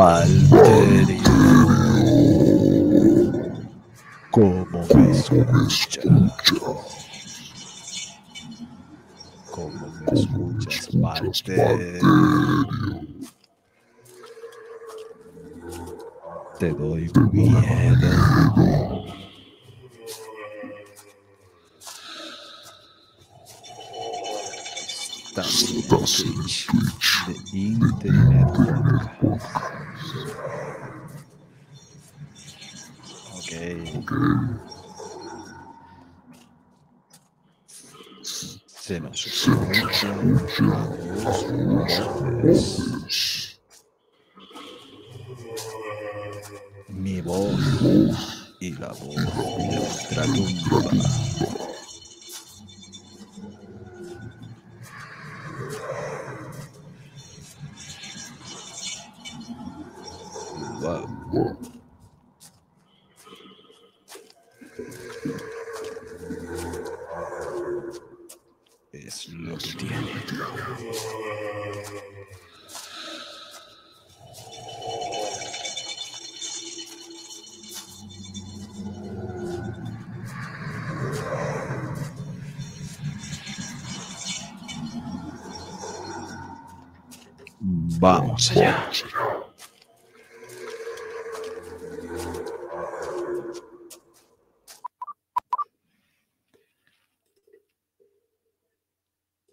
Valterio. ¿Cómo me escucha? ¿Cómo me escuchas, Valterio? Ok. Se nos. Mi voz y la voz de nuestra tumba.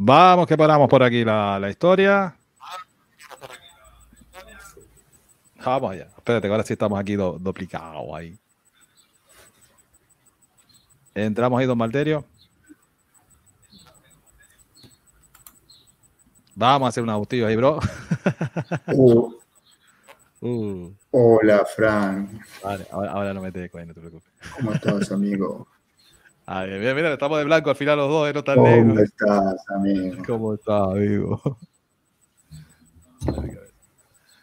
Vamos que paramos por aquí la, la historia. Vamos allá. Espérate, ahora sí estamos aquí do- duplicados ahí. Entramos ahí, don Malterio. Vamos a hacer un agustillo ahí, bro. Uh, Uh, hola, Frank. vale, ahora, ahora no me te no te preocupes. ¿Cómo estás, amigo? Bien, bien, mira, estamos de blanco al final los dos, eh, no tan ¿Cómo negros. estás, amigo? ¿Cómo está, amigo?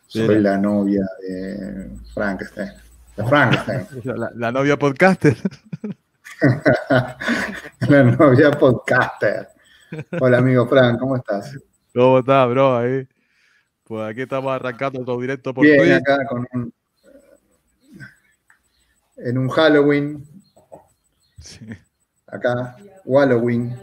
Soy Mira. la novia de Frankenstein. De Frankenstein. La, la novia podcaster. la novia podcaster. Hola, amigo Frank, ¿cómo estás? ¿Cómo está, bro? Ahí. Pues aquí estamos arrancando todo directo por Bien, Twitch. acá con un. En un Halloween, Sí. Acá, Halloween.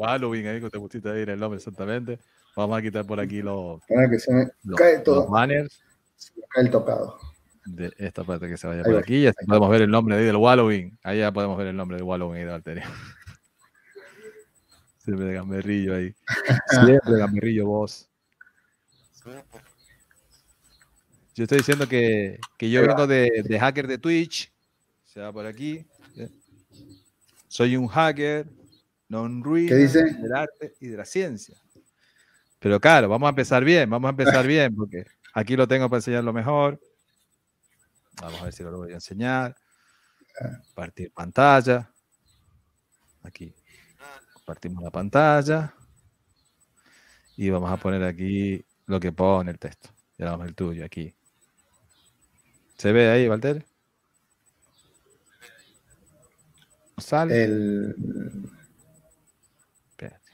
Halloween, ahí que te pusiste ahí el nombre exactamente. Vamos a quitar por aquí los, que se me los, cae los todo. banners Se me cae el tocado. de esta parte que se vaya Ahí por va. aquí. Y así podemos ver el nombre ahí del Halloween. Ahí ya podemos ver el nombre del Halloween ahí de Alteria. Siempre de gamberrillo ahí. Siempre de gamberrillo vos. Yo estoy diciendo que, que yo vengo de, de hacker de Twitch. Se va por aquí. Soy un hacker ruina ¿Qué dice? del arte y de la ciencia. Pero claro, vamos a empezar bien, vamos a empezar bien, porque aquí lo tengo para enseñar lo mejor. Vamos a ver si lo voy a enseñar. Partir pantalla. Aquí. Compartimos la pantalla. Y vamos a poner aquí lo que pone el texto. Ya vamos el tuyo aquí. ¿Se ve ahí, Walter? ¿No ¿Sale? El, Espérate.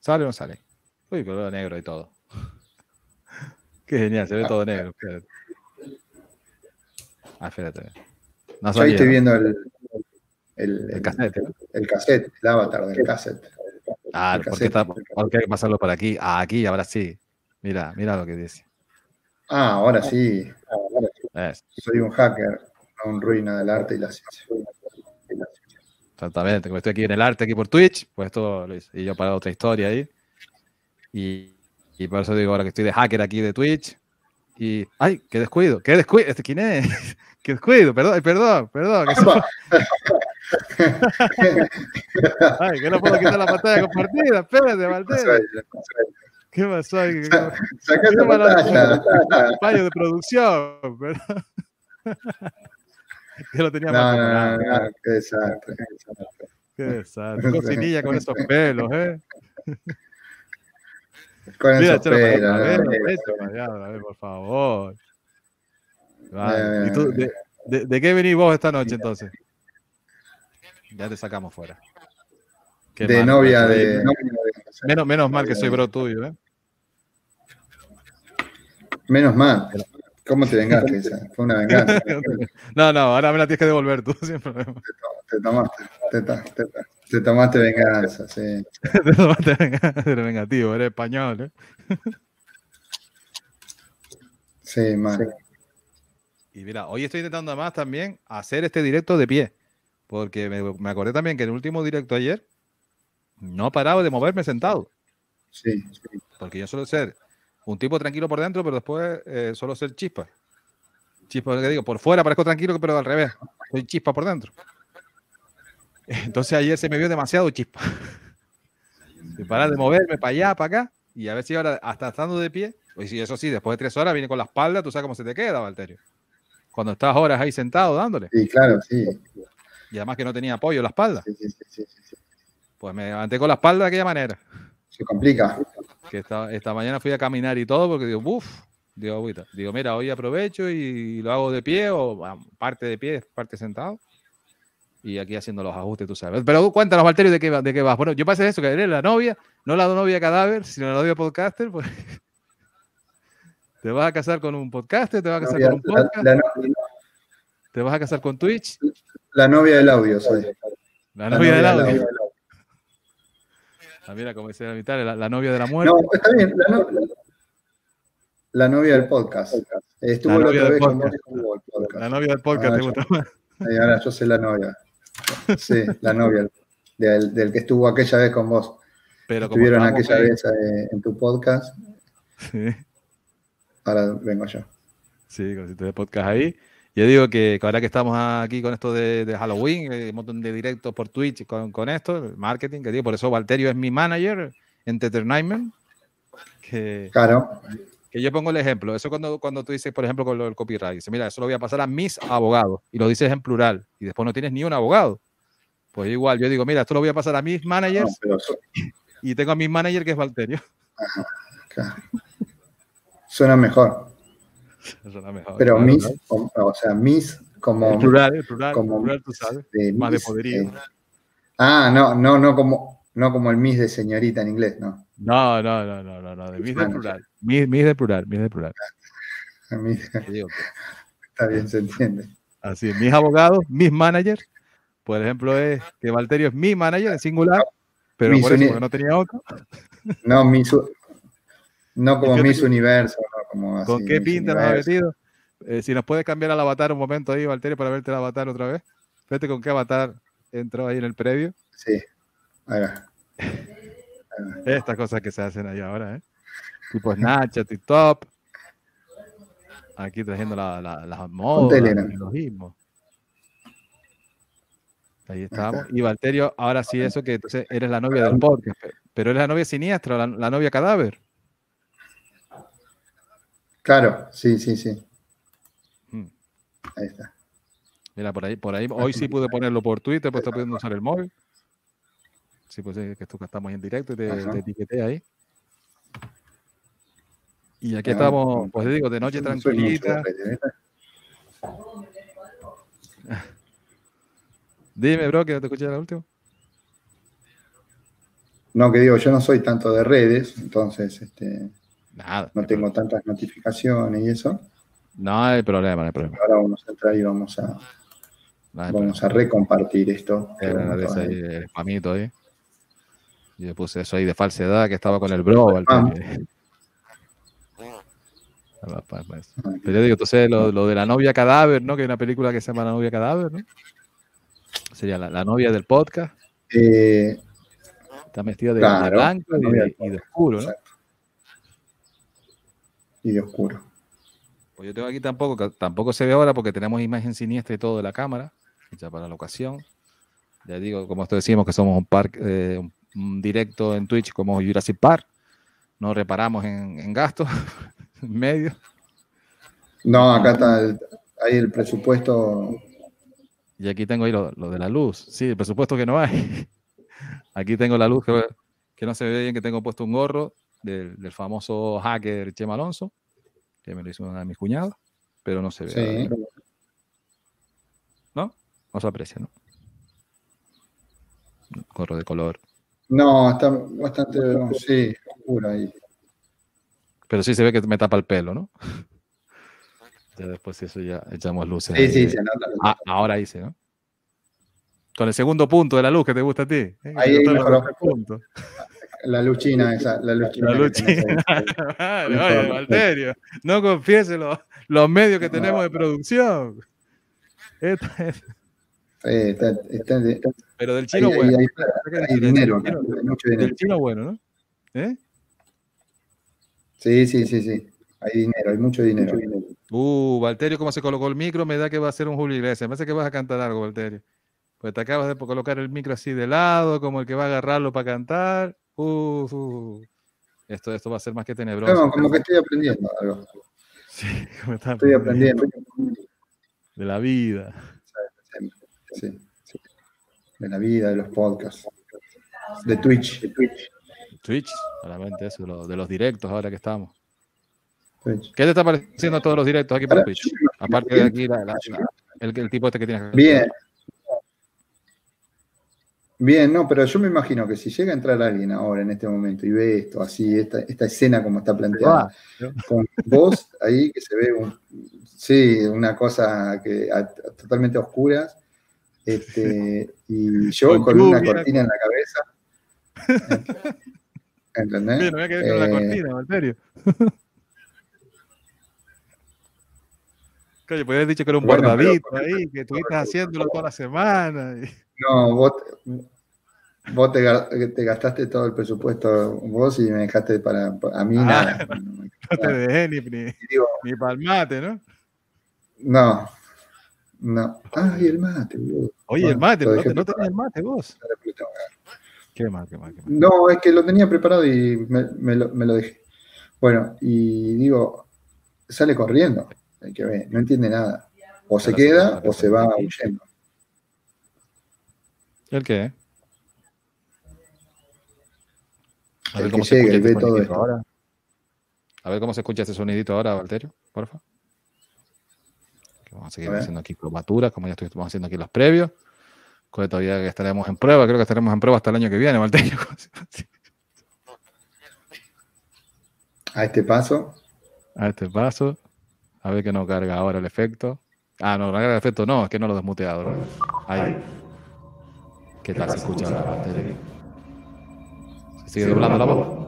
¿Sale o no sale? Uy, color negro y todo. Qué genial, se ve todo negro. Espérate. Ah, espérate. No yo ahí estoy viendo el, el, el cassette. el cassette, el avatar del cassette. Ah, el porque, cassette. está, porque hay que pasarlo por aquí. Ah, aquí, ahora sí. Mira, mira lo que dice. Ah, ahora sí. Soy un hacker, no un ruina del arte y la ciencia. Exactamente, como estoy aquí en el arte, aquí por Twitch, pues todo lo hice. Y yo para otra historia ahí. Y, y, por eso digo ahora que estoy de hacker aquí de Twitch. Y, ay, qué descuido, qué descuido. ¿Este quién es? qué descuido, perdón, perdón, perdón. ay, que no puedo quitar la pantalla compartida. Espérate, Valtero. ¿Qué pasó? ¿Qué, Saca pantalla. Fallo de producción, ¿verdad? que lo tenía no, no, no, no, qué desastre. Qué desastre. Cocinilla con esos pelos, ¿eh? Con Mira, esos pelos. a ver, por favor. Vale. ¿Y tú, de, de, de qué venís vos esta noche entonces? Ya te sacamos fuera. Qué De mal, novia de. Menos, menos mal que soy bro tuyo, ¿eh? Menos mal. ¿Cómo te vengaste? esa? Fue una venganza. No, no, ahora me la tienes que devolver tú, sin problema. Te tomaste, te, te te tomaste venganza, sí. Te tomaste venga- Eres vengativo, eres español, ¿eh? Sí, mal. Y mira, hoy estoy intentando además también hacer este directo de pie. Porque me, me acordé también que en el último directo ayer no paraba de moverme sentado. Sí, sí. Porque yo suelo ser un tipo tranquilo por dentro, pero después eh, suelo ser chispa. Chispa, que digo, por fuera parezco tranquilo, pero al revés. Soy chispa por dentro. Entonces ayer se me vio demasiado chispa. De parar de moverme para allá, para acá. Y a ver si ahora, hasta estando de pie, pues sí, eso sí, después de tres horas viene con la espalda, tú sabes cómo se te queda, Valterio. Cuando estás horas ahí sentado dándole. Sí, claro, sí. Y además que no tenía apoyo en la espalda. Sí, sí, sí, sí, sí. Pues me levanté con la espalda de aquella manera. Se complica. Que esta, esta mañana fui a caminar y todo porque digo, uff, digo, agüita. Digo, mira, hoy aprovecho y lo hago de pie o ah, parte de pie, parte sentado. Y aquí haciendo los ajustes, tú sabes. Pero cuéntanos, Valterio, de qué, de qué vas. Bueno, yo pasé eso, que eres la novia, no la novia cadáver, sino la novia podcaster. Pues. ¿Te vas a casar con un podcaster? ¿Te vas a casar Novia- con un podcast? la ¿Te vas a casar con Twitch? la novia del audio soy. La La novia del audio. Ah, mira, como dice la la, novia de la muerte. No, está bien. La, no- la novia del podcast. Estuvo La novia otra del vez con vos podcast. estuvo el podcast. La novia del podcast, Ah, ¿te gusta más? Ahora yo soy la novia. Sí, la novia del, del que estuvo aquella vez con vos. Pero Estuvieron aquella ahí- vez eh, en tu podcast. Sí. Ahora vengo yo. Sí, con el podcast ahí. Yo digo que, ahora que estamos aquí con esto de, de Halloween, eh, un montón de directos por Twitch con, con esto, el marketing, que digo, por eso Valterio es mi manager, Entertainment, que, Claro. que yo pongo el ejemplo. Eso cuando, cuando tú dices, por ejemplo, con lo del copyright, dices, mira, eso lo voy a pasar a mis abogados, y lo dices en plural, y después no tienes ni un abogado. Pues igual, yo digo, mira, esto lo voy a pasar a mis No, managers, y tengo a mi manager que es Valterio. claro. Suena mejor. Eso mejor, Pero claro, mis, o, o sea, mis como. El plural, el plural, el como plural, tú sabes. de más de poderío. eh, ah, no, no, no como, no como el Miss de señorita en inglés, no. No, no, no, no, no, no, de mis de plural. Mis, mis de plural, mis de plural. Está bien, se entiende. Así, mis abogados, mis managers, por ejemplo, es que Valterio es mi manager en singular, pero por eso no tenía otro. No, Miss, U- no como ¿Y qué Miss te- Universo, como así. ¿Con qué pinta has Universo. metido? Eh, si nos puedes cambiar al avatar un momento ahí, Valterio, para verte el avatar otra vez. Fíjate con qué avatar entró ahí en el previo. Sí. Estas cosas que se hacen ahí ahora, ¿eh? Tipo Snapchat, TikTok. Aquí trayendo la, la, las modas, el neologismo. Ahí estamos. Y Valterio, ahora sí eso que entonces eres la novia del podcast, pe- pero eres la novia siniestra, la, la novia cadáver. Claro, sí, sí, sí. Mm. Ahí está. Mira, por ahí, por ahí, hoy sí pude ponerlo por Twitter, pues estoy pudiendo usar el móvil. Sí, pues sí, que esto que estamos en directo y te, Ajá. te etiqueté ahí. Y aquí estamos, pues digo, de noche tranquilita. Dime, bro, que no te escuché la última. No, que digo, yo no soy tanto de redes, entonces este, Nada. no tengo tantas notificaciones y eso. No hay problema, no hay problema. Ahora vamos a entrar y vamos a, No vamos a recompartir esto. Era ahí, el spamito ahí. Yo puse eso ahí de falsedad que estaba con el bro. Valterio. Pero yo digo, entonces lo, lo, de la novia cadáver, ¿no? Que hay una película que se llama La novia cadáver, ¿no? Sería la, la novia del podcast. Eh, Está vestida de, de blanco y de, y de, oscuro, ¿no? Y de oscuro. Pues yo tengo aquí tampoco, tampoco se ve ahora porque tenemos imagen siniestra y todo de la cámara, hecha para la ocasión. Ya digo, como esto decimos que somos un parque, eh, un, un, directo en Twitch como Jurassic Park. No reparamos en, en gastos en medio. No, acá está el, el presupuesto. Y aquí tengo ahí lo, lo, de la luz. Sí, el presupuesto que no hay. Aquí tengo la luz que, que no se ve bien, que tengo puesto un gorro del, del famoso hacker Chema Alonso que me lo hizo una de mis cuñados, pero no se ve. Sí. ¿No? No se aprecia, ¿no? Gorro de color. No, está bastante, sí, oscuro ahí. Pero sí se ve que me tapa el pelo, ¿no? Ya después eso ya echamos luces. Sí, ahí. sí, se nota. Ah, ahora hice, ¿no? Con el segundo punto de la luz que te gusta a ti. ¿eh? Ahí mejoró. Punto. La luz china esa, la luz china. La luz china. vale, oye, Valterio, no confiese los, los medios que tenemos de producción. Esta es... Eh, está, está, está, Pero del chino hay, bueno. Hay, hay dinero, del chino, mucho dinero. Del chino bueno, ¿no? ¿Eh? Sí, sí, sí, sí. Hay dinero, hay mucho dinero. Mucho dinero. Uh, Valterio, como se colocó el micro, me da que va a ser un Julio Iglesias. Me parece que vas a cantar algo, Valterio. Pues te acabas de colocar el micro así de lado, como el que va a agarrarlo para cantar. Uh, uh. Esto, esto va a ser más que tenebroso. No, como que estoy aprendiendo algo. Sí, como está estoy aprendiendo. De la vida. Sí, sí. De la vida, de los podcasts. De Twitch. De Twitch. Twitch, solamente eso, de los, de los directos ahora que estamos. Twitch. ¿Qué te está pareciendo todos los directos aquí por Twitch? Aparte de aquí, la, la, la, el, el, tipo este que tienes. Bien. Bien, no, pero yo me imagino que si llega a entrar alguien ahora en este momento y ve esto, así, esta, esta escena como está planteada, con vos ahí que se ve, un, sí, una cosa que a, totalmente oscuras, este, y yo con, con una cortina en la cabeza. ¿Entendés? No me quedé con eh, la cortina, Valterio. Oye, pues haber dicho que era un bueno, guardadito ahí, que estuviste haciéndolo toda la semana. Y... No, vos, vos te, te, gastaste todo el presupuesto vos y me dejaste para, para a mí ah, nada. No, te dejé ni, ni, digo, ni palmate, ¿no? No, no. Ay, el mate, boludo. Oye, bueno, el mate, no, no tenías el mate vos. Qué mal, qué mal, qué mal. No, es que lo tenía preparado y me, me, lo, me lo dejé. Bueno, y digo, sale corriendo. Hay que ver, no entiende nada. O se queda o se va huyendo. ¿El qué? A ver cómo se escucha este todo esto. ahora. A ver cómo se escucha este sonidito ahora, Valterio, porfa. Vamos a seguir a haciendo aquí probaturas, como ya estuvimos haciendo aquí los previos. Que todavía estaremos en prueba, creo que estaremos en prueba hasta el año que viene, Valterio. A este paso. A este paso. A ver que no carga ahora el efecto. Ah, no, no carga el efecto, no, es que no lo he desmuteado. ¿no? Ahí. ¿Qué tal se escucha la batería? ¿Se sigue doblando la voz?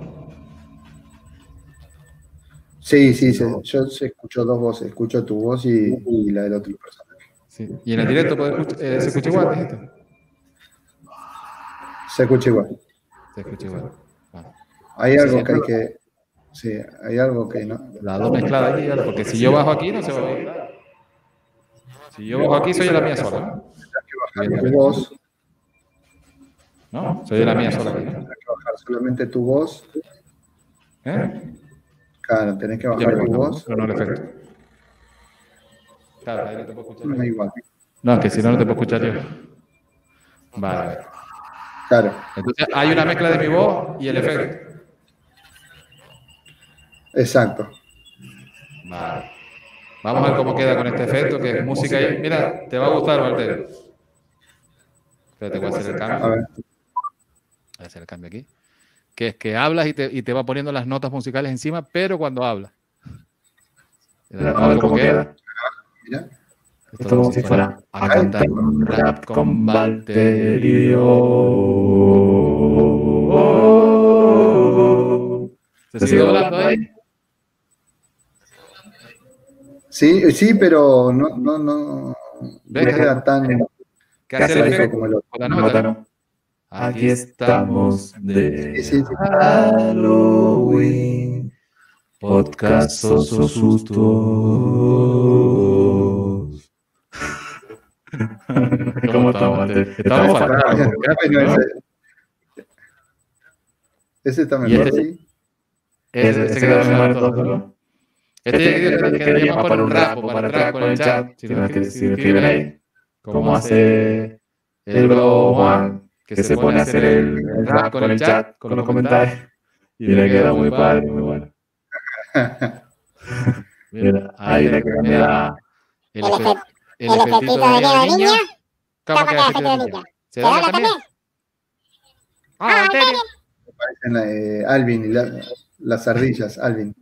Sí, sí, se, yo se escucho dos voces, escucho tu voz y, y la del otro personaje. Sí. ¿Y en el directo puede, eh, se escucha igual? Se escucha igual. Se escucha igual. Ah. Hay algo que hay que. Sí, hay algo que no. La dos mezclada aquí, porque si yo bajo aquí no se va a oír. Si yo bajo aquí, soy la mía sola. Tienes que bajar tu voz. No, soy de la mía sola. Tienes que bajar solamente tu voz. ¿Eh? Claro, tenés que bajar tu voz. Pero no el efecto. Claro, ahí no te puedo escuchar. No, igual. No, es que si no, no te puedo escuchar yo. Vale. Claro. Entonces hay una mezcla de mi voz y el efecto. Exacto. Vale. Vamos a ver cómo queda con este efecto, que es música ahí. Mira, te va a gustar, Valtteri. Espérate, voy a hacer el cambio. A ver. Voy a hacer el cambio aquí. Que es que hablas y te, y te va poniendo las notas musicales encima, pero cuando hablas. A ver cómo queda. Mira. Esto como si fuera a cantar rap con Valterio. ¿Se sigue doblando ahí? Sí, sí, pero no, no, no, no era tan ¿Qué como el otro. Con la nota, ¿no? Aquí estamos de Halloween, podcast o sustos. ¿Cómo estamos? Estamos fatal. Ese está mejor, este- sí. Ese queda mejor todo, Este, este quedaría para un rapo, para atrás con el chat. Si me escriben ahí, ¿cómo hace el Juan? Que se pone a hacer el, el rap con el chat, con los comentarios. Y le queda muy padre, muy bueno. Mira, ahí le queda. El, El, el efectito de niño de niña. ¿Cómo ¿Cómo que que efectito de niña? niña? ¿Se ¿Se da habla también? también? Ah, ¿en serio? Parecen eh, Alvin y la- las ardillas, Alvin.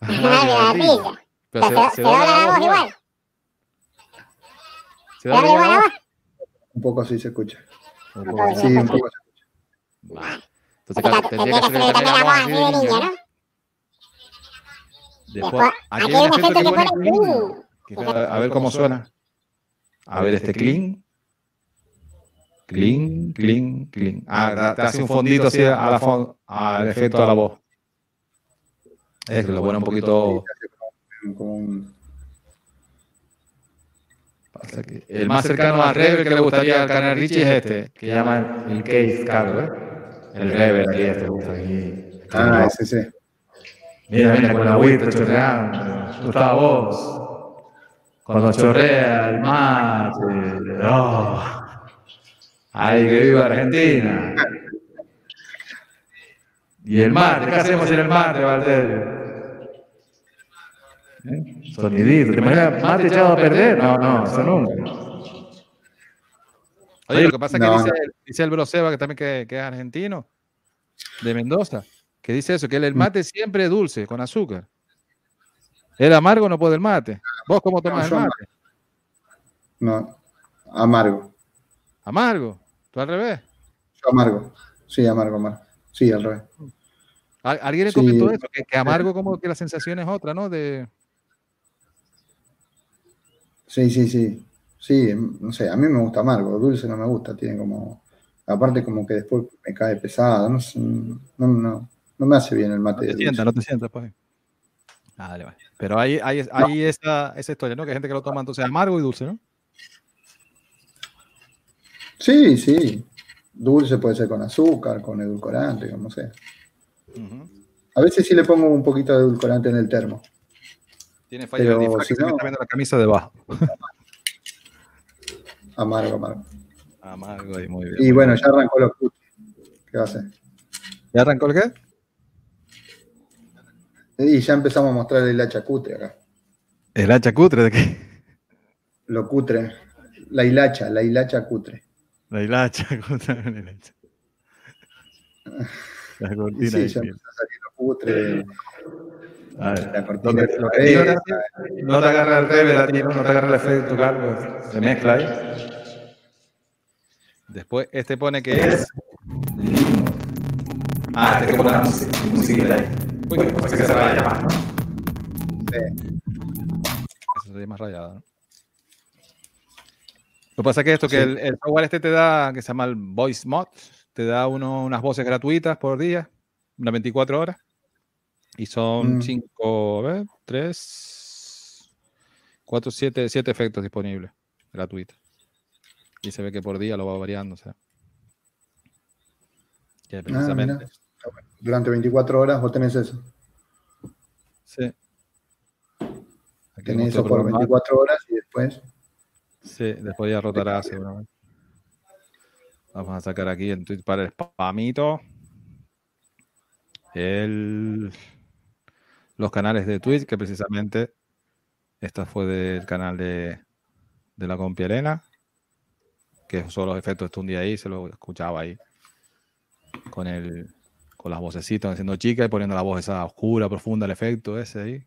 Pero Pero se, se, dobla la voz igual. Se dobla igual la voz. Un poco así se escucha. Un poco Sí, un poco. Va. Entonces, Porque claro, tendría tendría que que hacer hacer también también la la voz voz así de niña, ¿no? Después, Después, aquí aquí hay hay un un efecto que pone efecto que clean. pone que A ver cómo suena. A ver este clean. Clean, clean, clean. Ah, te hace un fondito así a la al efecto de la voz. Es que lo pone un poquito. Como un- pasa que El más cercano al reverb que le gustaría al canal Richie es este, que llama el Cave Cargo, ¿eh? El reverb aquí, este gusta aquí. Ah, ese sí. Mira, mira, con la agüita chorreando. Gustavo vos. Cuando chorrea el mate. Oh. Ay, que viva Argentina. Y el mate, ¿qué hacemos en el mate, Valderio? ¿Eh? Sonidito, ¿te imaginas mate echado a perder? No, no, eso nunca. Oye, lo que pasa es que No, dice, no. el- dice el Broseba, que también que, que es argentino, de Mendoza, que dice eso, que el, el mate siempre es dulce, con azúcar. El amargo no puede el mate. ¿Vos cómo tomás yo el mate? No, amargo. Amargo. ¿Tú al revés? Yo amargo. Sí, amargo, amargo. Sí, al revés. Al- Alguien le Sí. comentó eso, que, que amargo como que la sensación es otra, ¿no? De, Sí, sí, sí. Sí, no sé, a mí me gusta amargo, dulce no me gusta, tiene como, aparte como que después me cae pesado, no sé, no, no, no me hace bien el no mate. te dulce. sientas, no te sientas, pues. Ah, vale, vale. Pero hay, hay, hay esa, esa historia, ¿no? Que hay gente que lo toma entonces amargo y dulce, ¿no? Sí, sí, dulce puede ser con azúcar, con edulcorante, como sea. A veces sí le pongo un poquito de edulcorante en el termo. Tiene fallo Pero de disfraz si que se me no- está viendo la camisa debajo. Amargo, amargo. Amargo y muy bien. Y bueno, ya arrancó los cutis. ¿Qué va a hacer? ¿Ya arrancó el qué? Y ya empezamos a mostrar el hacha cutre acá. El hacha cutre de qué? Lo cutre. La hilacha, la hilacha cutre. La hilacha cutre. la hilacha. La cortina sí, ya empezó a salir lo cutre, A ver, la Lo que- de lo que digo No te agarra el reverb a ti, no te agarra el efecto, Carlos. Se mezcla ahí. Después, este pone que es. Ah, te pongo la música, musiquita ahí. Uy, parece que se va a llamar, ¿no? Sí. Eso sería más rayado, ¿no? Lo que pasa es que esto, que el, el software este te da, que se llama el Voice Mod, te da uno- unas voces gratuitas por día, unas 24 horas. Y son Mm. 5, a ver, 3, 4, 7, 7 efectos disponibles, gratuitos. Y se ve que por día lo va variando, o sea. Que Ah, precisamente. mira. Durante 24 horas vos tenés eso. sí. Aquí Tenés eso por programa. 24 horas y después. Sí, después ya rotará seguramente. Vamos a sacar aquí en Twitch para el spamito. El, los canales de Twitch, que precisamente esta fue del canal de, de la compi Elena, que son los efectos de un día ahí, se lo escuchaba ahí. Con el con las vocecitas haciendo chica y poniendo la voz esa oscura, profunda, el efecto ese ahí.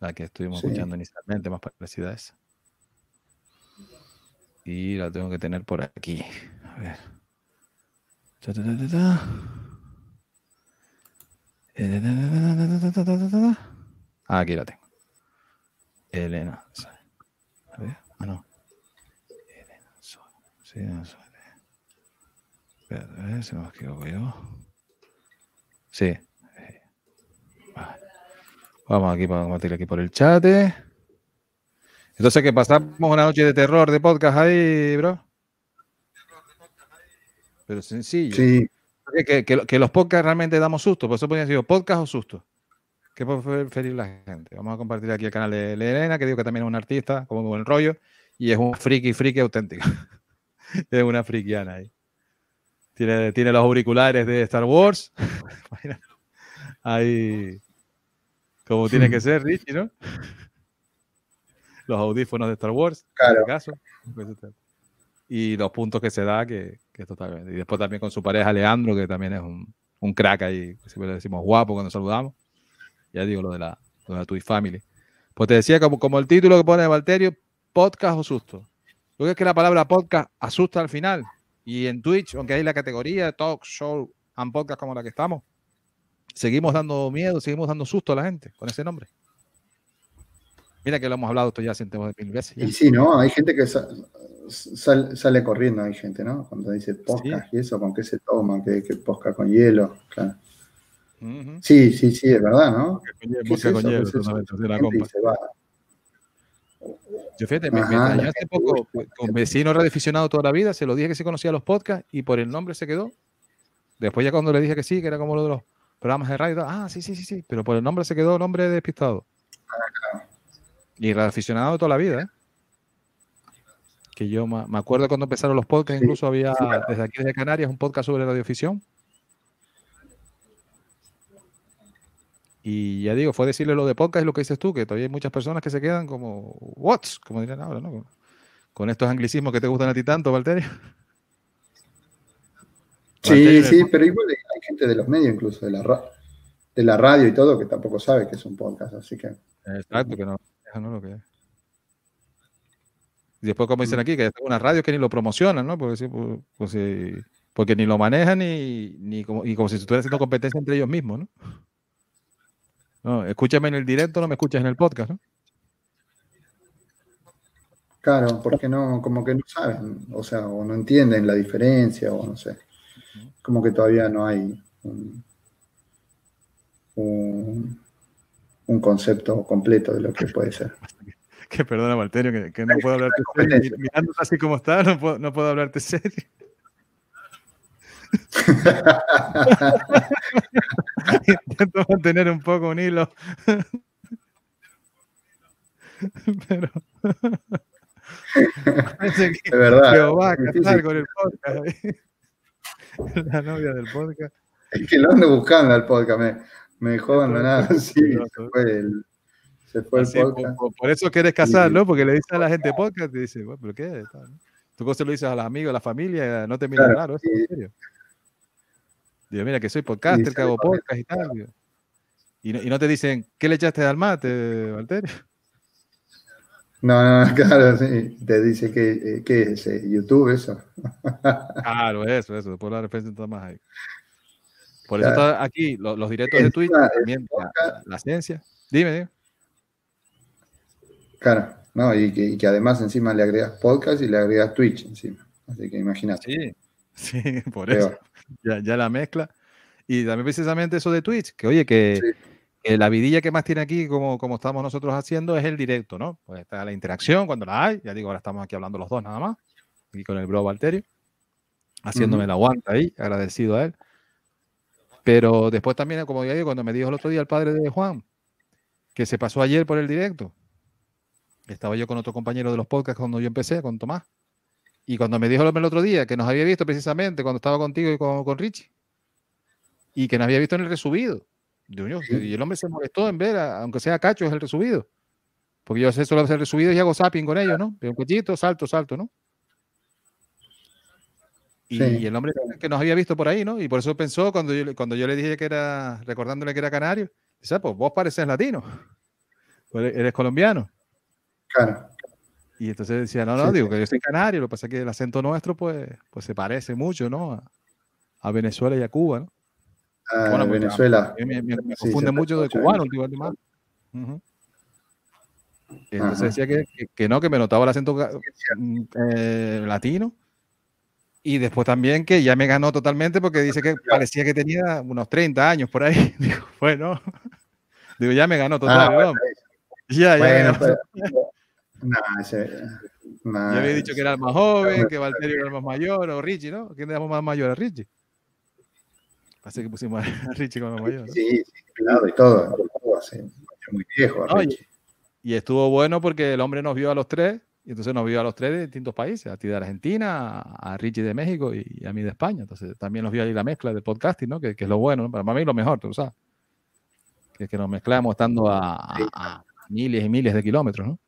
La que estuvimos Sí. escuchando inicialmente, más parecida a esa. Y la tengo que tener por aquí. A ver. Ta, ta, ta, Aquí la tengo. Elena. A ver, ah, no. Elena. Sí, Elena Suárez. Espérate, a ver si no me equivoco yo. Sí. eh, vale. Vamos aquí para compartir aquí por el chat. Entonces, que pasamos una noche de terror de podcast ahí, bro. Pero sencillo. Sí, Que, que- que lo- que los podcasts realmente damos susto. Por eso ponía así, podcast o susto. ¿Qué puede preferir la gente? Vamos a compartir aquí el canal de, Elena, que digo que también es una artista, como buen rollo, y es un friki, friki auténtico. es una frikiana ahí. Tiene, tiene los auriculares de Star Wars. Ahí, como tiene que ser, Richie, ¿no? los audífonos de Star Wars, en Claro. este caso. Y los puntos que se da, que, que es. Y después también con su pareja Leandro, que también es un, un crack ahí, que siempre le decimos guapo cuando saludamos. Ya digo lo de la, lo de la Twitch Family. Pues te decía, como, como el título que pone Valterio, podcast o susto. Yo creo que la palabra podcast asusta al final. Y en Twitch, aunque hay la categoría talk, show and podcast como la que estamos, seguimos dando miedo, seguimos dando susto a la gente con ese nombre. Mira que lo hemos hablado esto ya cientos de mil veces. ya. y sí, ¿no? Hay gente que sa- sal- sale corriendo, hay gente, ¿no? Cuando dice podcast y eso, ¿con qué se toma? ¿Qué, qué podcast con hielo? Claro. Sí, sí, sí, es verdad, ¿no? ¿Qué es Música eso? con hielo, ¿Qué es Gente compa. se. Yo fíjate, me, Ajá, hace poco con vecino radioaficionado toda la vida, se lo dije que sí conocía los podcasts y por el nombre se quedó. Después ya cuando le dije que sí, que era como lo de los programas de radio, ah, sí, sí, sí, sí, pero por el nombre se quedó nombre despistado. Y radioaficionado toda la vida, ¿eh? Que yo me acuerdo cuando empezaron los podcasts, Sí, incluso había sí, claro. desde aquí desde Canarias un podcast sobre radioficción. Y ya digo, fue decirle lo de podcast y lo que dices tú, que todavía hay muchas personas que se quedan como, ¿what's? Como dirían ahora, ¿no? Con- estos anglicismos que te gustan a ti tanto, Valterio. Sí, sí, pero igual hay gente de los medios, incluso de la, de la radio y todo, que tampoco sabe que es un podcast, así que Exacto, que no, no es lo que es. Y después, como dicen aquí, que hay unas radios que ni lo promocionan, ¿no? Porque, sí, pues, sí, porque ni lo manejan ni, ni como, y como si estuvieran haciendo competencia entre ellos mismos, ¿no? No, escúchame en el directo, no me escuchas en el podcast, ¿no? claro, porque no, como que no saben, o sea, o no entienden la diferencia, o no sé, como que todavía no hay un, un, un concepto completo de lo que puede ser. Que perdona, Valterio, que, que no puedo hablarte serio. Mirándote así como está, no puedo, no puedo hablarte serio. Intento mantener un poco un hilo. Pero. Parece que De verdad. casar con el podcast. La novia del podcast. Es que lo ando buscando al podcast, me, me dejó abandonado, sí, se fue el, se fue el Así, por, podcast. por- por eso quieres casar. ¿no? Porque le dices a la gente podcast y dice, bueno, ¿pero qué? Tú cosas lo dices a los amigos, a la familia, no te miran Claro, raro, ¿eso sí. en serio? Digo, mira, que soy podcaster, Sí, que hago podcast y tal. digo. Y no, y no te dicen, ¿qué le echaste al mate, Valterio? No, no, claro, sí, te dice que, eh, ¿qué es eh, YouTube eso. Claro, eso, eso, después la representa más ahí. Por eso Claro. está aquí los, los directos de Twitch, también la, la ciencia. Dime, dime. Claro, no, y que, y que además encima le agregas podcast y le agregas Twitch encima. Así que imagínate. Sí, sí, por eso. ya, ya la mezcla. Y también precisamente eso de Twitch, que oye, que, Sí. que la vidilla que más tiene aquí, como, como estamos nosotros haciendo, es el directo, ¿no? Pues está la interacción cuando la hay. Ya digo, ahora estamos aquí hablando los dos nada más. Y con el bro Valterio, haciéndome Ujú. la aguanta ahí, agradecido a él. Pero después también, como ya digo, cuando me dijo el otro día el padre de Juan, que se pasó ayer por el directo, estaba yo con otro compañero de los podcasts cuando yo empecé, con Tomás. Y cuando me dijo el otro día que nos había visto precisamente cuando estaba contigo y con, con Richie, y que nos había visto en el resubido. Y el hombre se molestó en ver, a- aunque sea cacho, es el resubido. Porque yo sé solo hacer resubido y hago zapping con ellos, ¿no? Pero un cochito, salto, salto, ¿no? Y, Sí. y el hombre que nos había visto por ahí, ¿no? Y por eso pensó cuando yo, cuando yo le dije que era, recordándole que era canario, dice, "Ah, pues vos pareces latino, Pues eres, colombiano. Claro, Y entonces decía, no, no, Sí, digo sí. que yo soy canario, lo que pasa es que el acento nuestro, pues, pues se parece mucho, ¿no? A, a Venezuela y a Cuba, ¿no? Ah, Bueno, pues, Venezuela. A mí me, me- me Sí, confunde se mucho de cubano últimamente. Ujú. Y entonces decía que, que- que no, que me notaba el acento mm, eh, latino. Y después también que ya me ganó totalmente porque dice que parecía que tenía unos 30 años por ahí. Digo, bueno, digo, ya me ganó total. Ah, el bueno. Ya, ya, bueno, ganó. pero- no, ese- no, Ya había dicho que era el más joven, que Valterio era el más mayor, o Richie, ¿no? ¿Quién era más mayor? A Richie. Así que pusimos a Richie como el mayor. ¿no? Sí, sí, claro, y todo. todo así, muy viejo, Oye, Richie. Y estuvo bueno porque el hombre nos vio a los tres, y entonces nos vio a los tres de distintos países, a ti de Argentina, a Richie de México y a mí de España. Entonces también nos vio ahí la mezcla del podcasting, ¿no? Que, que es lo bueno, ¿no? para mí lo mejor, tú sabes. Que, que nos mezclamos estando a, a- a miles y miles de kilómetros, ¿no?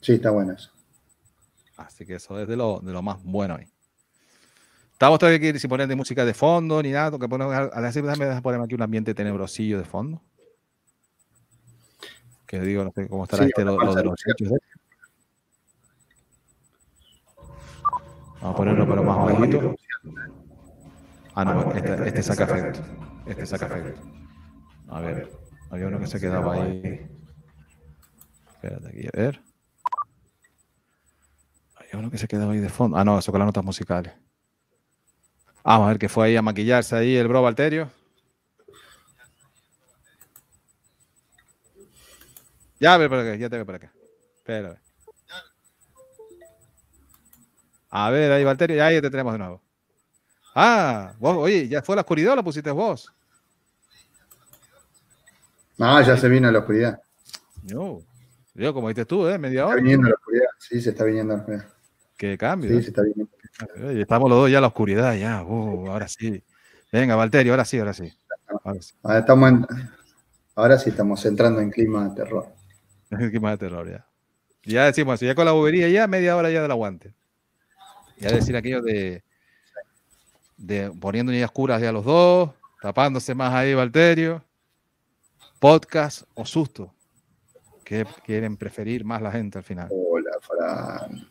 Sí, está bueno eso. Así que eso es de lo, de lo más bueno ahí. Estamos todavía aquí sin poner de música de fondo ni nada, que ponemos, a la me dejas poner aquí un ambiente tenebrosillo de fondo. Que digo, no sé cómo estará Sí, este lo, de los hechos. ¿eh? Vamos a ponerlo pero más bajito. Ah, no, este, este saca efecto. Este saca efecto. A ver, había uno que se quedaba ahí. Espérate aquí, a ver. Había uno que se quedaba ahí de fondo. Ah, no, eso con las notas musicales. Vamos a ver que fue ahí a maquillarse ahí el bro Valterio. Ya, a ver, por acá, ya te veo por acá. Espera, a ver. A ahí, Valterio, ya ahí te tenemos de nuevo. Ah, vos, oye, ¿ya fue a la oscuridad o la pusiste vos? No, ya se vino a la oscuridad. No. Yo, como dices tú, ¿eh? Media Está hora. viniendo a la oscuridad. Sí, se está viniendo a la oscuridad. Qué cambio. Sí, ¿eh? se está viniendo. Estamos los dos ya en la oscuridad, ya. Uh, ahora sí. Venga, Valterio, ahora sí, ahora sí. Ahora sí. Ahora, estamos en- ahora sí estamos entrando en clima de terror. Qué más de terror ya. Ya decimos eso, ya con la bobería ya media hora ya del aguante. Ya decir aquello de, de poniendo niñas oscuras ya los dos, tapándose más ahí Valterio, podcast o susto. ¿Qué quieren preferir más la gente al final? Hola, Fran.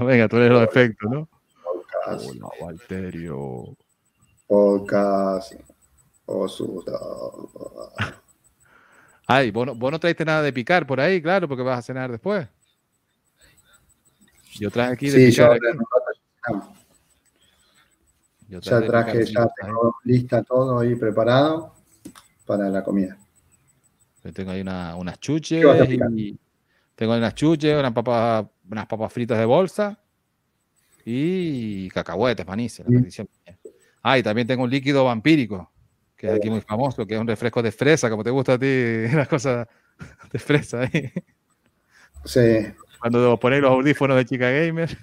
Venga, tú eres los efectos, ¿no? Podcast. Hola, Valterio. Podcast. Osuto. Ay, vos no, vos no traiste nada de picar por ahí, claro, porque vas a cenar después. Yo traje aquí de Sí, yo picar. ya- Yo ya de traje, picar ya tengo lista todo ahí preparado para la comida. Yo tengo ahí una- unas chuches y tengo ahí unas chuches, unas papas, unas papas fritas de bolsa y cacahuetes, manices, la. Ah, y también tengo un líquido vampírico, que es aquí muy famoso, que es un refresco de fresa, como te gusta a ti, las cosas de fresa ahí. Sí, Cuando ponéis los audífonos de Chica Gamer.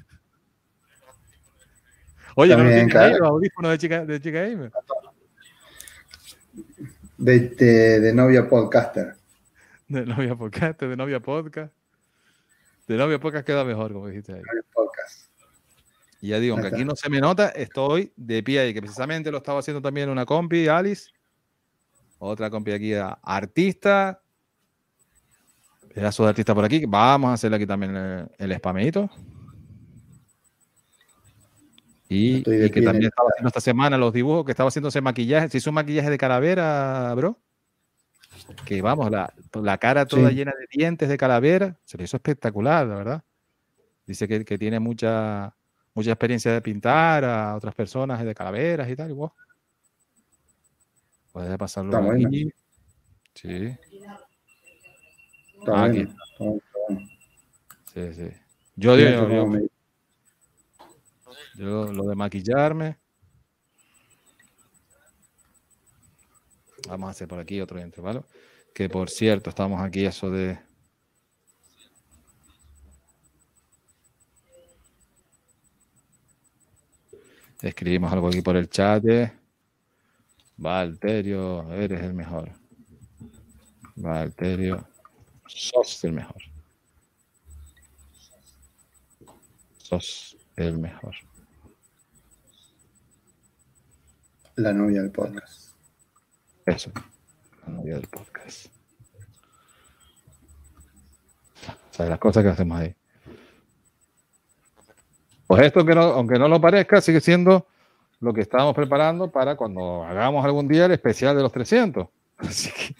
Oye, ¿no También, claro. los audífonos de Chica, de Chica Gamer? de, de- de novia podcaster. De novia podcast, de novia podcast. De novia podcast queda mejor, como dijiste ahí. Y ya digo, aunque aquí no se me nota, estoy de pie ahí, que precisamente lo estaba haciendo también una compi, Alice. Otra compi aquí, artista. Pedazo de artista por aquí. Vamos a hacerle aquí también el, el spameito. Y, que también el- estaba haciendo esta semana los dibujos, que estaba haciéndose maquillaje. Se hizo un maquillaje de calavera, bro. Que vamos, la, la cara toda Sí. llena de dientes de calavera. Se le hizo espectacular, la verdad. Dice que, que tiene mucha, mucha experiencia de pintar a otras personas de calaveras y tal. Y wow. Puedes pasarlo Está aquí. Sí, Está Ah, aquí. bueno. sí, sí. Yo, digo, yo- yo lo de maquillarme. Vamos a hacer por aquí otro intervalo. Que por cierto, estamos aquí eso de. Escribimos algo aquí por el chat. eh. Valterio, eres el mejor. Valterio, sos el mejor. Sos el mejor. La novia del podcast. Eso. La novia del podcast. O sea, las cosas que hacemos ahí. Pues esto, que no, aunque no lo parezca, sigue siendo lo que estábamos preparando para cuando hagamos algún día el especial de los 300. Así que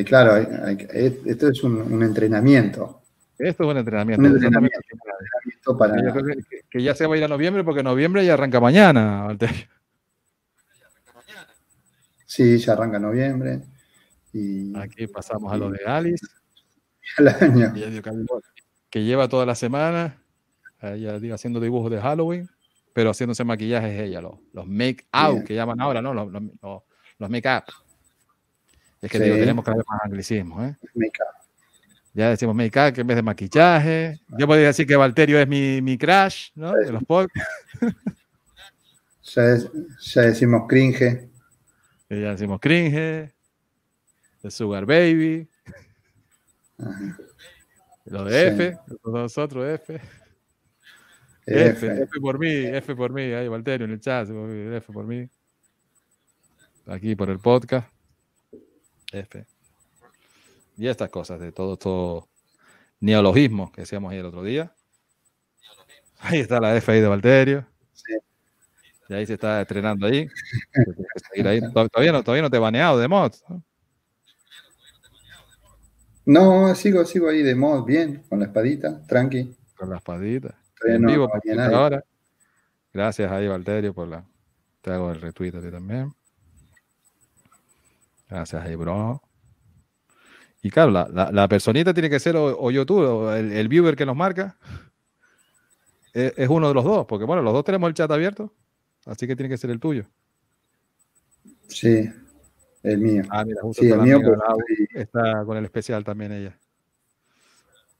Y claro, hay- hay- es- esto es un, un entrenamiento. esto es un entrenamiento. Un entrenamiento, para, Yo creo que, que ya se va a ir a noviembre porque noviembre ya arranca mañana. Sí, ya arranca noviembre y Aquí pasamos a lo de Alice, al año. que lleva toda la semana ella digo, haciendo dibujos de Halloween, pero haciéndose maquillajes ella, los, los make out que llaman ahora, ¿no? Los, los, los- los make up. Es que Sí. digo, tenemos cada vez más anglicismos, ¿eh? Make-up. Ya decimos make up que en vez de maquillaje. Yo podría decir que Valterio es mi, mi crush, ¿no? De los podcasts. Ya, es- ya decimos cringe. Y ya decimos cringe, el sugar baby, Ajá. lo de Sí. F, nosotros F. F, F. F por mí, F por mí, ahí Valterio en el chat, F por mí. Aquí por el podcast. F. Y estas cosas de todo estos neologismos que decíamos ahí el otro día. Ahí está la F ahí de Valterio. Sí. Y ahí se está estrenando ahí. Todavía no, todavía no te he baneado de mods. ¿no? No, sigo, sigo ahí de mod, bien, con la espadita, tranqui. Con la espadita. En no vivo por ahora. Gracias ahí, Valterio, por la. Te hago el retweet a ti también. Gracias ahí, bro. Y claro, la, la- la personita tiene que ser o, o YouTube, o el, el viewer que nos marca. Es, es uno de los dos, porque bueno, los dos tenemos el chat abierto. Así que tiene que ser el tuyo. Sí, el mío. Ah, mira, justo Sí, está el mío, pues, está con el especial también ella.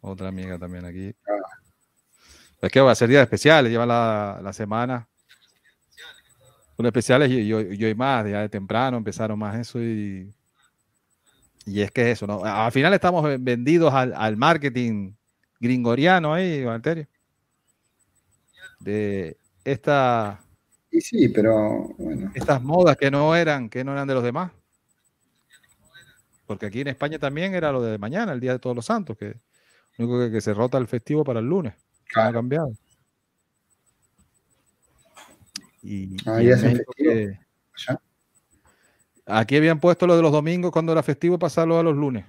Otra amiga también aquí. Ah. Es que va a ser días especiales, lleva la, la semana. Son especiales y yo, yo y más, ya de temprano empezaron más eso y, y es que eso, ¿no? Al final estamos vendidos al, al marketing gringoriano ahí, Valterio. De esta, Y sí, pero bueno. estas modas que no eran, que no eran de los demás. Porque aquí en España también era lo de mañana, el Día de Todos los Santos, que lo único que, que se rota el festivo para el lunes. Que no ha Claro. cambiado. Y, Ah, y ya que- ¿Ya? Aquí habían puesto lo de los domingos cuando era festivo, pasarlo a los lunes.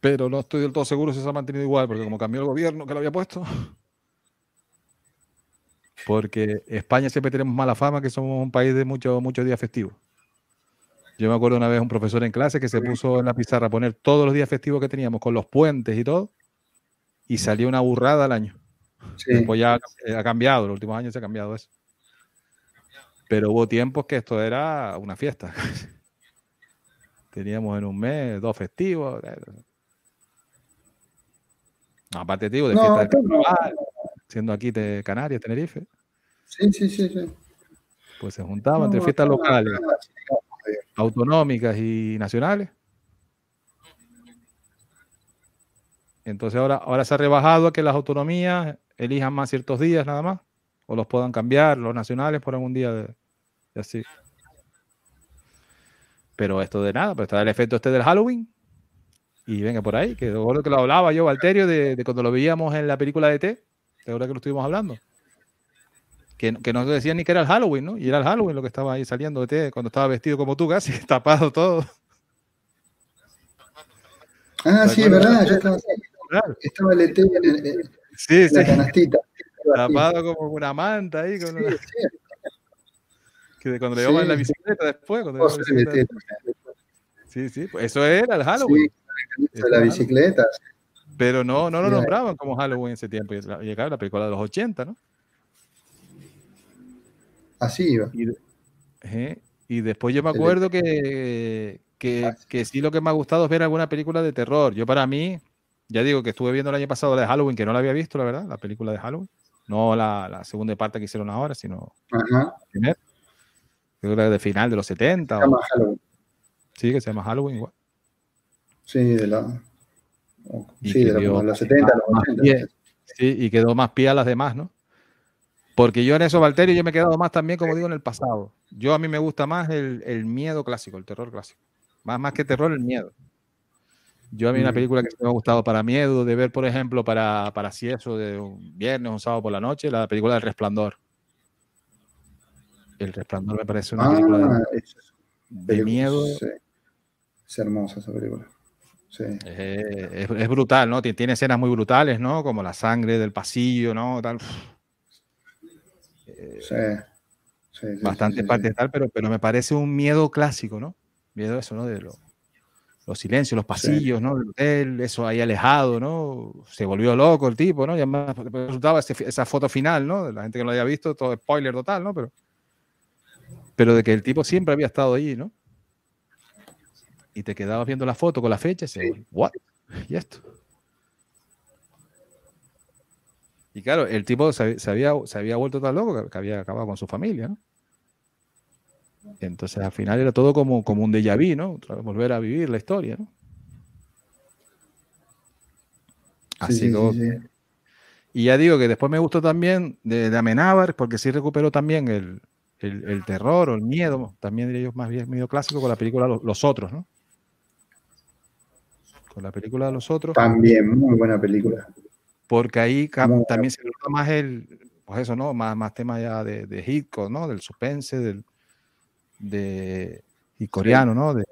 Pero no estoy del todo seguro si se ha mantenido igual, porque como cambió el gobierno que lo había puesto. Porque España siempre tenemos mala fama que somos un país de muchos muchos días festivos. Yo me acuerdo una vez un profesor en clase que se puso en la pizarra a poner todos los días festivos que teníamos con los puentes y todo, y salió una burrada al año. Sí, Después ya eh, ha cambiado, los últimos años se ha cambiado eso. Pero hubo tiempos que esto era una fiesta. Teníamos en un mes dos festivos. eh. Aparte, te digo, de No, fiesta de esto no. carnaval, siendo aquí de Canarias, Tenerife, sí, sí, sí. sí. pues se juntaban entre fiestas no, locales, no. autonómicas y nacionales. Entonces ahora, ahora se ha rebajado a que las autonomías elijan más ciertos días nada más, o los puedan cambiar, los nacionales por algún día de, de así. Pero esto de nada, pero está el efecto este del Halloween. Y venga por ahí, que recuerdo que lo hablaba yo, Valterio, de, de cuando lo veíamos en la película de T, de ahora que lo estuvimos hablando. Que, no- que no decían ni que era el Halloween, ¿no? Y era el Halloween lo que estaba ahí saliendo de T, cuando estaba vestido como tú, casi tapado todo. Ah, ¿Te sí, verdad, yo estaba, Claro. estaba el ET en, el- en Sí, la sí, canastita. tapado como una manta ahí, con Sí, que cuando le llevaban la bicicleta después. Cuando la bicicleta. Sí, sí, pues eso era el Halloween. De la bicicleta. Pero no, no lo nombraban como Halloween en ese tiempo. Y claro, la película de los 80, ¿no? Así iba. Y, y después yo me acuerdo que, que, Ah, que sí lo que me ha gustado es ver alguna película de terror. Yo para mí, ya digo que estuve viendo el año pasado la de Halloween, que no la había visto, la verdad, la película de Halloween. No la, la segunda parte que hicieron ahora, sino Ajá. la primera. Creo que de final de los 70. Se o- llama Halloween. sí, que se llama Halloween igual. Sí, de la. Sí, de la- dio como los 70, los más 80. pie. Sí, y quedó más pie a las demás, ¿no? Porque yo en eso, Valterio, yo me he quedado más también, como digo, en el pasado. Yo a mí me gusta más el, el miedo clásico, el terror clásico. Más, más que terror, el miedo. Yo a mí una película que me ha gustado para miedo, de ver, por ejemplo, para, para si eso, de un viernes o un sábado por la noche, la película del Resplandor. El Resplandor me parece una película de- Ah, eso es de miedo. Sí. Es hermosa esa película. Sí. Eh, es, es brutal, ¿no? Tie- Tiene escenas muy brutales, ¿no? Como la sangre del pasillo, ¿no? Tal. Sí. Sí, sí, Bastante parte tal, pero, pero me parece un miedo clásico, ¿no? Miedo a eso, ¿no? De lo- los silencios, los pasillos, ¿no? Del hotel, eso ahí alejado, ¿no? Se volvió loco el tipo, ¿no? Y además después resultaba ese- esa foto final, ¿no? De la gente que no lo había visto, todo spoiler total, ¿no? Pero, pero de que el tipo siempre había estado allí, ¿no? Y te quedabas viendo la foto con la fecha y se ¿what? ¿Y esto? Y claro, el tipo se, se había, se había vuelto tan loco que, que había acabado con su familia, ¿no? Entonces al final era todo como, como un déjà vu, ¿no? Volver a vivir la historia, ¿no? Sí, Así sí, que, sí, sí. y ya digo que después me gustó también de, de Amenábar, porque sí recuperó también el, el- el terror o el miedo, también diría yo más bien medio clásico con la película Los, Los Otros, ¿no? Con la película Los Otros, También, muy buena película. porque ahí Muy también se nota más el, pues eso, ¿no? Más, más tema ya de, de Hitchcock, ¿no? Del suspense, del, de, y coreano, ¿no? De,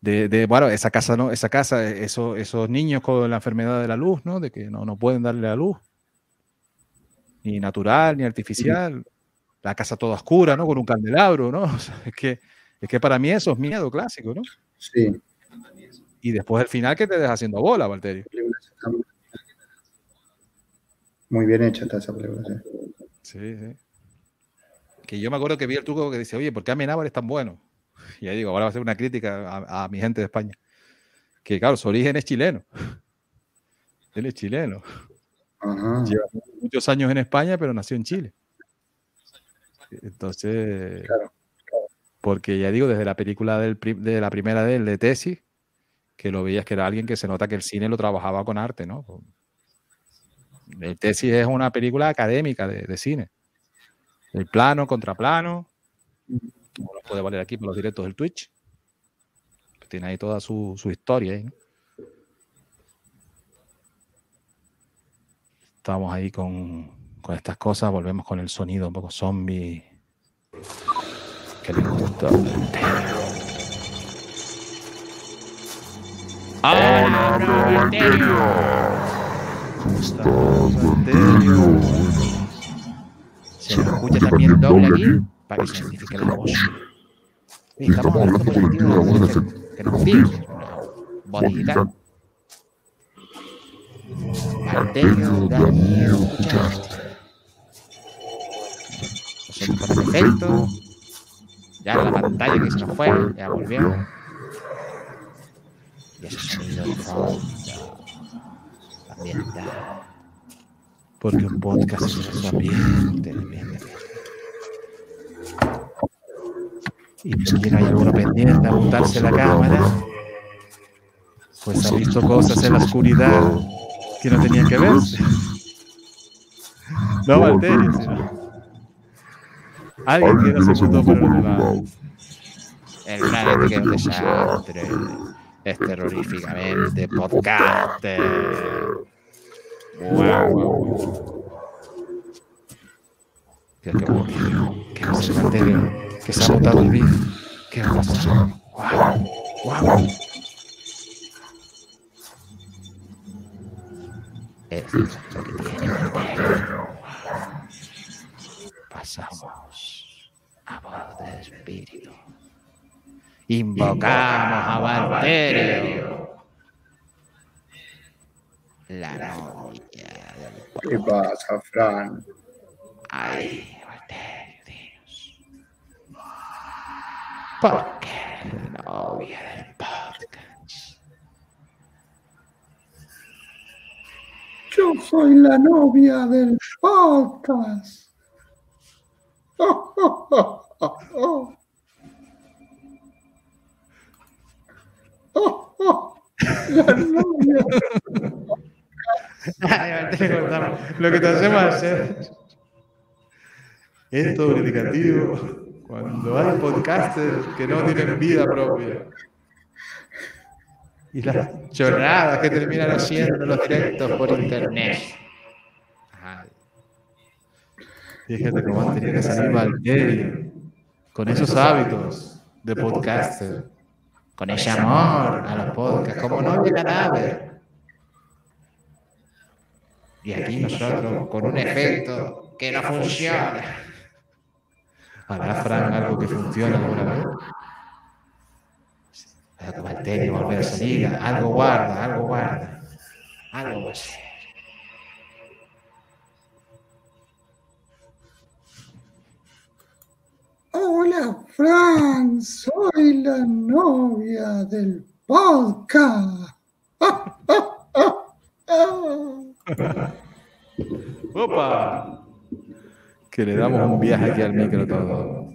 de, de, bueno, esa casa, ¿no? Esa casa, eso, esos niños con la enfermedad de la luz, ¿no? De que no, no pueden darle la luz, ni natural, ni artificial. La casa toda oscura, ¿no? Con un candelabro, ¿no? O sea, es, que, es que para mí eso es miedo clásico, ¿no? Sí. Y después el final que te deja haciendo bola, Valterio. Muy bien hecha está esa película. sí. Sí, sí. Que yo me acuerdo que vi el truco que dice, oye, ¿por qué Amenábar es tan bueno? Y ahí digo, ahora va a ser una crítica a, a mi gente de España. Que claro, su origen es chileno. Él es chileno. Ajá. Lleva muchos años en España, pero nació en Chile. Entonces, Claro, porque ya digo, desde la película del, de la primera de él, de Tesis, que lo veías que era alguien que se nota que el cine lo trabajaba con arte, ¿no? El Tesis es una película académica de, de cine. El plano, contraplano, como nos puede valer aquí por los directos del Twitch. Tiene ahí toda su, su historia. ¿no? Estamos ahí con, con estas cosas, volvemos con el sonido un poco zombie. Que le gusta. ¡Hola, Valterio! ¿Cómo estás? Se nos escucha también doble aquí para que se identifique la voz. Sí, estamos hablando por el motivo de la gente que nos sigue. Voz digital. Valterio da miedo escucharte. Nosotros con efecto. Ya la pantalla que se nos fue, ya volvió. Y ese sonido de fondo. Ambiental. Porque un podcast es ambiente, ambiente. Y si hay alguno pendiente a montarse la cámara, pues ha visto cosas en la oscuridad que no tenían que verse. No, Valterio, sino. Alguien que no se por el lado. El planeta que es terroríficamente podcaster. Wow, wow. ¿Qué, qué, qué, qué pasa, Valterio? Que se ha mutado el vídeo. ¿Qué? Wow, wow. Eso es lo que tiene. Pasamos a voz de espíritu. Invocamos a Valterio. La novia del ¿Qué pasa, Fran? Ay, Valterio, dinos. ¿Por qué la novia del podcast? Yo soy la novia del podcast. Oh, oh, oh, oh, oh. Oh, oh, la novia. Lo que te hacemos hacer es todo indicativo cuando hay podcasters que no tienen vida propia. Y las chorradas que terminan haciendo los directos por internet. Fíjate cómo han tenido que salir Valterio con esos hábitos de podcaster. Con ese amor a los podcasts, como no de cadáver. Y aquí nosotros con un efecto que no funciona. ¿Hará Fran algo que funcione alguna vez? Algo bacteria volver a salir, algo guarda, algo guarda. Algo va a ser. Hola, Fran, soy la novia del podcast. ¡Ah, ah, ah, ah! ¡Opa! Que le damos un viaje aquí al micro todo.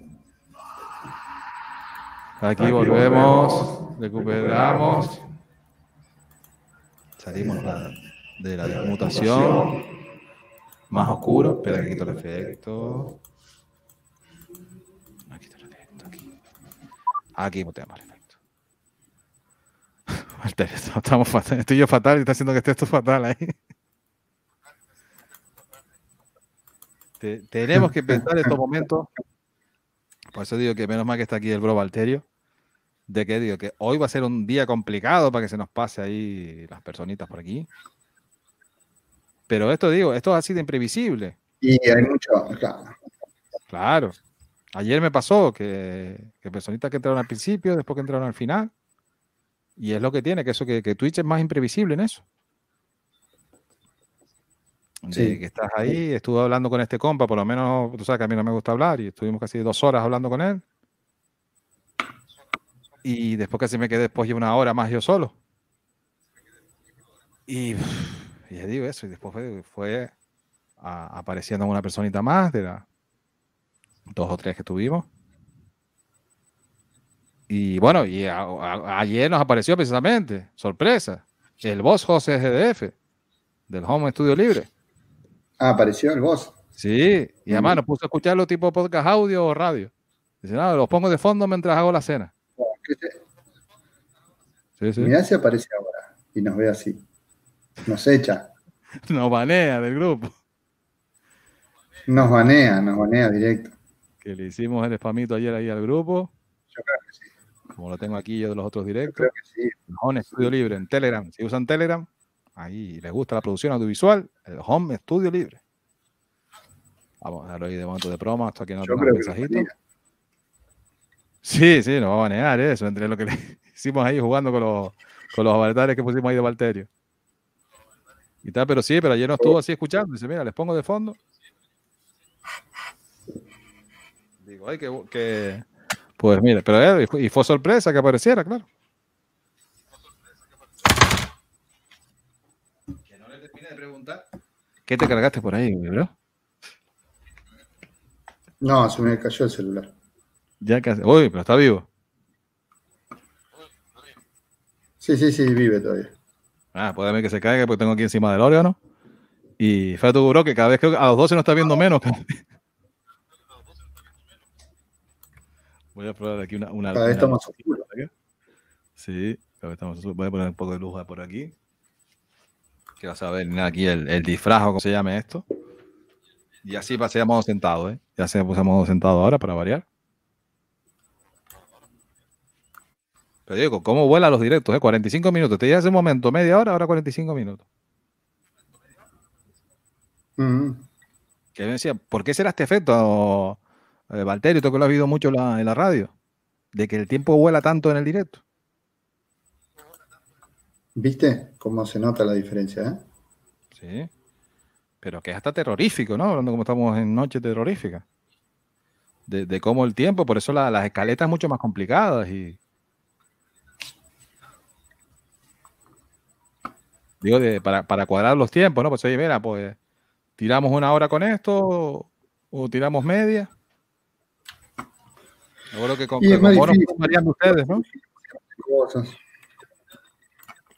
Aquí volvemos, recuperamos. Salimos de la desmutación. Más oscuro. Espera que quito el efecto. Aquí el efecto. Aquí. Aquí muteamos el efecto. Walter, Estamos fatal. Estoy yo fatal y está haciendo que esté esto fatal ahí. Te- tenemos que pensar en estos momentos. Por eso digo que menos mal que está aquí el bro Valterio. De que digo que hoy va a ser un día complicado para que se nos pase ahí las personitas por aquí. Pero esto digo, esto es así de imprevisible. Y hay mucho, claro, Claro. Ayer me pasó que, que personitas que entraron al principio, después que entraron al final. Y es lo que tiene, que eso que, que Twitch es más imprevisible en eso. Sí. que estás ahí, estuve hablando con este compa, por lo menos, tú sabes que a mí no me gusta hablar, y estuvimos casi dos horas hablando con él. Y después casi me quedé después de una hora más yo solo. Y, y ya digo eso, y después fue, apareciendo una personita más de la dos o tres que tuvimos. Y bueno, y ayer nos apareció precisamente, sorpresa, el boss José GDF del Home Studio Libre. Ah, apareció el boss. Sí, y además nos puso a escucharlo tipo podcast audio o radio. Dice, no, los pongo de fondo mientras hago la cena. ¿Qué te- Sí, sí. Mirá si aparece ahora y nos ve así. Nos echa, Nos banea del grupo. nos banea, nos banea directo. Que le hicimos el spamito ayer ahí al grupo. Yo creo que sí, Como lo tengo aquí yo de los otros yo directos. creo que sí. el Home Studio Libre en Telegram. Si usan Telegram, ahí les gusta la producción audiovisual, el Home Studio Libre. Vamos a darle ahí de momento de promo hasta que no Yo creo que mensajito. Sí, sí, nos va a banear eso, entre lo que le hicimos ahí jugando con los, con los avatares que pusimos ahí de Valterio. Y tal, pero sí, pero ayer no estuvo así escuchando. Dice, mira, les pongo de fondo. Digo, ay, que, que- Pues mira, pero eh, y fue sorpresa que apareciera, claro. Que no le termine de preguntar. ¿Qué te cargaste por ahí, bro? No, se me cayó el celular. Ya hace- Uy, pero está vivo. Sí, sí, sí, vive todavía. Ah, puede ser que se caiga porque tengo aquí encima del órgano. Y fue tu bro que cada vez que a los 12 nos está viendo menos. Voy a probar aquí una. una Cada vez una está más oscuro. Sí, cada vez está más oscuro. Voy a poner un poco de luz por aquí. Que vas a ver aquí el, el disfraz o como se llame esto. Y así paseamos sentados, ¿eh? Ya se pusimos sentados ahora para variar. Pero digo, ¿cómo vuelan los directos? Eh? 45 minutos. Te hace un momento, media hora, ahora 45 minutos. Mm, Que me decía, ¿por qué será este efecto, eh, Valterio, tú que lo has visto mucho la, en la radio? De que el tiempo vuela tanto en el directo. ¿Viste cómo se nota la diferencia? eh? Sí. Pero que es hasta terrorífico, ¿no? Hablando como estamos en noche terrorífica. De, de cómo el tiempo, por eso la- las escaletas mucho más complicadas y. Digo, de, para, para cuadrar los tiempos, ¿no? Pues oye, mira, pues tiramos una hora con esto o, o tiramos media. Seguro que con, Y es con más difícil. ustedes, ¿no? Cosas.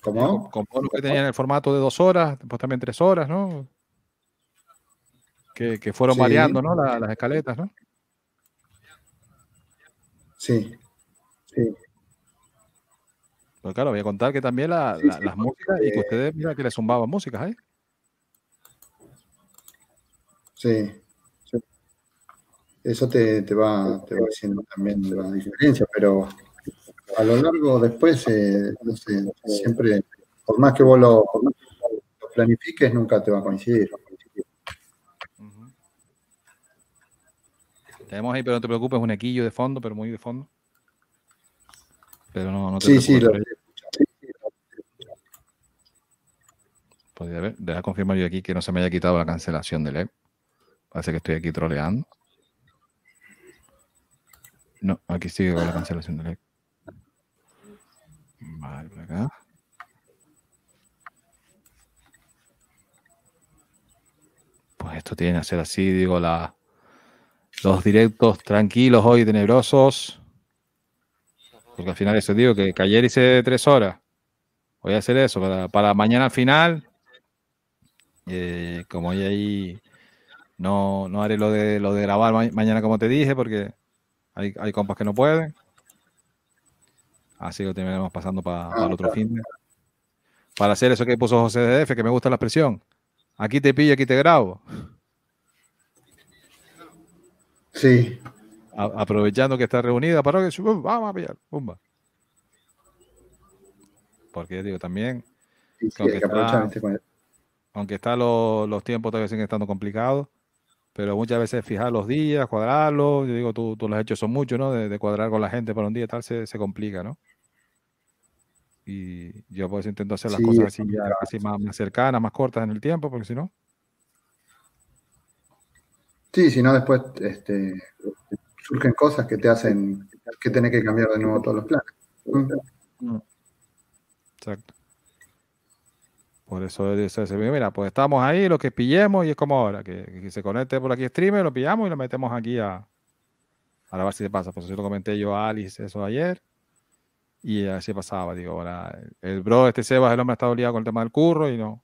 Con, ¿Cómo? con bonos que tenían el formato de dos horas, después también tres horas, ¿no? Que, que fueron Sí. variando, ¿no? La- las escaletas, ¿no? Sí. Sí. Pero claro, voy a contar que también la- Sí, la- sí, las músicas y que ustedes, mira, que le zumbaban músicas ahí. Sí. sí. eso te, te va, te va haciendo también la diferencia, pero a lo largo después, eh, no sé, siempre, por más que vos lo, por más que lo planifiques, nunca te va a coincidir. Tenemos ahí, pero no te preocupes, un equillo de fondo, pero muy de fondo. Pero no, no te Sí, sí, lo, Podría ver, deja confirmar yo aquí que no se me haya quitado la cancelación del EP. Parece que estoy aquí troleando. No, aquí sigue con la cancelación del EP. Pues esto tiene que ser así, digo, la, los directos tranquilos hoy, tenebrosos. Porque al final eso digo, que, que ayer hice tres horas. Voy a hacer eso para, mañana al final. eh, como hoy ahí no, no haré lo de lo de grabar ma- mañana como te dije, porque hay, hay compas que no pueden. Así que lo terminaremos pasando para el otro fin. Para hacer eso que puso José DF, que me gusta la expresión. Aquí te pillo, aquí te grabo. sí, A- aprovechando que está reunida su- ¡bum! vamos a pillar, pumba. Porque digo, también, sí, sí, que que aprovechar está- aunque está lo- los tiempos todavía siguen estando complicados, pero muchas veces fijar los días, cuadrarlos, yo digo, tú, tú los has hecho son muchos, ¿no? De, de cuadrar con la gente para un día y tal, se, se complica, ¿no? Y yo por eso intento hacer las Sí, cosas así, ya casi más, más cercanas, más cortas en el tiempo, porque si no, Sí, si no después este, surgen cosas que te hacen que tenés que cambiar de nuevo todos los planes. Mm. Exacto. Por eso dice, dice, mira, pues estamos ahí, lo que pillemos y es como ahora, que, que se conecte por aquí streamer, lo pillamos y lo metemos aquí a, a ver si se pasa. Pues eso lo comenté yo a Alice eso ayer y así pasaba. Digo, ahora el, bro, este Sebas, el hombre ha estado liado con el tema del curro y no,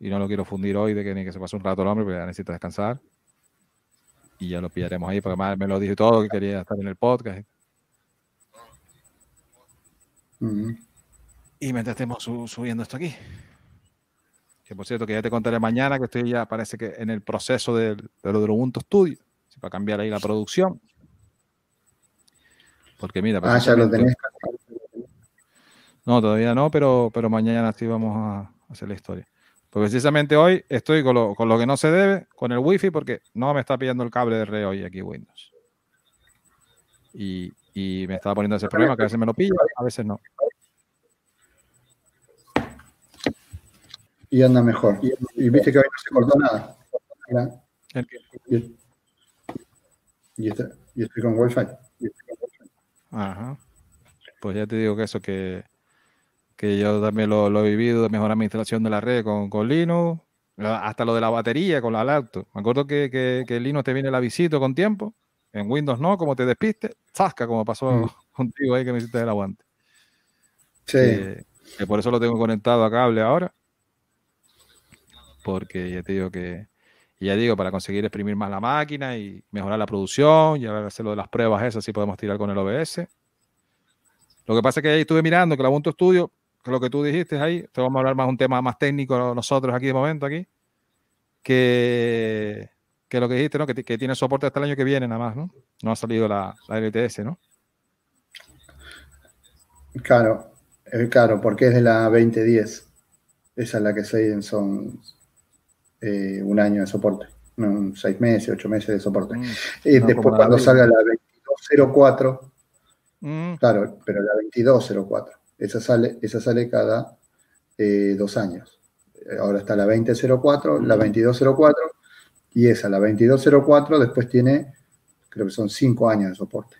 y no lo quiero fundir hoy de que ni que se pase un rato el hombre, porque ya necesita descansar. Y ya lo pillaremos ahí, porque además me lo dijo todo, que quería estar en el podcast. Mm. Y mientras estemos su- subiendo esto aquí. Que por cierto, que ya te contaré mañana que estoy ya, parece que en el proceso de, lo del Ubuntu Studio, para cambiar ahí la producción. Porque mira, Ah, ya lo tenés. No, todavía no, pero, pero mañana sí vamos a hacer la historia. Porque precisamente hoy estoy con lo, con lo que no se debe, con el wifi, porque no me está pillando el cable de red hoy aquí Windows. Y, y me estaba poniendo ese problema, que a veces me lo pilla, a veces no. Y anda mejor. Y viste que hoy no se cortó nada. Y, y está- y estoy con Wi-Fi. Ajá. Pues ya te digo que eso, que, que yo también lo, lo he vivido de mejor administración de la red con, con Linux, hasta lo de la batería con la laptop. Me acuerdo que, que, que Linux te viene la visita con tiempo, en Windows no, como te despiste, zasca, como pasó Mm. contigo ahí que me hiciste el aguante. Sí, Que, que por eso lo tengo conectado a cable ahora, porque ya te digo que, ya digo, para conseguir exprimir más la máquina y mejorar la producción y hacer lo de las pruebas esas, si podemos tirar con el OBS. Lo que pasa es que ahí estuve mirando que el Ubuntu Studio, que lo que tú dijiste ahí, te vamos a hablar más un tema más técnico nosotros aquí de momento aquí, que, que lo que dijiste, ¿no? Que, que tiene soporte hasta el año que viene nada más, ¿no? No ha salido la, la LTS, ¿no? claro. eh, claro, porque es de la 2010. Esa es la que se son eh, un año de soporte. No, seis meses, ocho meses de soporte. Mm, Y no, después la cuando de- salga la 2204, mm, claro, pero la 2204, esa sale, esa sale cada eh, dos años. Eh, Ahora está la 2004, la 2204 y esa, la 2204, después tiene, creo que son cinco años de soporte.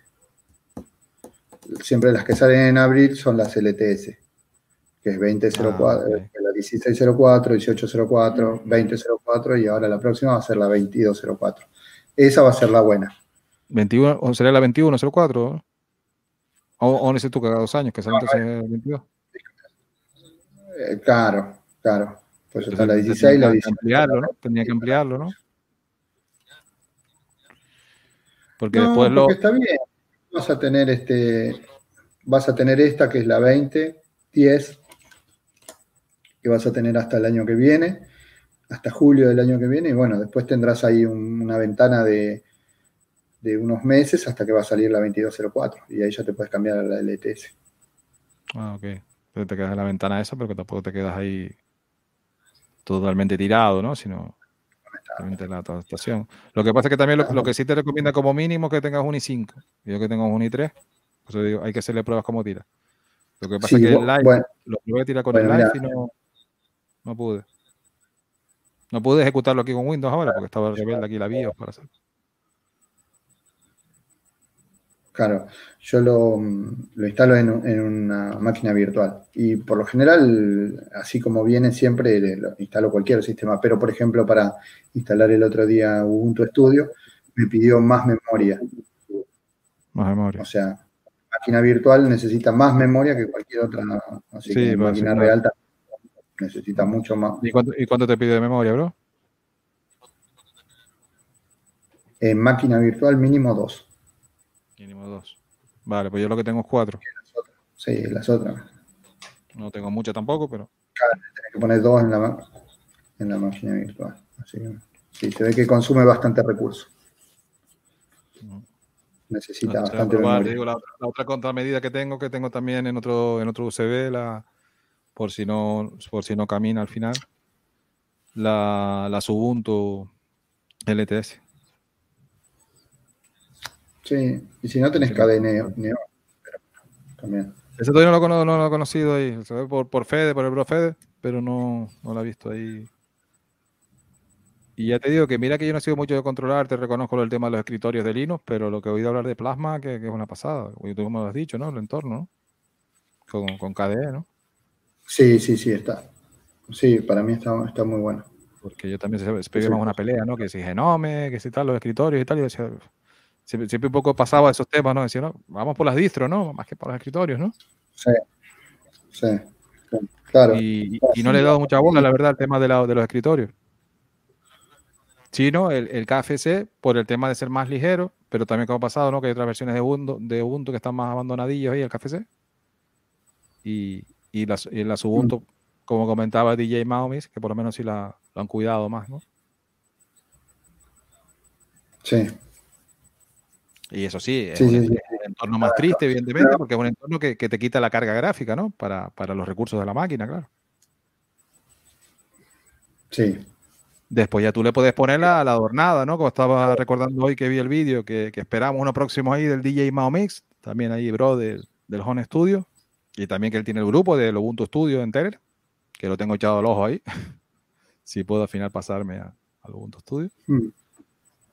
Siempre las que salen en abril son las LTS, que es 2004, Ah. Eh, la 1604, 1804, 2004 y ahora la próxima va a ser la 2204. Esa va a ser la buena. 21, o sería la 2104, ¿no? O, o que cada dos años, que sale entonces el 22. Eh, claro, claro. Pues está la Entonces, 16, la tenía que 17. ampliarlo, ¿no? Tenía que ampliarlo, ¿no? Porque No, después lo. porque está bien. Vas a tener este, vas a tener esta que es la 20, 10, que vas a tener hasta el año que viene, hasta julio del año que viene, y bueno, después tendrás ahí un- una ventana de, de unos meses hasta que va a salir la 2204 y ahí ya te puedes cambiar a la LTS. Ah, ok. Entonces te quedas en la ventana esa, pero que tampoco te quedas ahí totalmente tirado, ¿no? Sino realmente la adaptación. Lo que pasa es que también lo, lo que sí te recomienda como mínimo que tengas un i5. Yo que tengo un i3, por eso digo, hay que hacerle pruebas como tira. Lo que pasa Sí, es que el live, bueno. lo voy a tirar con Bueno, el live mira. y no, no pude. No pude ejecutarlo aquí con Windows ahora porque estaba rebelde aquí la BIOS para hacer. Claro, yo lo, lo instalo en, en una máquina virtual y por lo general, así como viene siempre, lo instalo cualquier sistema, pero por ejemplo para instalar el otro día Ubuntu Studio me pidió más memoria, Más memoria. o sea, máquina virtual necesita más memoria que cualquier otra, así Sí, que en máquina sí, real también necesita mucho más. ¿Y cuánto, ¿Y cuánto te pide de memoria, bro? En máquina virtual mínimo dos, Mínimo dos. Vale, pues yo lo que tengo es cuatro. sí, las otras. No tengo mucho tampoco, pero Tienes que poner dos en la, en la máquina virtual. Así que, sí, se ve que consume bastante recursos. Necesita No, se va a bastante probar, memoria. digo, la, otra- la otra contramedida que tengo, que tengo también en otro, en otro USB, la, por si no, por si no camina al final, la, la Ubuntu LTS. Sí, y si no tenés Sí. KDE Neo, también. Ese todavía no lo, no lo he conocido ahí, se ve por, por Fede, por el bro Fede, pero no, no lo he visto ahí. Y ya te digo que mira que yo no he sido mucho de controlar, te reconozco el tema de los escritorios de Linux, pero lo que he oído hablar de Plasma, que, que es una pasada, tú me lo has dicho, ¿no? El entorno, ¿no? Con, con KDE, ¿no? Sí, sí, sí, está. Sí, para mí está, está muy bueno. Porque yo también se más una pelea, ¿no? Que si Genome, que si tal, los escritorios y tal. Y yo decía, siempre, siempre un poco pasaba esos temas, ¿no? Decía, no, vamos por las distros, ¿no? Más que por los escritorios, ¿no? Sí, sí. Claro. Y, y no le he dado mucha bola, la verdad, al tema de, la- de los escritorios. Sí, ¿no? El, el KFC, por el tema de ser más ligero, pero también como ha pasado, ¿no? Que hay otras versiones de Ubuntu, de Ubuntu que están más abandonadillos ahí, el KFC. Y, y las, y las Ubuntu, como comentaba DJ Maomis, que por lo menos sí la, lo han cuidado más, ¿no? Sí, Y eso sí, es Sí, un, sí, en- sí. un entorno más triste, evidentemente, porque es un entorno que, que te quita la carga gráfica, ¿no? Para, para los recursos de la máquina, claro. sí. Después ya tú le puedes poner la, la adornada, ¿no? Como estaba recordando hoy que vi el vídeo, que, que esperamos uno próximo ahí del DJ Mao Mix, también ahí, bro, del, del Home Studio, y también que él tiene el grupo del Ubuntu Studio en Telegram, que lo tengo echado al ojo ahí, si puedo al final pasarme a- al Ubuntu Studio. Mm.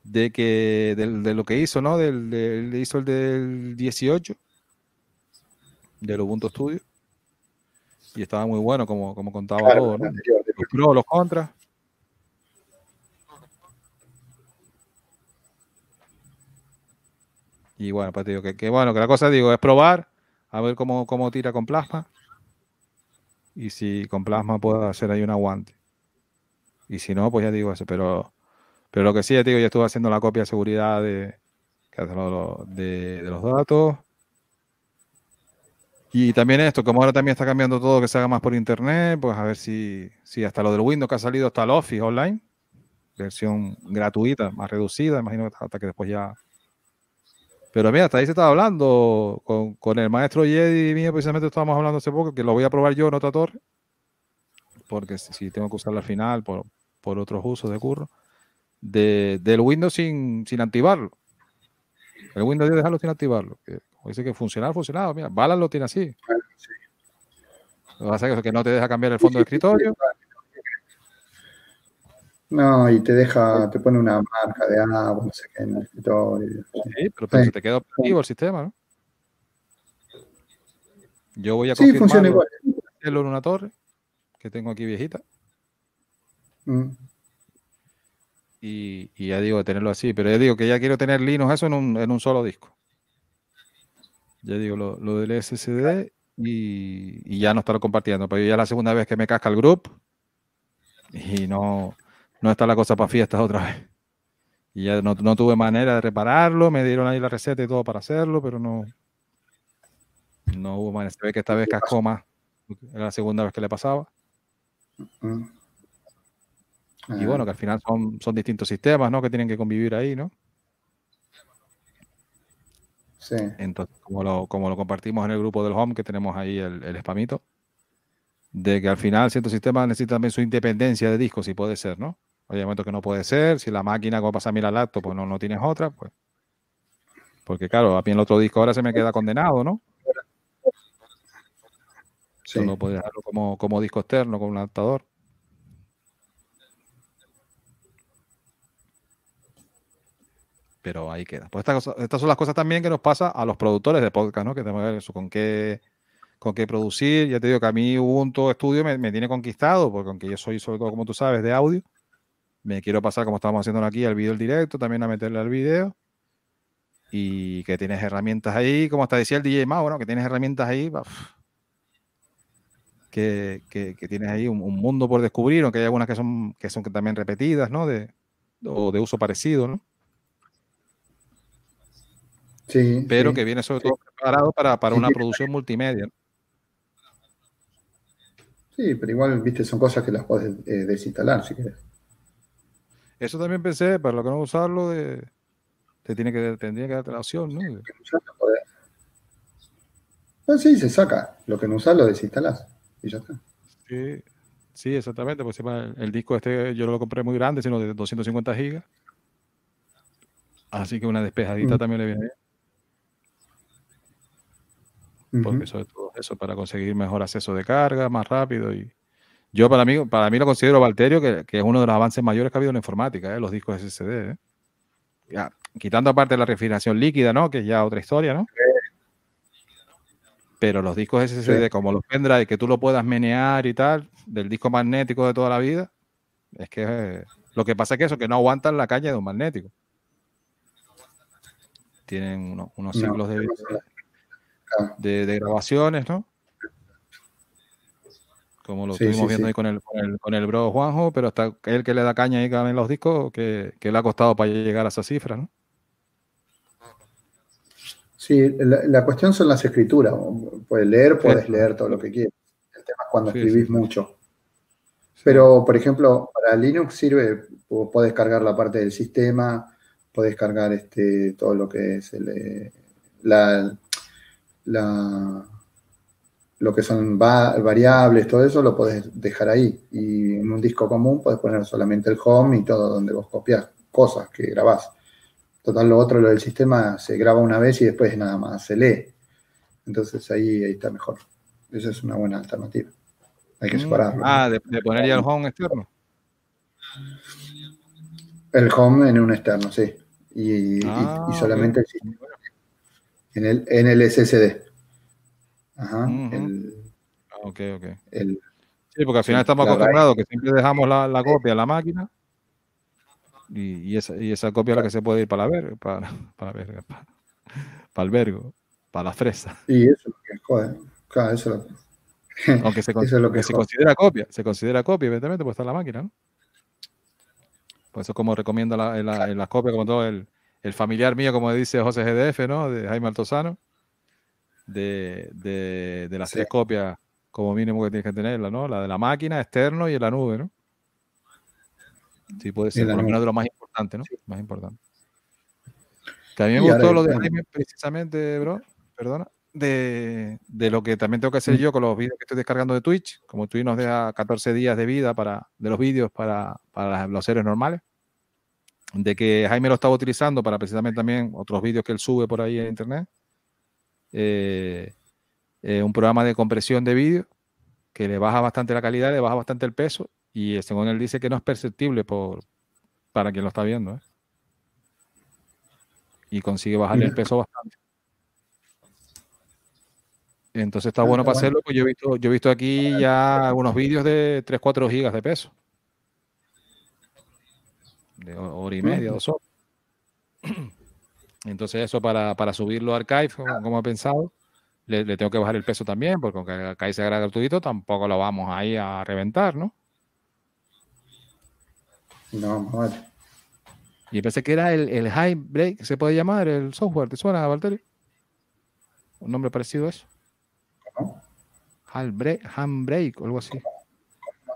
de que del- de, lo que hizo, ¿no? Del, del- hizo el del 18 del Ubuntu Studio y estaba muy bueno como, como contaba Claro, todo, ¿no? anterior. Los pros, los contras. Y bueno, pues digo que, que bueno, que la cosa digo es probar, a ver cómo, cómo tira con plasma. Y si con plasma puedo hacer ahí un aguante. Y si no, pues ya digo eso. Pero, pero lo que sí, ya digo, ya estuve haciendo la copia de seguridad de, de, de los datos. Y también esto, como ahora también está cambiando todo, que se haga más por internet, pues a ver si, si hasta lo del Windows que ha salido hasta el Office online, versión gratuita, más reducida, imagino hasta que después ya. Pero mira, hasta ahí se estaba hablando con, con el maestro Jedi mío, precisamente estábamos hablando hace poco, que lo voy a probar yo en otra torre, porque si, tengo que usarla al final por, por otros usos de curro, de, del Windows sin, sin activarlo. El Windows 10 dejarlo sin activarlo. Dice que funcionar, funcionaba. Mira, Balas lo tiene así. Lo que pasa es que no te deja cambiar el fondo de escritorio. No, y te deja, te pone una marca de agua, no sé qué, en el escritorio. Sí, pero, pero Sí. se te queda operativo el sistema, ¿no? Yo voy a Sí, funciona igual. en una torre que tengo aquí viejita Mm. y, y ya digo tenerlo así, pero ya digo que ya quiero tener Linux eso en un, en un solo disco. Ya digo lo, lo del SSD y, y ya no estarlo compartiendo, pero ya es la segunda vez que me casca el grupo y no, no está la cosa para fiestas otra vez. Y ya no, no tuve manera de repararlo, me dieron ahí la receta y todo para hacerlo, pero no, no hubo manera. Se ve que esta vez cascó más. Era la segunda vez que le pasaba. Mm. Y bueno, que al final son, son distintos sistemas, ¿no? Que tienen que convivir ahí, ¿no? Sí. Entonces, como lo, como lo compartimos en el grupo del home, que tenemos ahí el, el spamito, de que al final cierto sistema necesita también su independencia de disco, si puede ser, ¿no? Hay momentos que no puede ser, si la máquina, como pasa a mí la laptop, pues no, no tienes otra, pues. Porque claro, a mí el otro disco ahora se me queda condenado, ¿no? Sí. Solo puedes dejarlo como, como disco externo con un adaptador. Pero ahí queda. Pues estas, cosas- estas son las cosas también que nos pasa a los productores de podcast, ¿no? Que tenemos que ver eso, con qué, con qué producir. Ya te digo que a mí Ubuntu Studio me, me tiene conquistado, porque aunque yo soy sobre todo, como tú sabes, de audio, me quiero pasar, como estamos haciendo aquí, al vídeo el directo, también a meterle al vídeo. Y que tienes herramientas ahí, como hasta decía el DJ Mao, ¿no? Que tienes herramientas ahí, uf, que, que- que tienes ahí un, un mundo por descubrir, aunque hay algunas que son, que son también repetidas, ¿no? De, o de uso parecido, ¿no? Sí, Pero sí. que viene sobre todo preparado para, para una producción multimedia. Sí, pero igual, viste, son cosas que las puedes eh, desinstalar si quieres. Eso también pensé, para lo que no usarlo, de, te tiene que, tendría que darte la opción, ¿no? Ah, sí, se saca. Lo que no usás lo desinstalás. Y ya está. Sí, sí, exactamente. Pues el, el disco este yo no lo compré muy grande, sino de 250 gigas. Así que una despejadita Mm. también le viene bien, porque sobre todo eso para conseguir mejor acceso de carga, más rápido. Y yo para mí, para mí lo considero, Valterio, que, que es uno de los avances mayores que ha habido en la informática, ¿eh? los discos SSD. ¿eh? Ya, quitando aparte la refrigeración líquida, ¿no? Que es ya otra historia, ¿no? Pero los discos SSD, Sí. como los pendrive, que tú lo puedas menear y tal, del disco magnético de toda la vida, es que eh, lo que pasa es que eso, que no aguantan la caña de un magnético. Tienen uno- unos No, ciclos no de, de grabaciones, ¿no? Como lo Sí, estuvimos sí, viendo sí. ahí con el, con, el, con el bro Juanjo, pero hasta él que le da caña ahí en los discos, que, que le ha costado para llegar a esas cifras, ¿no? Sí, la, la cuestión son las escrituras. Puedes leer, puedes leer todo lo que quieras. El tema es cuando escribís mucho. Pero, por ejemplo, para Linux sirve, podés cargar la parte del sistema, podés cargar este, todo lo que es el, eh, la, la- lo que son va- variables, todo eso lo podés dejar ahí. Y en un disco común podés poner solamente el home y todo donde vos copias cosas que grabás. Total, lo otro, lo del sistema, se graba una vez y después nada más se lee. Entonces ahí, ahí está mejor. Esa es una buena alternativa. Hay que Mm, separarlo. Ah, de, de poner ya el home externo. El home en un externo, sí. Y, y- Ah, y solamente el sistema. En el, en el SSD. Ajá. El, Ah, Ok, ok. el- Sí, porque al final estamos acostumbrados que siempre dejamos la, la copia en la máquina y, y esa, y esa copia es la que se puede ir para la verga, para, para, verga, para, para el vergo, para la fresa. y eso es lo que jode. Claro, eso es lo que- Aunque se, con- es lo que se considera copia, se considera copia, evidentemente, pues está en la máquina, ¿no? Por eso como recomiendo la- en, la- en las copias, como todo el, el familiar mío, como dice José GDF, ¿no? De Jaime Altozano, de, de, de las Sí. tres copias como mínimo que tienes que tenerla, ¿no? La de la máquina, externo y en la nube, ¿no? Sí, puede ser, por lo menos de lo más importante, ¿no? Más importante. Que a mí me Y gustó lo de Jaime precisamente, bro, perdona, de, de lo que también tengo que hacer Mm. yo con los vídeos que estoy descargando de Twitch, como Twitch nos deja 14 días de vida para, de los vídeos para, para los seres normales, de que Jaime lo estaba utilizando para precisamente también otros vídeos que él sube por ahí en internet, eh, eh, un programa de compresión de vídeo que le baja bastante la calidad, le baja bastante el peso y eh, según él dice que no es perceptible por, para quien lo está viendo. ¿eh? Y consigue bajarle el peso bastante. Entonces está Ah, bueno para hacerlo, pues yo he visto, yo he visto aquí ya algunos vídeos de 3-4 gigas de peso. De ho- hora y media, dos horas. Entonces eso para, para subirlo a Archive, como, como he pensado, le, le tengo que bajar el peso también, porque aunque Archive se graba gratuito, tampoco lo vamos ahí a reventar, ¿no? No, vale. Y pensé que era el, el High Break, ¿se puede llamar el software? ¿Te suena, Valtteri? Un nombre parecido a eso. ¿Cómo? Handbrake, Handbrake o algo así.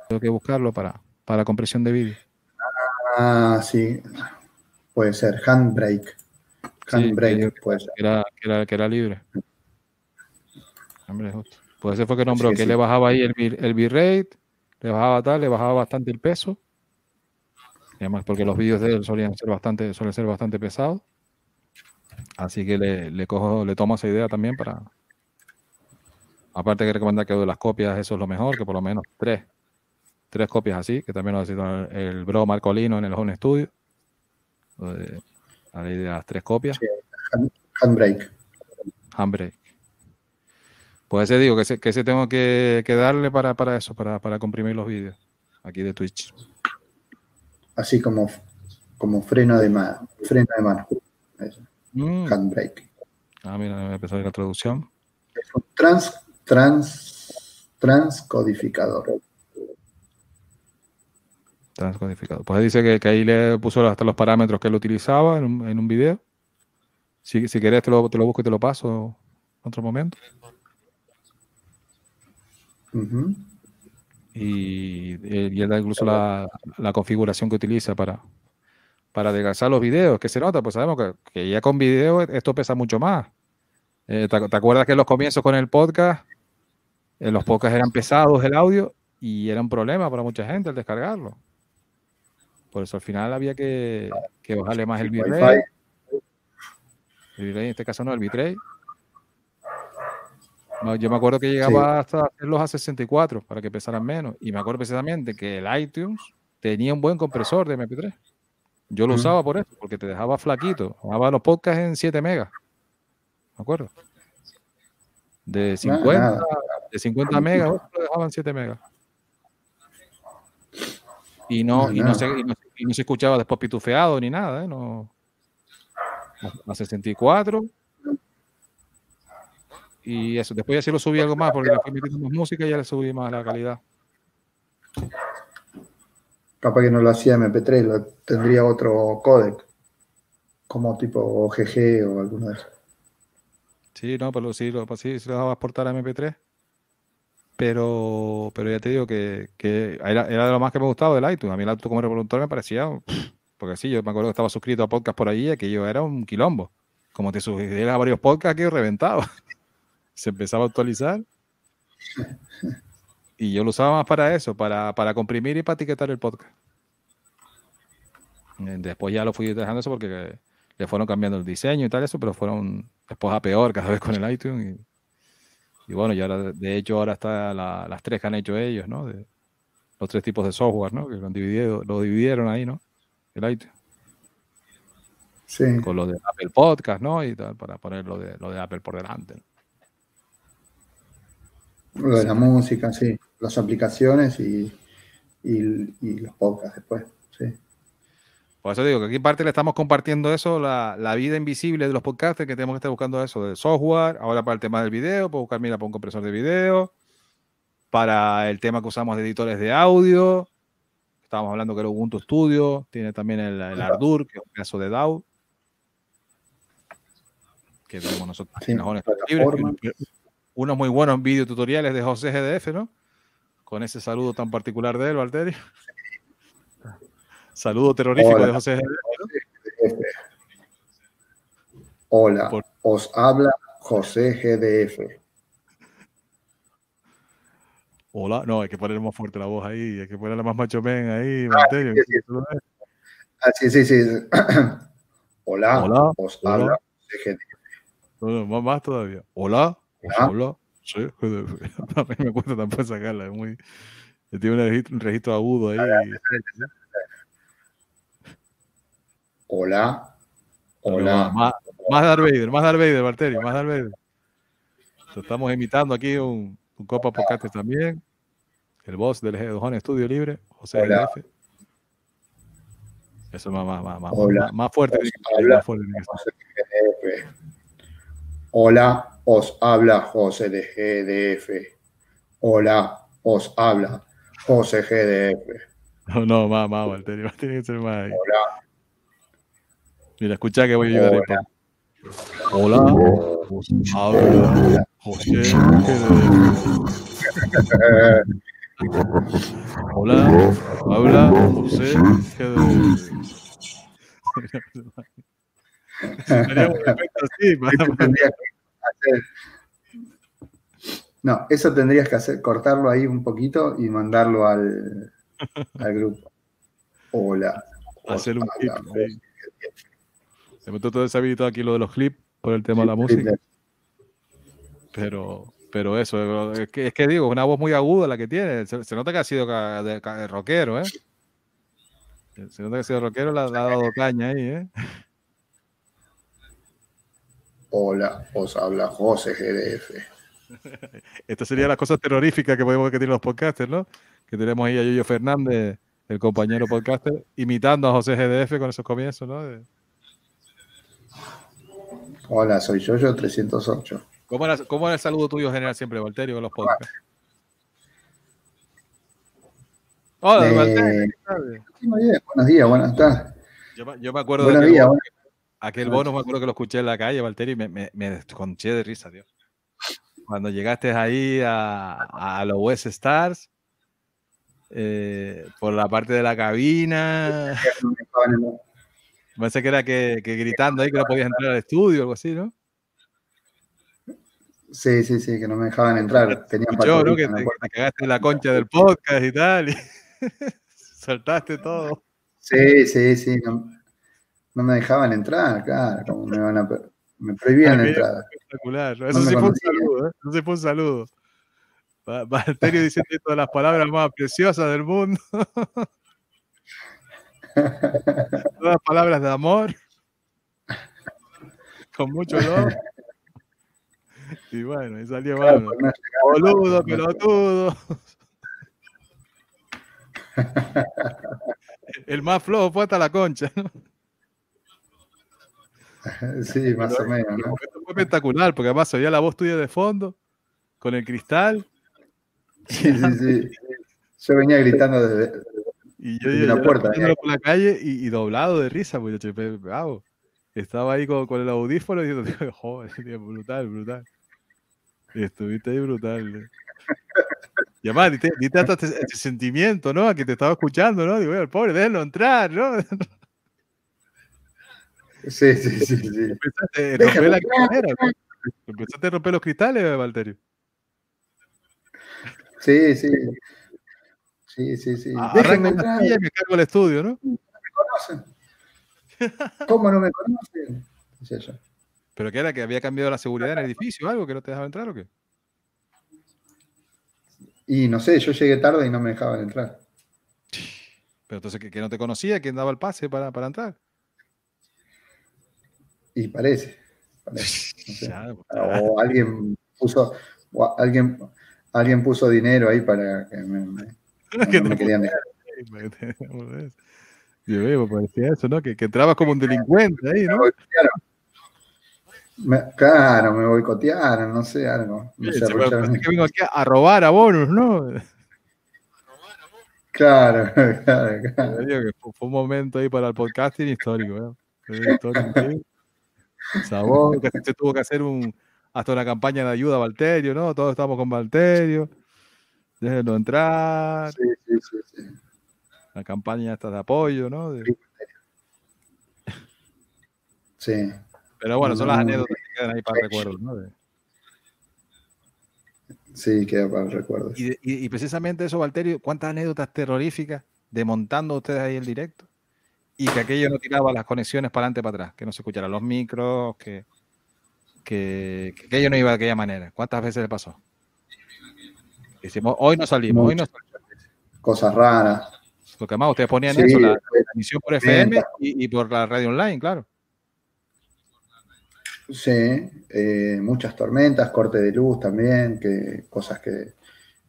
Tengo que buscarlo para, para compresión de vídeo. Ah, sí. Puede ser. Handbrake. Que, puede ser. que era, que, era, que era libre. Hombre, justo. Pues ese fue que nombró Sí, que sí. le bajaba ahí el, el bitrate, le bajaba tal, le bajaba bastante el peso. Y además, porque los vídeos de él solían ser bastante, suelen ser bastante pesados. Así que le, le cojo, le tomo esa idea también para. Aparte que recomendar que de las copias, eso es lo mejor, que por lo menos tres. Tres copias así, que también lo ha sido el, el bro Marcolino en el Home Studio. La ley de las tres copias. Handbrake. Handbrake. Pues ese digo que ese, que ese tengo que, que darle para, para eso, para, para comprimir los vídeos aquí de Twitch. Así como, como freno de mano. Freno de mano. Mm. Handbrake. Ah, mira, me empezó a ir la traducción. Es un trans, trans, transcodificador. Transcodificado. Pues dice que, que ahí le puso hasta los parámetros que él utilizaba en un, en un video. Si, si querés te lo, te lo busco y te lo paso en otro momento. Y, eh, y él da incluso la, la configuración que utiliza para, para adelgazar los videos, que se nota, pues sabemos que, que ya con video esto pesa mucho más. Eh, ¿te, te acuerdas que en los comienzos con el podcast, eh, los podcasts eran pesados el audio y era un problema para mucha gente el descargarlo? Por eso al final había que, que bajarle más el bitrate. El bitrate en este caso no, el bitrate. Yo me acuerdo que llegaba hasta hacerlos a 64 para que pesaran menos. Y me acuerdo precisamente que el iTunes tenía un buen compresor de MP3. Yo lo usaba por eso, porque te dejaba flaquito. Dejaba los podcasts en 7 megas. ¿Me acuerdo? De 50, nada. de 50 megas, lo dejaban 7 megas. Y no, No, y no, se, y, no, y no se escuchaba después pitufeado ni nada, ¿eh? No, a 64. Y eso, después ya sí lo subí algo más, porque le fui metiendo más música y ya le subí más la calidad. Capaz que no lo hacía MP3, lo, tendría otro codec. Como tipo OGG o alguno de esos. Sí, no, pero sí lo, sí, sí lo dejaba exportar a MP3. Pero, pero ya te digo que, era, era de lo más que me gustaba del iTunes. A mí el iTunes como reproductor me parecía. Porque sí, yo me acuerdo que estaba suscrito a podcast por ahí y que yo era un quilombo. Como te suscribías a varios podcasts que reventaba. Se empezaba a actualizar. Y yo lo usaba más para eso, para, para comprimir y para etiquetar el podcast. Eh, Después ya lo fui dejando eso porque le fueron cambiando el diseño y tal eso, pero fueron después a peor cada vez con el iTunes. Y, y bueno, y ahora, de- hecho, ahora está la- las tres que han hecho ellos, ¿no? De, los tres tipos de software, ¿no? Que lo, han dividido, lo dividieron ahí, ¿no? El iTunes. Sí. Con lo de Apple Podcast, ¿no? Y tal, para poner lo de, lo de Apple por delante. ¿no? Lo de la música, sí. Las aplicaciones y, y, y los podcasts después. Sí. Por eso digo que aquí en parte le estamos compartiendo eso, la, la vida invisible de los podcasts, que tenemos que estar buscando eso del software, ahora para el tema del video, puedo buscar, mira, para un compresor de video, para el tema que usamos de editores de audio, estábamos hablando que el Ubuntu Studio, tiene también el, el Ardour, que es un caso de DAW, que tenemos nosotros Sí, unos muy buenos videotutoriales de José GDF, ¿no? Con ese saludo tan particular de él, Valterio. Saludo terrorífico Hola. de José GDF. Hola, Por- os habla José GDF. Hola, no, hay que poner más fuerte la voz ahí, hay que ponerla más macho men ahí, Valterio. sí, sí. Ah, sí, sí, sí. Hola, Hola, os hola. habla José GDF. No, no, más, todavía. Hola, Hola. hola. Sí, a mí me cuesta tampoco sacarla, es muy. Tiene un registro, un registro agudo ahí. Pero hola. Más, más Darth Vader, más Darth Vader, Valterio, más Darth Vader. Lo estamos imitando aquí un, un Copa Podcast también. El boss del G2 Estudio Libre, José Hola. GDF. Eso es más, más, más, más, Hola. más, fuerte. Hola. más fuerte. José. Hola, os habla José de GDF. Hola, os habla José GDF. No, no, más, más, Valterio. Tiene que ser más ahí. Hola, Mira, escucha que voy a ayudar ahí. Hola. Hola. Habla José. Hola. Habla José así, No, eso tendrías que hacer, cortarlo ahí un poquito y mandarlo al, al grupo. Hola. hacer un Hola, Se me todo deshabilitado aquí lo de los clips por el tema de la música, pero, pero eso, es que, es que digo, una voz muy aguda la que tiene. Se, se nota que ha sido ca- de, ca- de rockero, ¿eh? Se nota que ha sido rockero, le ha, dado caña ahí, ¿eh? Hola, os habla José GDF. Estas serían las cosas terroríficas que podemos que tienen los podcasters, ¿no? Que tenemos ahí a Yoyo Fernández, el compañero podcaster, imitando a José GDF con esos comienzos, ¿no? De- Hola, soy Yoyo 308. ¿Cómo, era, ¿Cómo era el saludo tuyo general siempre, Valterio, con los podcasts? Hola, Eh, Valterio. Buenos días, buenas tardes. Yo, me- yo me acuerdo Buenos de aquel, días, bono, aquel bono, me acuerdo que lo escuché en la calle, Valterio, y me, me, me desconché de risa, tío. Cuando llegaste ahí a, a los West Stars, eh, por la parte de la cabina, Pensé que era que, que gritando ahí que no podías entrar al estudio o algo así, ¿no? Sí, sí, sí, que no me dejaban entrar. Tenían Escuchó, ¿no? Que te, cagaste la concha del podcast y tal. Y saltaste todo. Sí, sí, sí. No, no me dejaban entrar, claro. Como me, van a, me prohibían la Aquello entrada. Espectacular. ¿no? Eso sí fue un saludo, ¿eh? Eso sí fue un saludo. Va- Valterio diciendo todas las palabras más preciosas del mundo. todas palabras de amor. Con mucho olor. Y bueno, y salió Claro, mal. por no Boludo, pelotudo. El más flojo fue hasta la concha. ¿no? Sí, más o menos, ¿no? fue espectacular, porque además oía la voz tuya de fondo, con el cristal, Sí, sí, sí. Yo venía gritando desde. Y yo, yo- la puerta, eh. por la calle y, y doblado de risa, porque yo, bravo. Estaba ahí con, con el audífono y diciendo, joder, tío, brutal, brutal. Estuviste ahí brutal. ¿eh? Y además, diste, diste hasta este, este sentimiento, ¿no? A que te estaba escuchando, ¿no? Digo, "Oye, el pobre, déjenlo entrar, ¿no? Sí, sí, sí, sí. Empezaste a Déjalo romper la ¿no? Empezaste a romper los cristales, Valterio. Sí, sí. Sí, sí, sí. Ah, Déjenme entrar. y me cargo el estudio, ¿no? conocen. ¿Cómo no me conocen? Decía yo. ¿Pero qué era? ¿Que había cambiado la seguridad en el edificio o algo? ¿Que no te dejaba entrar o qué? Y no sé, yo llegué tarde y no me dejaban entrar. Pero entonces, ¿que, que no te conocía? ¿Quién daba el pase para, para entrar? Y parece. parece, no sé. Ya, pues, O alguien puso, o alguien, alguien puso dinero ahí para que me, me- no, que no me querían dejar. Yo veo, parecía eso, ¿no? Que, que entrabas como un delincuente ahí, ¿no? Me- claro, me boicotearon, no sé, algo. Me Sí, que vengo aquí a robar a bonus, ¿no? Claro, claro, claro. que fue, un momento ahí para el podcasting histórico, ¿eh? Sabor, que se tuvo que hacer un, hasta una campaña de ayuda a Valterio, ¿no? Todos estamos con Valterio. Déjenlo entrar. Sí, sí, sí, sí. La campaña esta de apoyo, ¿no? De- Sí. Pero bueno, son las No. anécdotas que quedan ahí para recuerdos, ¿no? De- Sí, queda para el recuerdo. Y, y- y precisamente eso, Valterio, ¿cuántas anécdotas terroríficas de montando ustedes ahí el directo? Y que aquello no tiraba las conexiones para adelante para atrás, que no se escucharan los micros, que, que, que aquello no iba de aquella manera. ¿Cuántas veces le pasó? Decimos, hoy no salimos, hoy no salimos. Cosas raras. Porque además ustedes ponían Sí, eso, la, la emisión por FM y, y por la radio online, claro. Sí, eh, muchas tormentas, corte de luz también, que cosas que,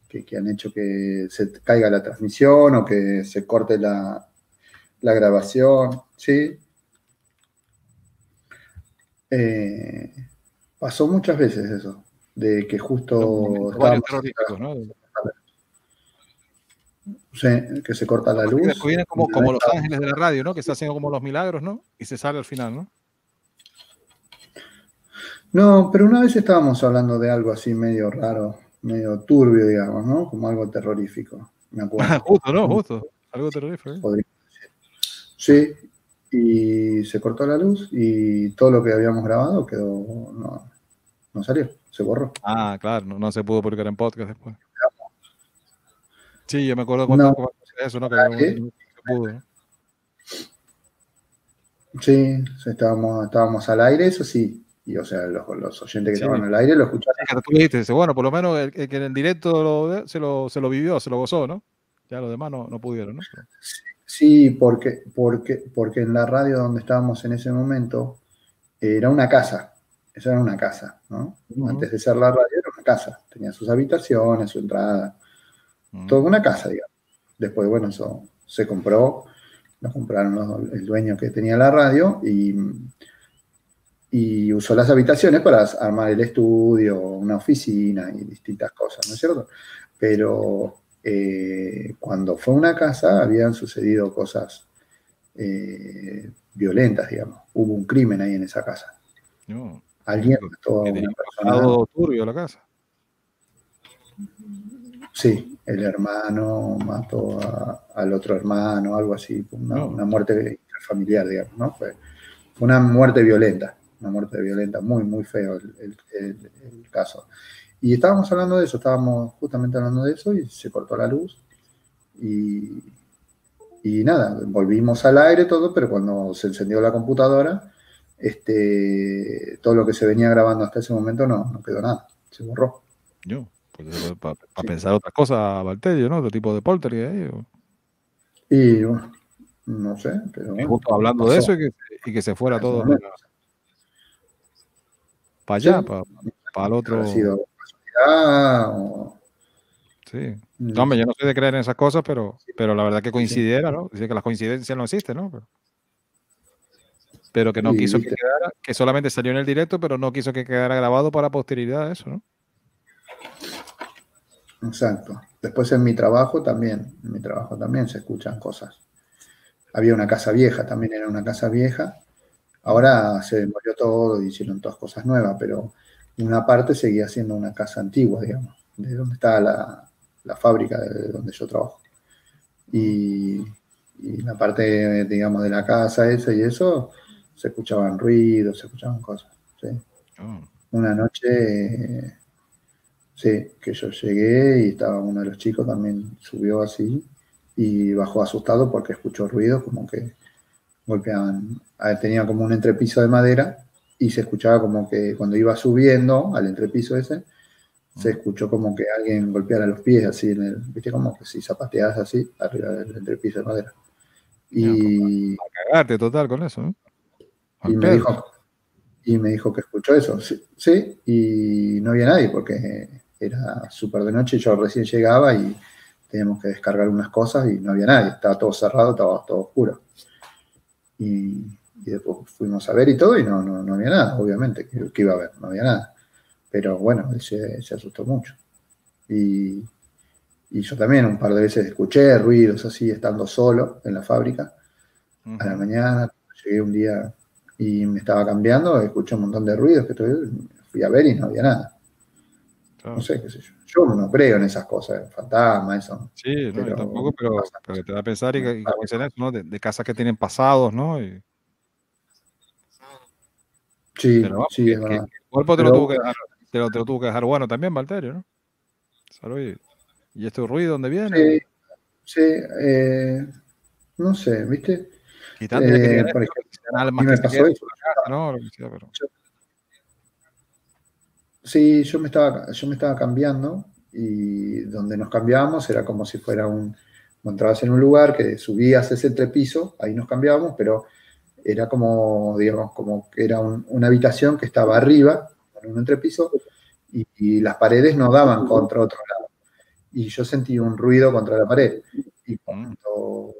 que- que han hecho que se caiga la transmisión o que se corte la, la grabación, sí. Eh, pasó muchas veces eso, de que justo terroríficos, ¿no? sí, que se corta la luz. vienen como, como los ángeles de la radio, ¿no? Que está haciendo como los milagros, ¿no? Y se sale al final, ¿no? No, pero una vez estábamos hablando de algo así medio raro, medio turbio, digamos, ¿no? Como algo terrorífico, me acuerdo. justo, ¿no? Justo. Algo terrorífico. ¿eh? Sí, y se cortó la luz y todo lo que habíamos grabado quedó, no, no salió, se borró. Ah, claro, no, no se pudo publicar en podcast después. Sí, yo me acuerdo cuando, No. eso, ¿no? Que Ah, no- se pudo, ¿no? Sí, estábamos, estábamos al aire, eso sí. Y o sea, los, los oyentes que Sí. estaban al aire lo escucharon. Sí, tú dijiste, bueno, por lo menos el, el que en el directo lo- se, lo, se lo vivió, se lo gozó, ¿no? Ya los demás no, no pudieron, ¿no? Sí, porque, porque, porque en la radio donde estábamos en ese momento era una casa. Esa era una casa, ¿no? Antes de ser la radio era una casa. Tenía sus habitaciones, su entrada, Mm. toda una casa, digamos. Después, bueno, eso se compró, lo compraron los- el dueño que tenía la radio y, y usó las habitaciones para armar el estudio, una oficina y distintas cosas, ¿no es cierto? Pero eh, cuando fue una casa habían sucedido cosas eh, violentas, digamos. Hubo un crimen ahí en esa casa. No, Alguien mató a una persona. turbio la casa. Sí, el hermano mató a- al otro hermano, algo así, una, una muerte familiar, digamos, ¿no? Fue, fue una muerte violenta, una muerte violenta, muy, muy feo el, el- el- el caso. Y estábamos hablando de eso, estábamos justamente hablando de eso y se cortó la luz y, y nada, volvimos al aire todo, pero cuando se encendió la computadora, este, todo lo que se venía grabando hasta ese momento no, no quedó nada, se borró. Yo, para pensar otras cosas, Valterio, ¿no? Otro tipo de o- Y bueno, no sé, pero... Bueno, justo hablando de eso y que, y que se fuera todo para allá, Sí. para, el otro. sido o- Sí. No, hombre, yo no soy de creer en esas cosas, pero, pero la verdad que coincidiera, ¿no? Dice que las coincidencias no existen, ¿no? Pero, pero que no Sí, quiso que quedara, que solamente salió en el directo, pero no quiso que quedara grabado para posterioridad eso, ¿no? Exacto. Después en mi trabajo también, en mi trabajo también se escuchan cosas. Había una casa vieja, también era una casa vieja. Ahora se demolió todo y hicieron todas cosas nuevas, pero una parte seguía siendo una casa antigua, digamos, de donde estaba la, la fábrica de donde yo trabajo. Y, y la parte, digamos, de la casa esa y eso, se escuchaban ruidos, se escuchaban cosas. ¿sí? Oh, Una noche, eh, sí, que yo llegué y estaba uno de los chicos también subió así y bajó asustado porque escuchó ruido, como que golpeaban, tenía como un entrepiso de madera y se escuchaba como que cuando iba subiendo al entrepiso ese, se escuchó como que alguien golpeara los pies así en el, viste como que si zapateas así arriba del entrepiso de madera. Y, a cagarte total con eso, y me dijo y me dijo que escuchó eso. Sí, sí, y no había nadie porque era súper de noche. Yo recién llegaba y teníamos que descargar unas cosas y no había nadie. Estaba todo cerrado estaba todo oscuro. Y, y después fuimos a ver y todo y no, no, no había nada obviamente que, que iba a haber no había nada. Pero bueno él se, se asustó mucho. Y, y yo también un par de veces escuché ruidos así estando solo en la fábrica a la mañana, llegué un día y me estaba cambiando, escuché un montón de ruidos que fui a ver y no había nada. Claro. No sé, qué sé yo. Yo no creo en esas cosas, fantasmas, eso. Sí, no, yo pero tampoco, pero, pero te da a pensar y, que- y dicen eso, ¿no? De, de casas que tienen pasados, ¿no? Y, Sí, pero vamos, sí, es que verdad. el cuerpo te lo, tuvo que dejar, te, lo, te lo tuvo que dejar bueno también, Valterio, ¿no? Salud. Y, ¿y este ruido dónde viene? Sí, sí, eh, no sé, ¿viste? Y tanto que eh, por ejemplo, almas pero- Sí, yo me estaba, yo me estaba cambiando y donde nos cambiábamos era como si fuera un, entrabas en un lugar que subías ese entrepiso, ahí nos cambiábamos, pero era como, digamos, como que era un- una habitación que estaba arriba, en un entrepiso, y, y las paredes no daban contra otro lado. Y yo sentí un ruido contra la pared. Y cuando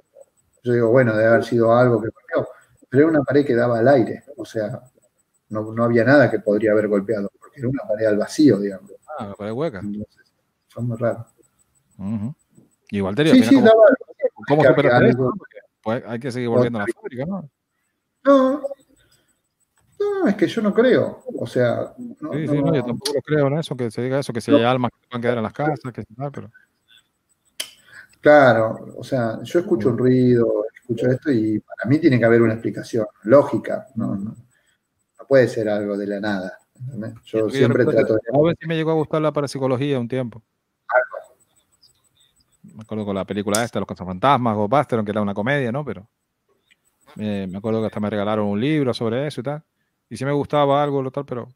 yo digo, bueno, debe haber sido algo que golpeó, pero era una pared que daba al aire, o sea, no, no había nada que podría haber golpeado, porque era una pared al vacío, digamos. Ah, la pared hueca. Entonces, fue muy raro. Ujú. Y Valterio, Sí, sí, ¿cómo, daba. cómo que algo- no? Porque, pues, hay que seguir volviendo a la fábrica, ¿no? No, no, es que yo no creo. O sea, no, Sí, sí, no- no, yo tampoco creo en eso, que se diga eso, que si hay almas que se van a quedar en las casas, que tal, pero. Claro, o sea, yo escucho un ruido, escucho esto y para mí tiene que haber una explicación lógica, no, no, no puede ser algo de la nada. ¿entendés? Yo Sí, siempre trato de... A ver si me llegó a gustar la parapsicología un tiempo. Me acuerdo con la película esta, Los Cazafantasmas, Ghostbusters, aunque era una comedia, ¿no? Pero eh, me acuerdo que hasta me regalaron un libro sobre eso y tal. Y sí me gustaba algo, lo tal, pero,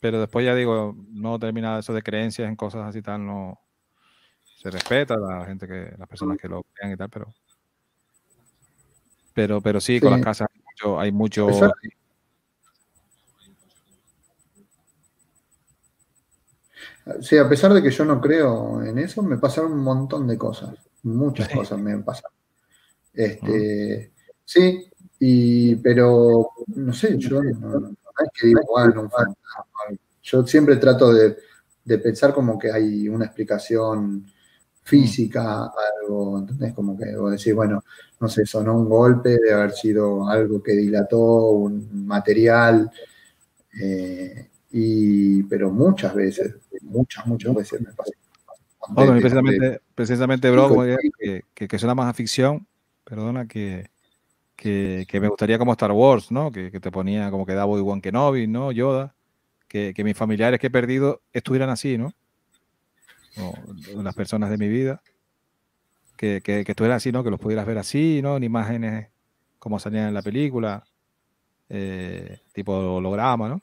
pero después ya digo, no termina eso de creencias en cosas así tal, no se respeta a la gente que, las personas que lo crean y tal, pero pero, pero sí, con Sí. las casas hay mucho, hay mucho Sí, a pesar de que yo no creo en eso, me pasaron un montón de cosas. Muchas Sí. cosas me han pasado. Este, sí, y, pero no sé, yo no, no es que digo, bueno, un fantasma. Yo siempre trato de, de pensar como que hay una explicación física, algo, ¿entendés? Como que vos decís, bueno, no sé, sonó un golpe, de haber sido algo que dilató un material, eh, y, pero muchas veces, muchas, muchas veces me pasó. Bueno, De- de- precisamente, precisamente, bro, que, que, que- suena más a ficción, perdona, que, que, que me gustaría como Star Wars, ¿no? Que, que te ponía como que daba Obi-Wan Kenobi, ¿no? Yoda, que, que mis familiares que he perdido estuvieran así, ¿no? O las personas de mi vida, que, que, que estuvieran así, ¿no? Que los pudieras ver así, ¿no? En imágenes como salían en la película, eh, tipo holograma, ¿no?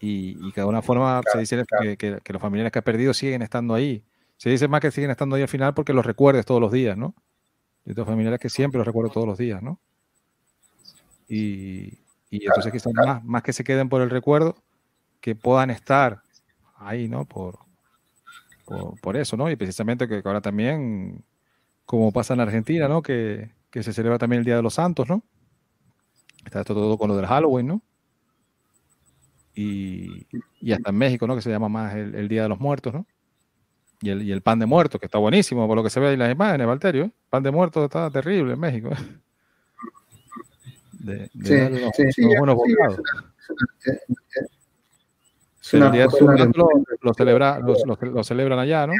Y, y que de alguna forma se dice que, que- que los familiares que has perdido siguen estando ahí. Se dice más que siguen estando ahí al final porque los recuerdes todos los días, ¿no? Yo tengo familiares que siempre los recuerdo todos los días, ¿no? Y, y entonces quizás más, más que se queden por el recuerdo, que puedan estar ahí, ¿no? Por, por, por eso, ¿no? Y precisamente que ahora también, como pasa en Argentina, ¿no? Que, que se celebra también el Día de los Santos, ¿no? Está esto todo con lo del Halloween, ¿no? Y, y hasta en México, ¿no? Que se llama más el, el Día de los Muertos, ¿no? Y el, y el pan de muertos, que está buenísimo, por lo que se ve ahí en las imágenes, Valterio. ¿eh? Pan de muertos está terrible en México. ¿eh? De, de Sí, unos, sí, sí, buenos bocados. es Es Pero una el Día de Muertos lo, lo celebra- lo- celebran allá, ¿no?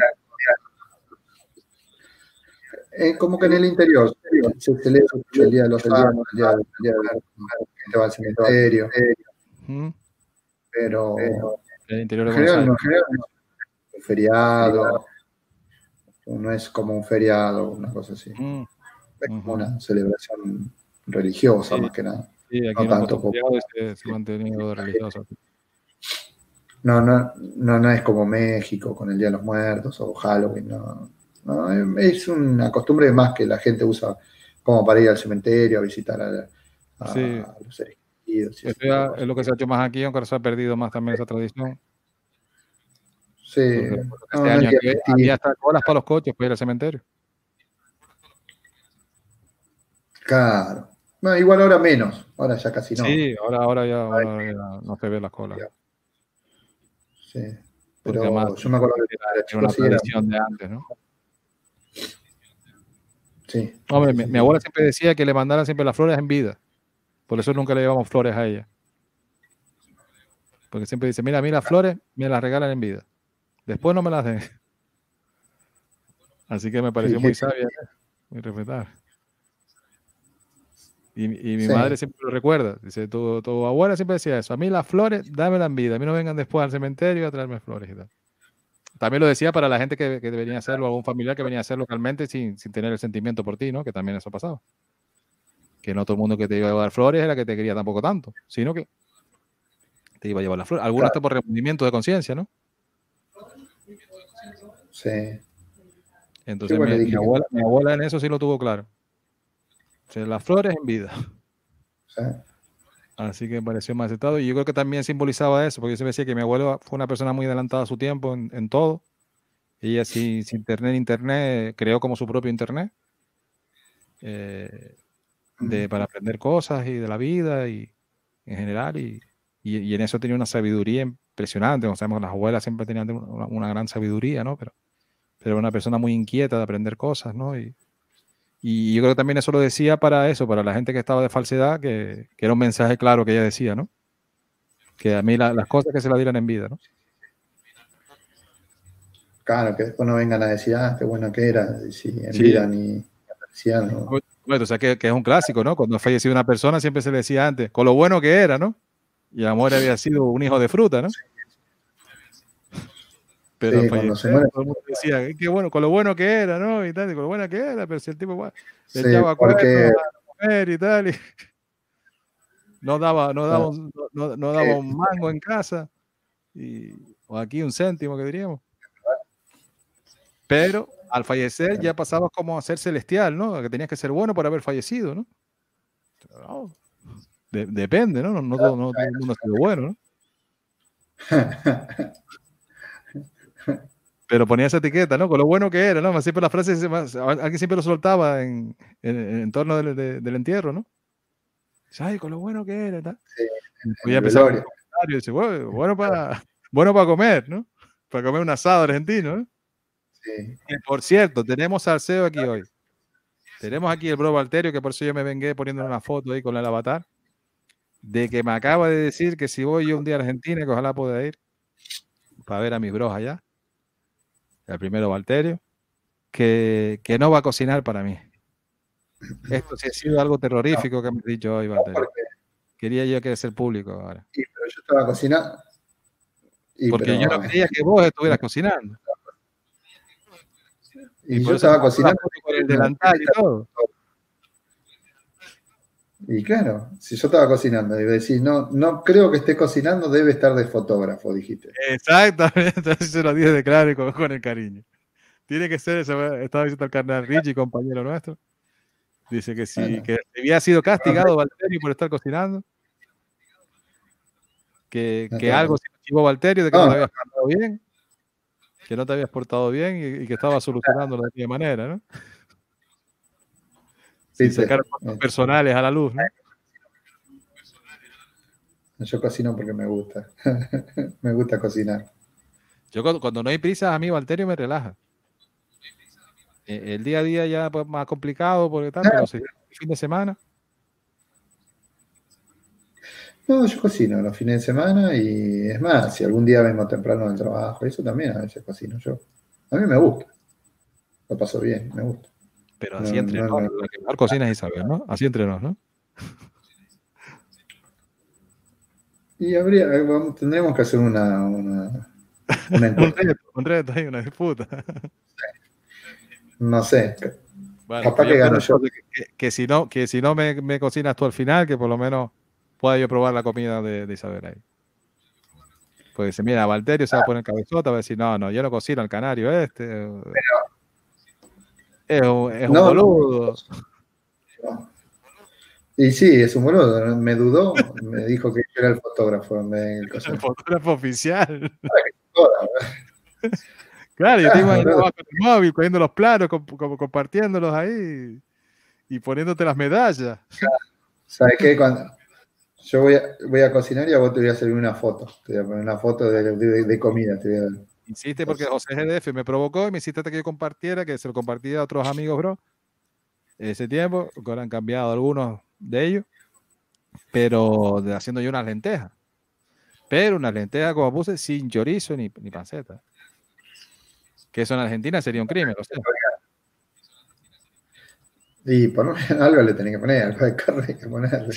Eh, como que en el interior se celebra mucho el Día de los Santos, el Día, de va al cementerio, pero En el interior de general, no, general no feriado, no es como un feriado, una cosa así. Mm, Es como una celebración religiosa Sí. más que nada. Sí, aquí No tanto se, se. No, no, no, no es como México con el Día de los Muertos o Halloween, no. No, es una costumbre más que la gente usa como para ir al cementerio a visitar a, a Sí. los seres queridos. Eso ya es lo que se ha hecho más aquí, aunque se ha perdido más también esa tradición. Sí, no, este no año había hasta colas para los coches para ir al cementerio. Claro. No, igual ahora menos, ahora ya casi no. Sí, ahora, ahora, ya, ahora ya no se ve las colas. Sí. Porque Pero además yo me acuerdo que era, era era chico, una sí, era- tradición de antes, ¿no? sí. Hombre, mi, abuela siempre decía que le mandaran siempre las flores en vida. Por eso nunca le llevamos flores a ella. Porque siempre dice, mira, a mí las flores me las regalan en vida. Después no me las den. Así que me pareció muy sabia, muy respetada. Y, y mi Sí. madre siempre lo recuerda. Dice, tu, tu abuela siempre decía eso. A mí las flores, dámelas en vida. A mí no vengan después al cementerio a traerme flores y tal. También lo decía para la gente que, que venía a hacerlo, algún familiar que venía a hacerlo localmente sin, sin tener el sentimiento por ti, ¿no? Que también eso pasaba. Que no todo el mundo que te iba a llevar flores era que te quería tampoco tanto, sino que te iba a llevar las flores. Algunos hasta por remordimiento de conciencia, ¿no? Sí. Entonces mi, abuela, mi abuela en eso sí lo tuvo claro. Sea, las flores en vida. sí. Así que me pareció más aceptado. Y yo creo que también simbolizaba eso, porque yo siempre decía que mi abuelo fue una persona muy adelantada a su tiempo en, en todo. Ella sin, sin internet, internet, creó como su propio internet. eh, de, para aprender cosas y de la vida y en general. Y, y, y en eso tenía una sabiduría impresionante. Como sabemos, las abuelas siempre tenían una, una gran sabiduría, ¿no? Pero, pero era una persona muy inquieta de aprender cosas, ¿no? Y, y yo creo que también eso lo decía para eso, para la gente que estaba de falsedad, que, que era un mensaje claro que ella decía, ¿no? Que a mí la- las cosas que se la dieran en vida, ¿no? claro, que después no vengan a decir, ah, qué bueno que era, si en Sí. vida ni aparecían, ¿no? Bueno, o sea que, que es un clásico, ¿no? Cuando ha fallecido una persona siempre se le decía antes, con lo bueno que era, ¿no? Y amor había sido un hijo de fruta, ¿no? Pero Sí, al cuando se muere- todo el mundo decía, "Eh, qué bueno, con lo bueno que era, ¿no? Y tal, y con lo bueno que era, pero si el tipo igual, le Sí, echaba porque- de comer y tal, y no daba, no daba, un, no, no daba un mango en casa, y, o aquí un céntimo que diríamos. Pero al fallecer ya pasabas como a ser celestial, ¿no? Que tenías que ser bueno por haber fallecido, ¿no? No, de- depende, ¿no? No, no todo, no todo el mundo ha sido bueno, ¿no? Pero ponía esa etiqueta, ¿no? Con lo bueno que era, ¿no? Siempre la frase, se- más- alguien siempre lo soltaba en, en, en torno del, de- del entierro, ¿no? Ay, con lo bueno que era, tal. Sí, Y voy a empezar comentarios, dice, bueno, bueno para, bueno para comer, ¿no? Para comer un asado argentino, ¿no? Sí. Y por cierto, tenemos al CEO aquí hoy. Tenemos aquí el bro Valterio, que por eso yo me vengué poniendo una foto ahí con el avatar, de que me acaba de decir que si voy yo un día a Argentina, que ojalá pueda ir, para ver a mis bros allá, el primero Valterio, que, que no va a cocinar para mí. Esto sí ha sido algo terrorífico que me has dicho hoy, Valterio. Quería yo que ser público ahora. y, pero yo estaba cocinando. Y, Porque pero- yo no quería que vos estuvieras cocinando. y yo estaba cocinando. con el delantal y todo. Y claro, si yo estaba cocinando y decís, no, no creo que esté cocinando, debe estar de fotógrafo, dijiste. Exactamente, así se lo dije de claro y con, con el cariño. Tiene que ser. Estaba diciendo el carnal Richie, compañero nuestro. Dice que Bueno. que había sido castigado Valterio por estar cocinando. Que, que algo se archivó Valterio de que no, No. te habías portado bien. Que no te habías portado bien y, y que estaba solucionándolo de aquella manera, ¿no? Sacar eh, personales a la luz, ¿no? Yo cocino porque me gusta. me gusta cocinar. Yo cuando, cuando no hay prisa, a mí Valterio me relaja. Eh, El día a día ya pues, más complicado porque tal, pero si el fin de semana, No, yo cocino los fines de semana y es más, si algún día vengo temprano del trabajo, eso también a veces cocino yo. A mí me gusta. Lo paso bien, me gusta. Pero No, así entre no, nos, no. la que mejor cocina es Isabel, ¿no? Así entre nos, ¿no? Y habría, vamos, tendremos que hacer una, una, una Un encuesta. reto, un reto ahí, una disputa. No sé. Bueno, Capaz que gano yo. Que, si no, que si no me, me cocinas tú al final, que por lo menos pueda yo probar la comida de, de Isabel ahí. Porque dice, mira, Valterio se va a poner cabezota, va a decir, no, no, yo no cocino al canario este. Es un, es un No, boludo. Y sí, es un boludo. Me dudó, me dijo que yo era el fotógrafo. Me, el fotógrafo oficial. Claro, yo te imagino con el móvil, cogiendo los platos, comp- como compartiéndolos ahí y poniéndote las medallas. ¿Sabes qué? Cuando yo voy a, voy a cocinar y a vos te voy a hacer una foto. Te voy a poner una foto de, de- de comida. Te voy a- Hiciste porque José GDF me provocó y me hiciste que yo compartiera, que se lo compartía a otros amigos, bro. Ese tiempo, que ahora han cambiado algunos de ellos, pero haciendo yo unas lentejas. Pero unas lentejas, como puse, sin chorizo ni, ni panceta. Que eso en Argentina sería un crimen. Y por algo le tenés que poner, algo de carne hay que ponerle.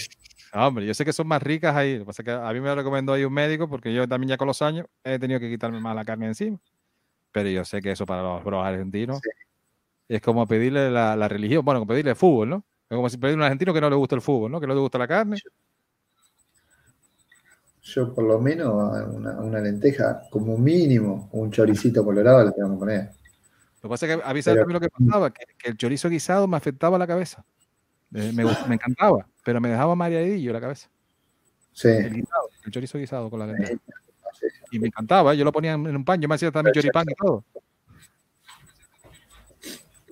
Ah, hombre, yo sé que son más ricas ahí. Lo que pasa es que a mí me lo recomendó ahí un médico porque yo también ya con los años he tenido que quitarme más la carne encima. Pero yo sé que eso para los bros argentinos es como pedirle la, la religión, bueno, como pedirle fútbol, ¿no? Es como si pedirle a un argentino que no le gusta el fútbol, ¿no? Que no le gusta la carne. Yo por lo menos una, una lenteja, como mínimo, un choricito colorado le tengo que poner. Lo que pasa es que a mí sabes Pero- también lo que pasaba, que, que el chorizo guisado me afectaba la cabeza. Eh, me encantaba, pero me dejaba mareadillo la cabeza. Sí. El guisado, el chorizo guisado con la lenteja. Y me encantaba, yo lo ponía en un pan, yo me hacía también choripán y todo.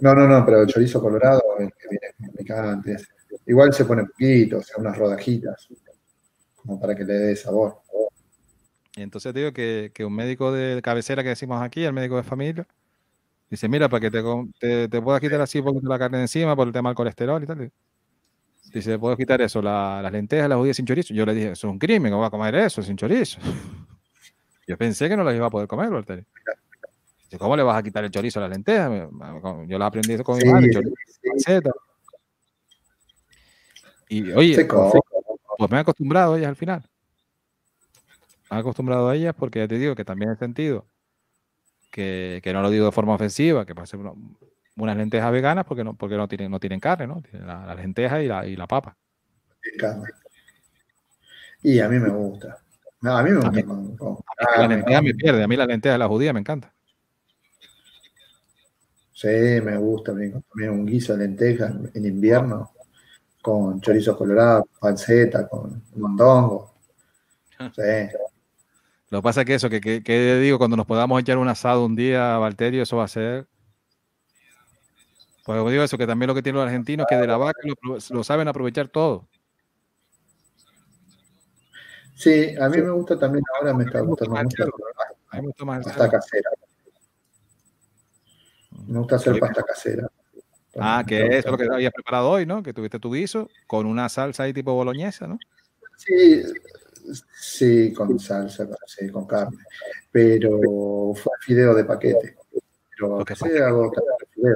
No, no, no, pero el chorizo colorado, el que viene picante. Igual se pone poquito, o sea, unas rodajitas, como para que le dé sabor. Y entonces digo que, que un médico de cabecera que decimos aquí, el médico de familia, dice, mira, para que te, te, te puedas quitar así poquito la carne de encima por el tema del colesterol y tal. Dice, puedo quitar eso, la- las lentejas, las judías sin chorizo. Yo le dije, eso es un crimen, ¿cómo voy a comer eso sin chorizo? Yo pensé que no las iba a poder comer, Walter. ¿Cómo le vas a quitar el chorizo a la lenteja? Me- me- Yo la aprendí con mi Sí, madre, chorizo, sí. Y oye, pues, pues me he acostumbrado a ellas al final. Me he acostumbrado a ellas porque ya te digo que también he sentido que, que no lo digo de forma ofensiva, que parece una- unas lentejas veganas porque no, porque no tienen, no tienen carne, ¿no? Tienen la, la lenteja y la, y la papa. Y a mí me gusta. No, a mí me gusta mí- con, con la lenteja me pierde, a mí la lenteja de la judía me encanta. Sí, me gusta. me. También un guiso de lentejas en invierno con chorizos colorados, panceta, con mondongo. Sí. Lo que pasa es que eso, que, que, que digo, cuando nos podamos echar un asado un día, Valterio, eso va a ser. Pues como digo eso, que también lo que tienen los argentinos, que de la vaca lo, saben aprovechar todo. Sí, a mí me gusta también, ahora me está gustando mucho la gusta pasta casera. Me gusta hacer pasta casera. Ah, que es lo que habías preparado hoy, ¿no? Que tuviste tu guiso con una salsa ahí tipo boloñesa, ¿no? Sí, sí, con salsa, sí, con carne. Pero fue fideo de paquete. Pero Lo que sea, hago.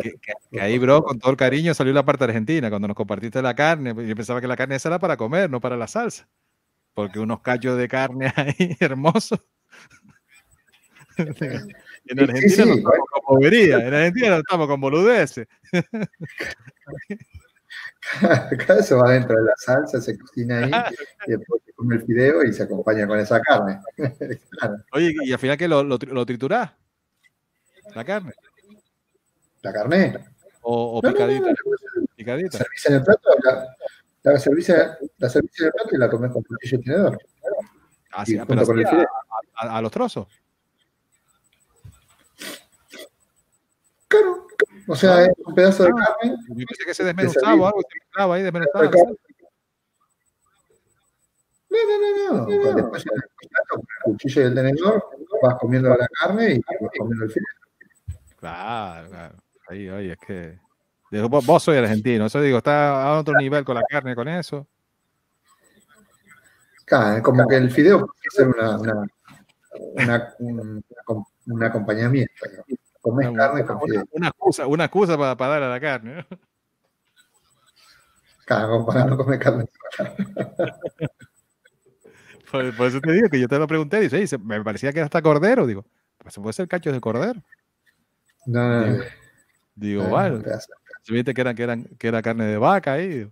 Que, que- que ahí, bro, con todo el cariño salió la parte argentina. Cuando nos compartiste la carne, pues, yo pensaba que la carne esa era para comer, no para la salsa. Porque unos cachos de carne ahí hermosos. En Sí, Argentina sí, no bueno. estamos con bobería, en Argentina no estamos con boludeces. Acá eso va dentro de la salsa, se cocina ahí, y después se come el fideo y se acompaña con esa carne. Claro, Oye, y al final que lo, lo, lo triturás, la carne, la carne. o, o No, no, no, picadita, no, picadita. servís en el plato, la, la servís, la en el plato y la comés con cuchillo y tenedor. Así, y pero con así el a, a- a los trozos. Claro. O sea, es un pedazo de Ah. carne. Yo pensé que se desmenuzaba o algo, se mezclaba ahí, desmenuzaba. No, no, no, no. Después en el plato, con el cuchillo y el tenedor, vas comiendo la carne y vas comiendo el fideo. Claro, claro. Ahí, oye, es que. Vos, vos sois argentino, eso digo, está a otro nivel con la carne, con eso. Claro, como que el fideo puede ser una, una, una- un, un acompañamiento. ¿no? Comés Una, carne con fideo. una excusa, una excusa para, para darle a la carne. ¿no? Claro, para no comer carne. Por, por eso te digo que yo te lo pregunté, dice, "Oye, se- me parecía que era hasta cordero. Digo, pues puede ser cachos de cordero. No, no, no. Digo, vale. Si viste que, eran, que, eran, que era carne de vaca ahí.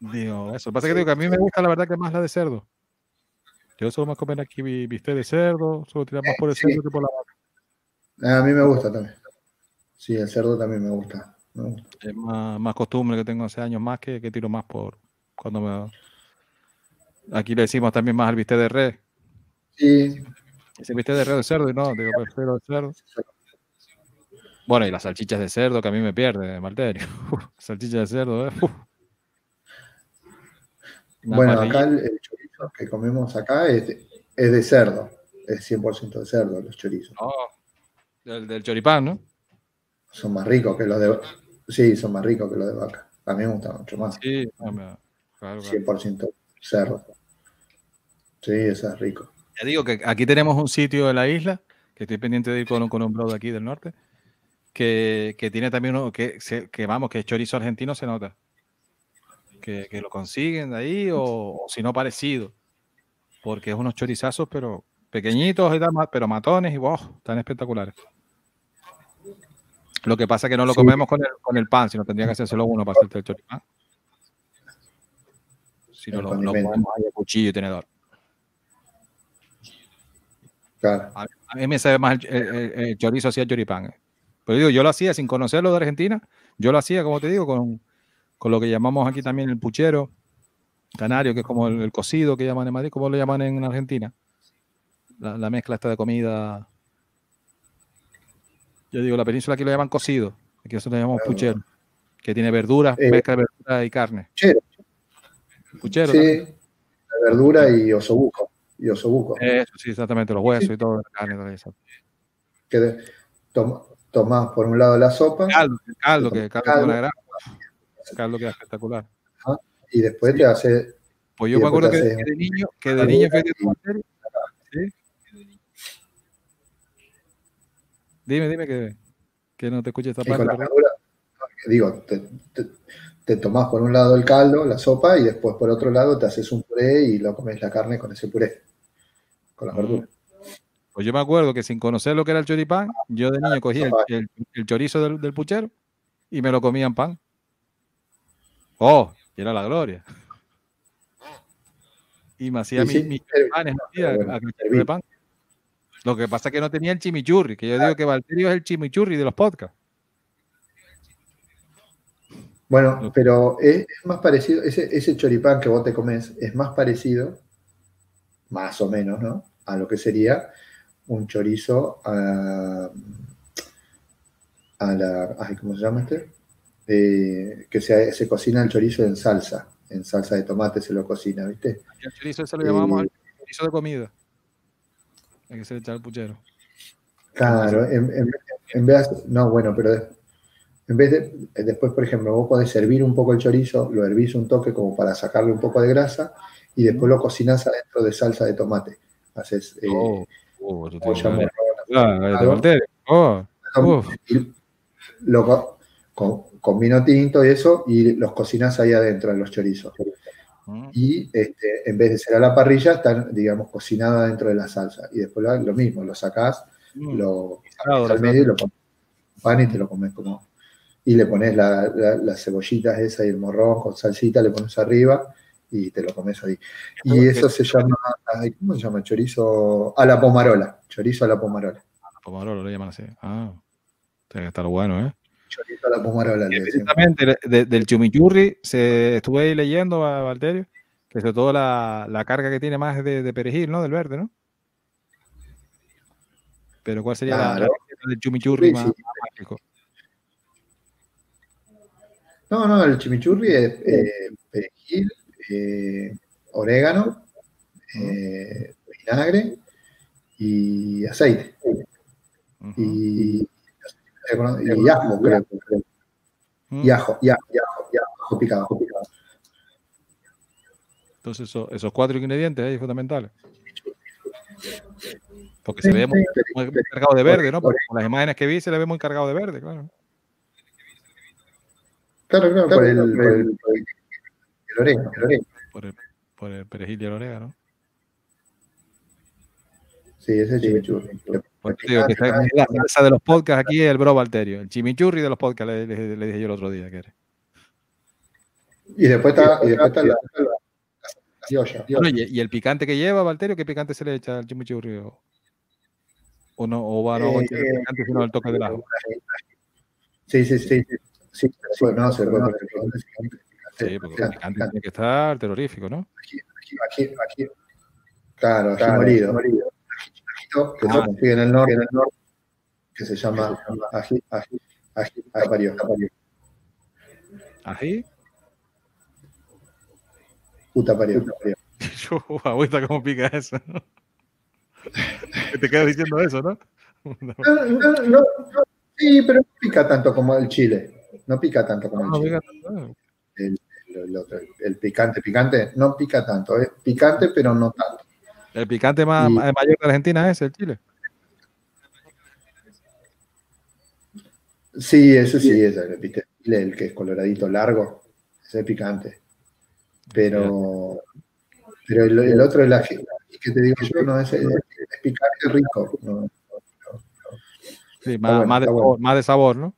Digo, eso. Lo que pasa es que, digo que a mí me gusta la verdad que más la de cerdo. Yo solo más comer aquí bistec de cerdo, solo tirar más por el Sí. cerdo que por la vaca. A mí me gusta también. Sí, el cerdo también me gusta. Me gusta. Es más, más costumbre que tengo hace años más que, que tiro más por cuando me... Aquí le decimos también más al bistec de res. Sí, Ese bistec de res de cerdo y no, digo, prefiero el cerdo. Bueno, y las salchichas de cerdo que a mí me pierde, Malterio. Salchichas de cerdo, ¿eh? Bueno, acá el, el chorizo que comemos acá es de, es de cerdo. Es 100% de cerdo los chorizos. Oh, del, del choripán, ¿no? Son más ricos que los de Sí, son más ricos que los de vaca. A mí me gustan mucho más. Sí, no, me- claro, claro. 100% cerdo. Sí, eso es rico. Ya digo que aquí tenemos un sitio en la isla, que estoy pendiente de ir con, un- con un de aquí del norte, que, que tiene también uno, que, que vamos, que es chorizo argentino se nota. Que, que lo consiguen de ahí o, o si no parecido. Porque es unos chorizazos, pero pequeñitos y tal, pero matones y wow, tan espectaculares. Lo que pasa es que no lo Sí. comemos con el, con el pan, sino tendría que hacérselo uno para hacerte el choripán. Si no lo, lo ahí a cuchillo y tenedor. Claro. A, a mí me sabe más el, el- el- el chorizo choripán. eh. Pero digo, yo lo hacía sin conocerlo de Argentina. Yo lo hacía, como te digo, con, con lo que llamamos aquí también el puchero canario, que es como el, el cocido que llaman en Madrid, como lo llaman en Argentina. La, la mezcla esta de comida. Yo digo, la península aquí lo llaman cocido. Aquí nosotros lo llamamos puchero. Que tiene verduras, Eh, mezcla de verdura y carne. Puchero. Puchero. Sí, también. la verdura y osobuco. Y osobuco. Eso, sí, exactamente, los huesos y todo, la carne, todo eso. Que de- tom- tomás por un lado la sopa Caldo, el caldo, que caldo, Caldo. con la grasa. Caldo que es espectacular. y después te hace Pues yo me acuerdo que, que de niño, que de niño tú, Marcelo, ¿sí? Dime, dime que, que no te escuche esta Y con parte. la digo, te, te, te tomás por un lado el caldo, la sopa, y después por otro lado te haces un puré y lo comes la carne con ese puré, con las Mm. verduras. Pues yo me acuerdo que sin conocer lo que era el choripán, yo de niño cogía el, el- el chorizo del, del puchero y me lo comía en pan. ¡Oh! Y era la gloria. Y me hacía Y mi- sí, mis panes a de pan. Lo que pasa es que no tenía el chimichurri, que yo digo que Valterio es el chimichurri de los podcasts. Bueno, pero es, es más parecido, ese, ese choripán que vos te comes es más parecido, más o menos, ¿no? A lo que sería un chorizo a, a la, ay, ¿cómo se llama este? Eh, que se, se cocina el chorizo en salsa, en salsa de tomate se lo cocina, ¿viste? El chorizo ese lo llamamos Eh, el chorizo de comida. Hay que se le echa al puchero. Claro, en, en- en vez de- no, bueno, pero en vez de, eh, después, por ejemplo, vos podés servir un poco el chorizo, lo hervís un toque como para sacarle un poco de grasa y después lo cocinás adentro de salsa de tomate. Haces eh, Oh, tú olla tienes- morrona, Ah. Oh, lo con, con vino tinto y eso, y los cocinás ahí adentro de los chorizos. Mm. Y este, en vez de ser a la parrilla, están, digamos, cocinados dentro de la salsa. Y después lo, lo mismo, lo sacás, Mm. lo sacás al medio y lo pones en pan y te lo comes como. Y le pones la- la- las cebollitas esa y el morrón con salsita, le pones arriba y te lo comes ahí. Y eso se llama, ¿cómo se llama? Chorizo a la pomarola. Chorizo a la pomarola. Pomarolo lo llaman así. Ah, tiene que estar bueno, ¿eh? Chorizo a la pomarola. Precisamente de- del chimichurri se estuve ahí leyendo Valterio que sobre todo la, la carga que tiene más de, de perejil, ¿no? Del verde, ¿no? Pero ¿cuál sería la- la, del chimichurri Sí, más, sí. más? No, no, el chimichurri es eh, perejil, eh, orégano, eh, vinagre y aceite. Y, y ajo, creo. creo. Y ajo, y ajo, y ajo, y ajo picado, ajo picado. Entonces eso- esos cuatro ingredientes ahí fundamentales. Porque se ve muy, cargado de verde, ¿no? Por- Porque con las imágenes que vi se le ve muy cargado de verde, claro. Claro, claro, por el, por el, por el- el orégano, el orégano. Por el, por el perejil y el orégano. Sí, ese es chimichurri. Pues digo que está la salsa de los podcasts aquí es el bro Valterio. El chimichurri de los podcasts, le, le- le dije yo el otro día que era. Y después está, y después está la, la. Bueno, y, y el picante que lleva, Valterio, ¿qué picante se le echa al chimichurri? ¿O, o no, o va no Eh, tiene picante, sino el toque del ajo? Sí, sí, sí. sí, sí, sí, no, se puede poner picante, Sí, porque tiene que estar terrorífico, ¿no? Aquí, aquí, aquí. Claro, ají molido. Ajito que se consigue en el norte, en el norte que se llama ají, ají, ají. Ají. Utapario. Yo, agüita, ¿cómo pica eso? no? Te quedas diciendo eso, ¿no? No, No, no, no, no, sí, pero no pica tanto como el chile. No pica tanto como el chile. El, el otro, el picante, picante, no pica tanto. Es picante, pero no tanto. El picante más, Y- mayor de Argentina es el chile. Sí, ese sí, ese, el, pica- el que es coloradito largo, ese es picante. Pero, pero el, el otro, el ají, que te digo yo, no es, es, es picante rico. no. Sí, más, bueno, más, de sabor, más de sabor, ¿no?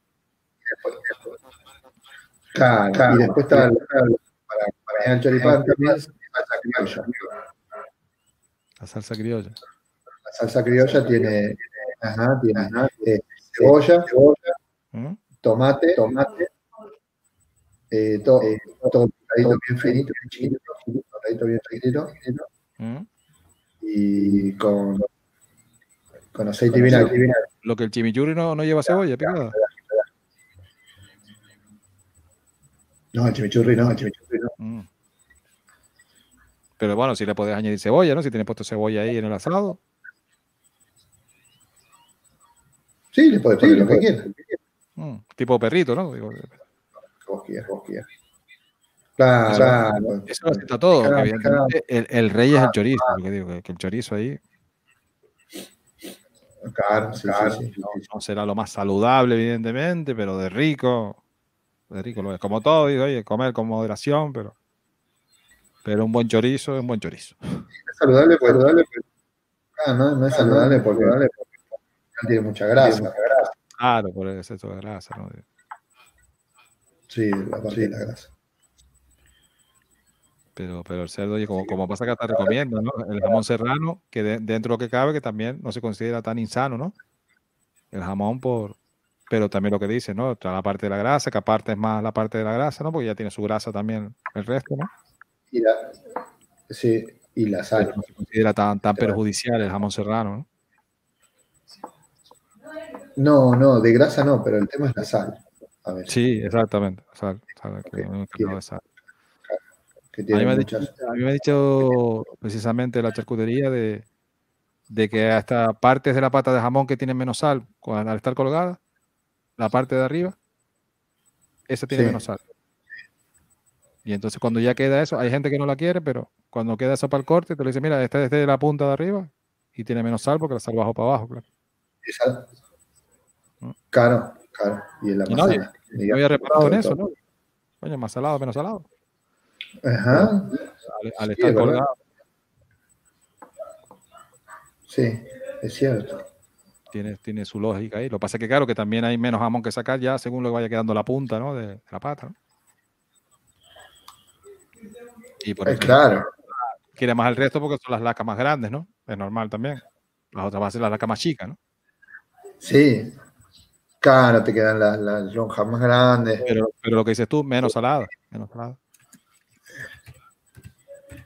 Claro, y después está, está para, para el choripán también, salsa criolla. La salsa criolla. La salsa criolla tiene, ajá, tiene eh, cebolla, cebolla, ¿Mm? tomate, tomate, eh, todo, eh, todo picadito bien finito, bien chiquito, picadito bien finito, ¿Mm? y con, con aceite y vinagre. Lo que el chimichurri no, no lleva cebolla picada. No, el chimichurri no, el chimichurri no. Mm. Pero bueno, si le puedes añadir cebolla, ¿no? Si tienes puesto cebolla ahí en el asado. Sí, le puedes poner lo que quieras. Mm. Tipo perrito, ¿no? Digo, que vos quieras, vos quieras. Claro, claro. eso lo acepta todo. Claro, el, el rey es el chorizo. Que digo, que, que el chorizo ahí. Claro, sí, Claro, sí, sí, no, sí, sí. no será lo más saludable, evidentemente, pero de rico, de rico lo es. Como todo, digo, oye, comer con moderación, pero, pero un buen chorizo es un buen chorizo. Es saludable, pues saludable, pero- ah, no, no es saludable porque, porque no tiene mucha grasa. Claro, por el exceso de grasa, ¿no? Sí, la parte de la grasa. Pero, pero el cerdo, oye, como, como pasa que te recomiendo, ¿no? El jamón serrano, que de- dentro de lo que cabe, que también no se considera tan insano, ¿no? El jamón por, pero también lo que dice, ¿no? Está la parte de la grasa, que aparte es más la parte de la grasa, ¿no? Porque ya tiene su grasa también el resto, ¿no? Y la, sí, y la Pero sal. no se considera tan, tan perjudicial el jamón serrano, ¿no? No, no, de grasa no, pero el tema es la sal. A ver, Sí, exactamente. sal, sal, Que- que- encargado de sal. A mí, me ha dicho, a mí me ha dicho precisamente la charcutería de, de que hasta partes de la pata de jamón que tienen menos sal, al estar colgada, la parte de arriba, esa tiene Sí. menos sal. Y entonces cuando ya queda eso, hay gente que no la quiere, pero cuando queda eso para el corte, te lo dice, mira, esta es de la punta de arriba y tiene menos sal porque la sal bajó para abajo, claro. Esa- ¿no? Claro, claro. Y en la no. Yo había reparado en eso, ¿no? Coño, más salado, menos salado. Ajá. Al, al Sí, estar es colgado, Sí, es cierto. Tiene, tiene su lógica ahí. Lo que pasa es que, claro, que también hay menos jamón que sacar ya según lo que vaya quedando la punta, ¿no? De, de la pata, ¿no? Y por Eh, eso claro. quiere más el resto porque son las lacas más grandes, ¿no? Es normal también. Las otras van a ser las lacas más chicas, ¿no? Sí. Claro, te quedan las, las lonjas más grandes. Pero, pero lo que dices tú, menos salada. Menos salada.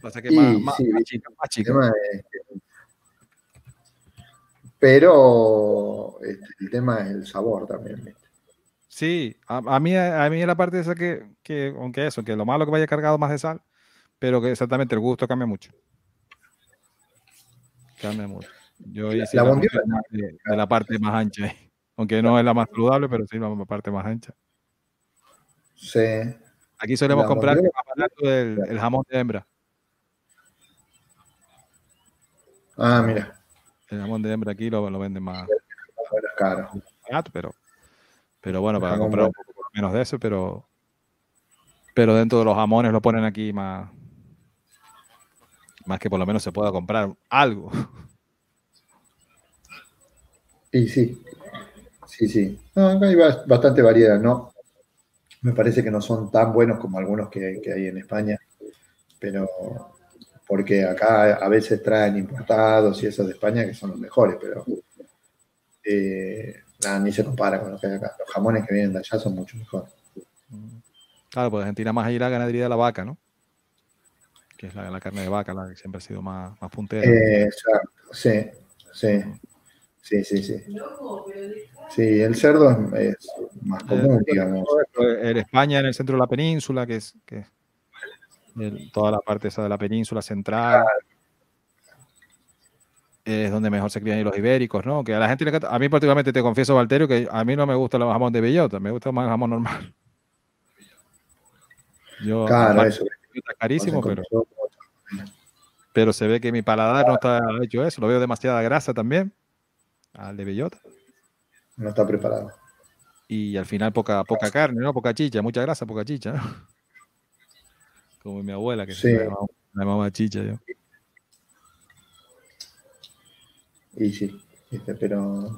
Pasa que Y más, más, sí, más chica, más El chica. tema es que- Pero este, el tema es el sabor también. ¿viste? Sí, a, a mí, a mí es la parte esa que, que, aunque eso, que lo malo que vaya cargado más de sal, pero que exactamente el gusto cambia mucho. Cambia mucho. Yo hice la la bondiola- función más de, de la parte más ancha, aunque no es la más saludable, pero sí la parte más ancha. Sí. Aquí solemos La comprar el, el jamón de hembra. Ah, mira. El jamón de hembra aquí lo, lo venden más caro. barato, pero, pero bueno, para comprar un poco menos de eso, pero, pero dentro de los jamones lo ponen aquí más, más que por lo menos se pueda comprar algo. Y sí. Sí, sí. No, acá hay bas- bastante variedad, ¿no? Me parece que no son tan buenos como algunos que, que hay en España, pero porque acá a veces traen importados y esos de España que son los mejores, pero eh, nada, ni se compara con lo que hay acá. Los jamones que vienen de allá son mucho mejores. Claro, pues Argentina más ahí la ganadería de la vaca, ¿no? Que es la, la carne de vaca, la que siempre ha sido más, más puntera. Eh, exacto, sí, sí, sí, sí, sí. Sí, el cerdo es, es más común, digamos. En España, en el centro de la península, que es, que es el- toda la parte esa de la península central, es donde mejor se crían los ibéricos, ¿no? Que a la gente le a mí particularmente te confieso, Valterio, que a mí no me gusta el jamón de bellota, me gusta más el jamón normal. Yo, Claro, eso. está carísimo, No pero, pero se ve que mi paladar no está hecho eso, lo veo demasiada grasa también, al de bellota. No está preparado. Y al final poca, poca carne, ¿no? Poca chicha, mucha grasa, poca chicha, ¿no? Como mi abuela, que Sí. se llamaba, la llamaba chicha yo. Y sí, ¿viste? pero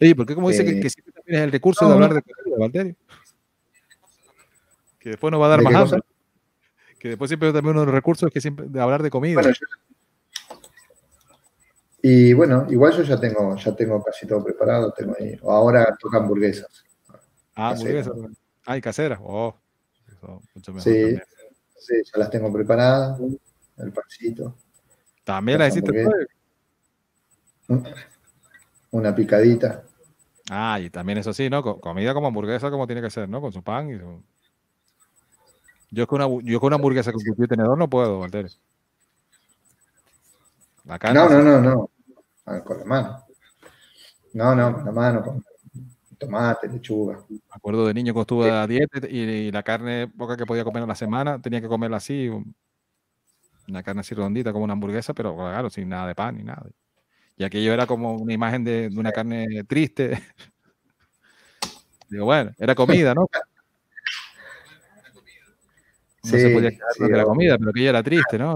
Oye, ¿por qué como dice que, Eh, que siempre también es el recurso de hablar de comida, Valterio? Que después nos va a dar ¿De más hambre. cosa? Que después siempre también uno de los recursos es que siempre de hablar de comida. Bueno, yo- y bueno, igual yo ya tengo, ya tengo casi todo preparado. Tengo ahí. Ahora toca hamburguesas. ah, casera. hamburguesa. Ay, casera. Oh, eso, mucho mejor. Sí, también. Sí, ya las tengo preparadas. El pancito. También la las hiciste. Una picadita. Ah, y también eso sí, ¿no? Co- Comida como hamburguesa como tiene que ser, ¿no? Con su pan y su... Yo con una, yo con una hamburguesa con cuchillo y tenedor no puedo. La carne No, no, no, no. Ah, Con la mano. No, no, con la mano, con tomate, lechuga. Me acuerdo de niño cuando estuve a dieta y, y la carne poca que podía comer a la semana tenía que comerla así, un- una carne así redondita como una hamburguesa, pero claro, sin nada de pan ni nada. Y aquello era como una imagen de, de una carne triste. Digo, bueno, era comida, ¿no? No se Sí, podía quedar sí, de la comida, pero aquello era triste, ¿no?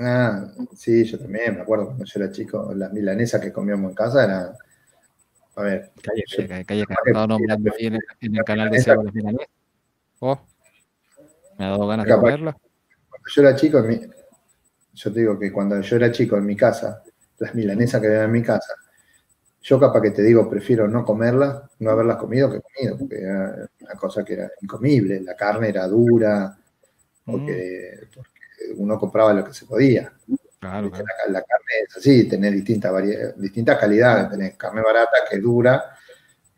Ah, sí, yo también me acuerdo cuando yo era chico, las milanesas que comíamos en casa eran. A ver, Calle, yo- calle, calle estaba nombrando ahí en el, en el canal de Seba las milanesas. Oh, me ha dado ganas de Capaz. comerla. cuando yo era chico, en mi- yo te digo que cuando yo era chico en mi casa, las milanesas que había en mi casa, yo capaz que te digo, prefiero no comerlas, no haberlas comido que comido, porque era una cosa que era incomible, la carne era dura, porque, porque uno compraba lo que se podía. Claro, ¿viste? claro. La, la carne es así, tenés distintas, distintas calidades, tenés carne barata que es dura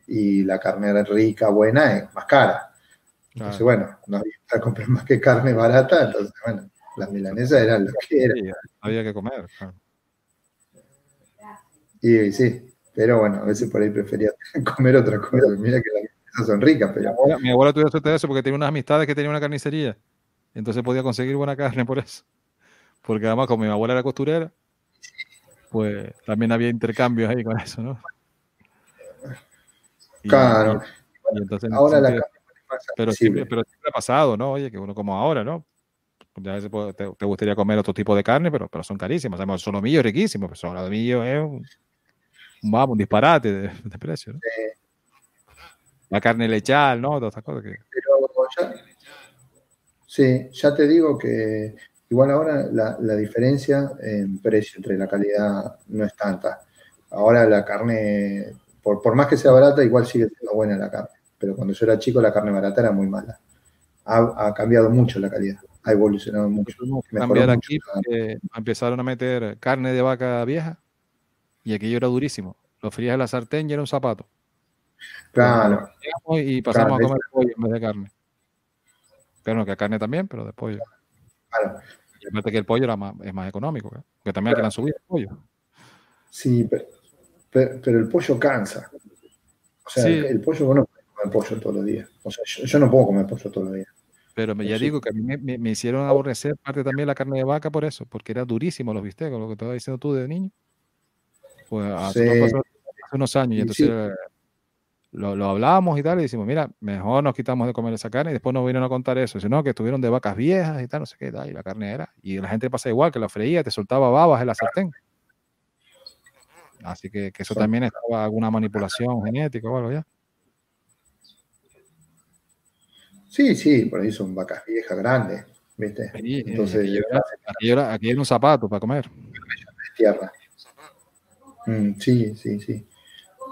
y la carne rica, buena, es más cara. Entonces, claro. bueno, no había que comprar más que carne barata, entonces, bueno, las milanesas eran lo que eran. Sí, había que comer. claro. Y, sí, pero bueno, a veces por ahí prefería comer otra cosa. Mira que las milanesas son ricas, Mi pero abuela, mi abuela tuvo suerte de eso porque tenía unas amistades que tenía una carnicería. Entonces podía conseguir buena carne por eso. Porque además, como mi abuela era costurera, pues también había intercambios ahí con eso, ¿no? Y- claro. y entonces, Ahora la siempre- más pero, siempre, pero siempre ha pasado, ¿no? Oye, que uno como ahora, ¿no? Ya a veces te, te gustaría comer otro tipo de carne, pero, pero son carísimas. Además, el solomillo es riquísimo, pero el solomillo es un, vamos, un disparate de, de precio, ¿no? La carne lechal, ¿no? Todas estas cosas que... Pero ya, sí, ya te digo que igual ahora la, la diferencia en precio entre la calidad no es tanta. Ahora la carne, por, por más que sea barata, igual sigue siendo buena la carne. Pero cuando yo era chico, la carne barata era muy mala. Ha, ha cambiado mucho la calidad, ha evolucionado mucho. Cambiar aquí porque empezaron a meter carne de vaca vieja y aquello era durísimo. Lo frías en la sartén y era un zapato. Claro, Y pasamos Claro, a comer pollo en vez de carne. Pero no, que carne también, pero de pollo. claro. Y aparte que el pollo era más, es más económico, ¿eh? que también hay que subir el pollo. Sí, pero, pero, pero el pollo cansa. O sea, Sí. el, el pollo, vos no podés comer pollo todos los días. O sea, yo, yo no puedo comer pollo todos los días. Pero me- ya Sí. digo que a mí me, me- me hicieron aborrecer parte también la carne de vaca por eso, porque era durísimo los bistecs, lo que estabas diciendo tú de niño. Pues hace, Sí. unos, pasó- hace unos años, y entonces lo, lo hablábamos y tal, y decimos, mira, mejor nos quitamos de comer esa carne, y después nos vinieron a contar eso, sino que estuvieron de vacas viejas y tal, no sé qué, tal, y la carne era. Y la gente pasa igual, que la freía, te soltaba babas en la sartén. Así que, que eso también estaba alguna manipulación genética o algo ya. Sí, sí, por ahí son vacas viejas grandes, ¿viste? Sí, eh, Entonces, era, era- aquello era un zapato para comer. tierra. Mm, sí, sí, sí.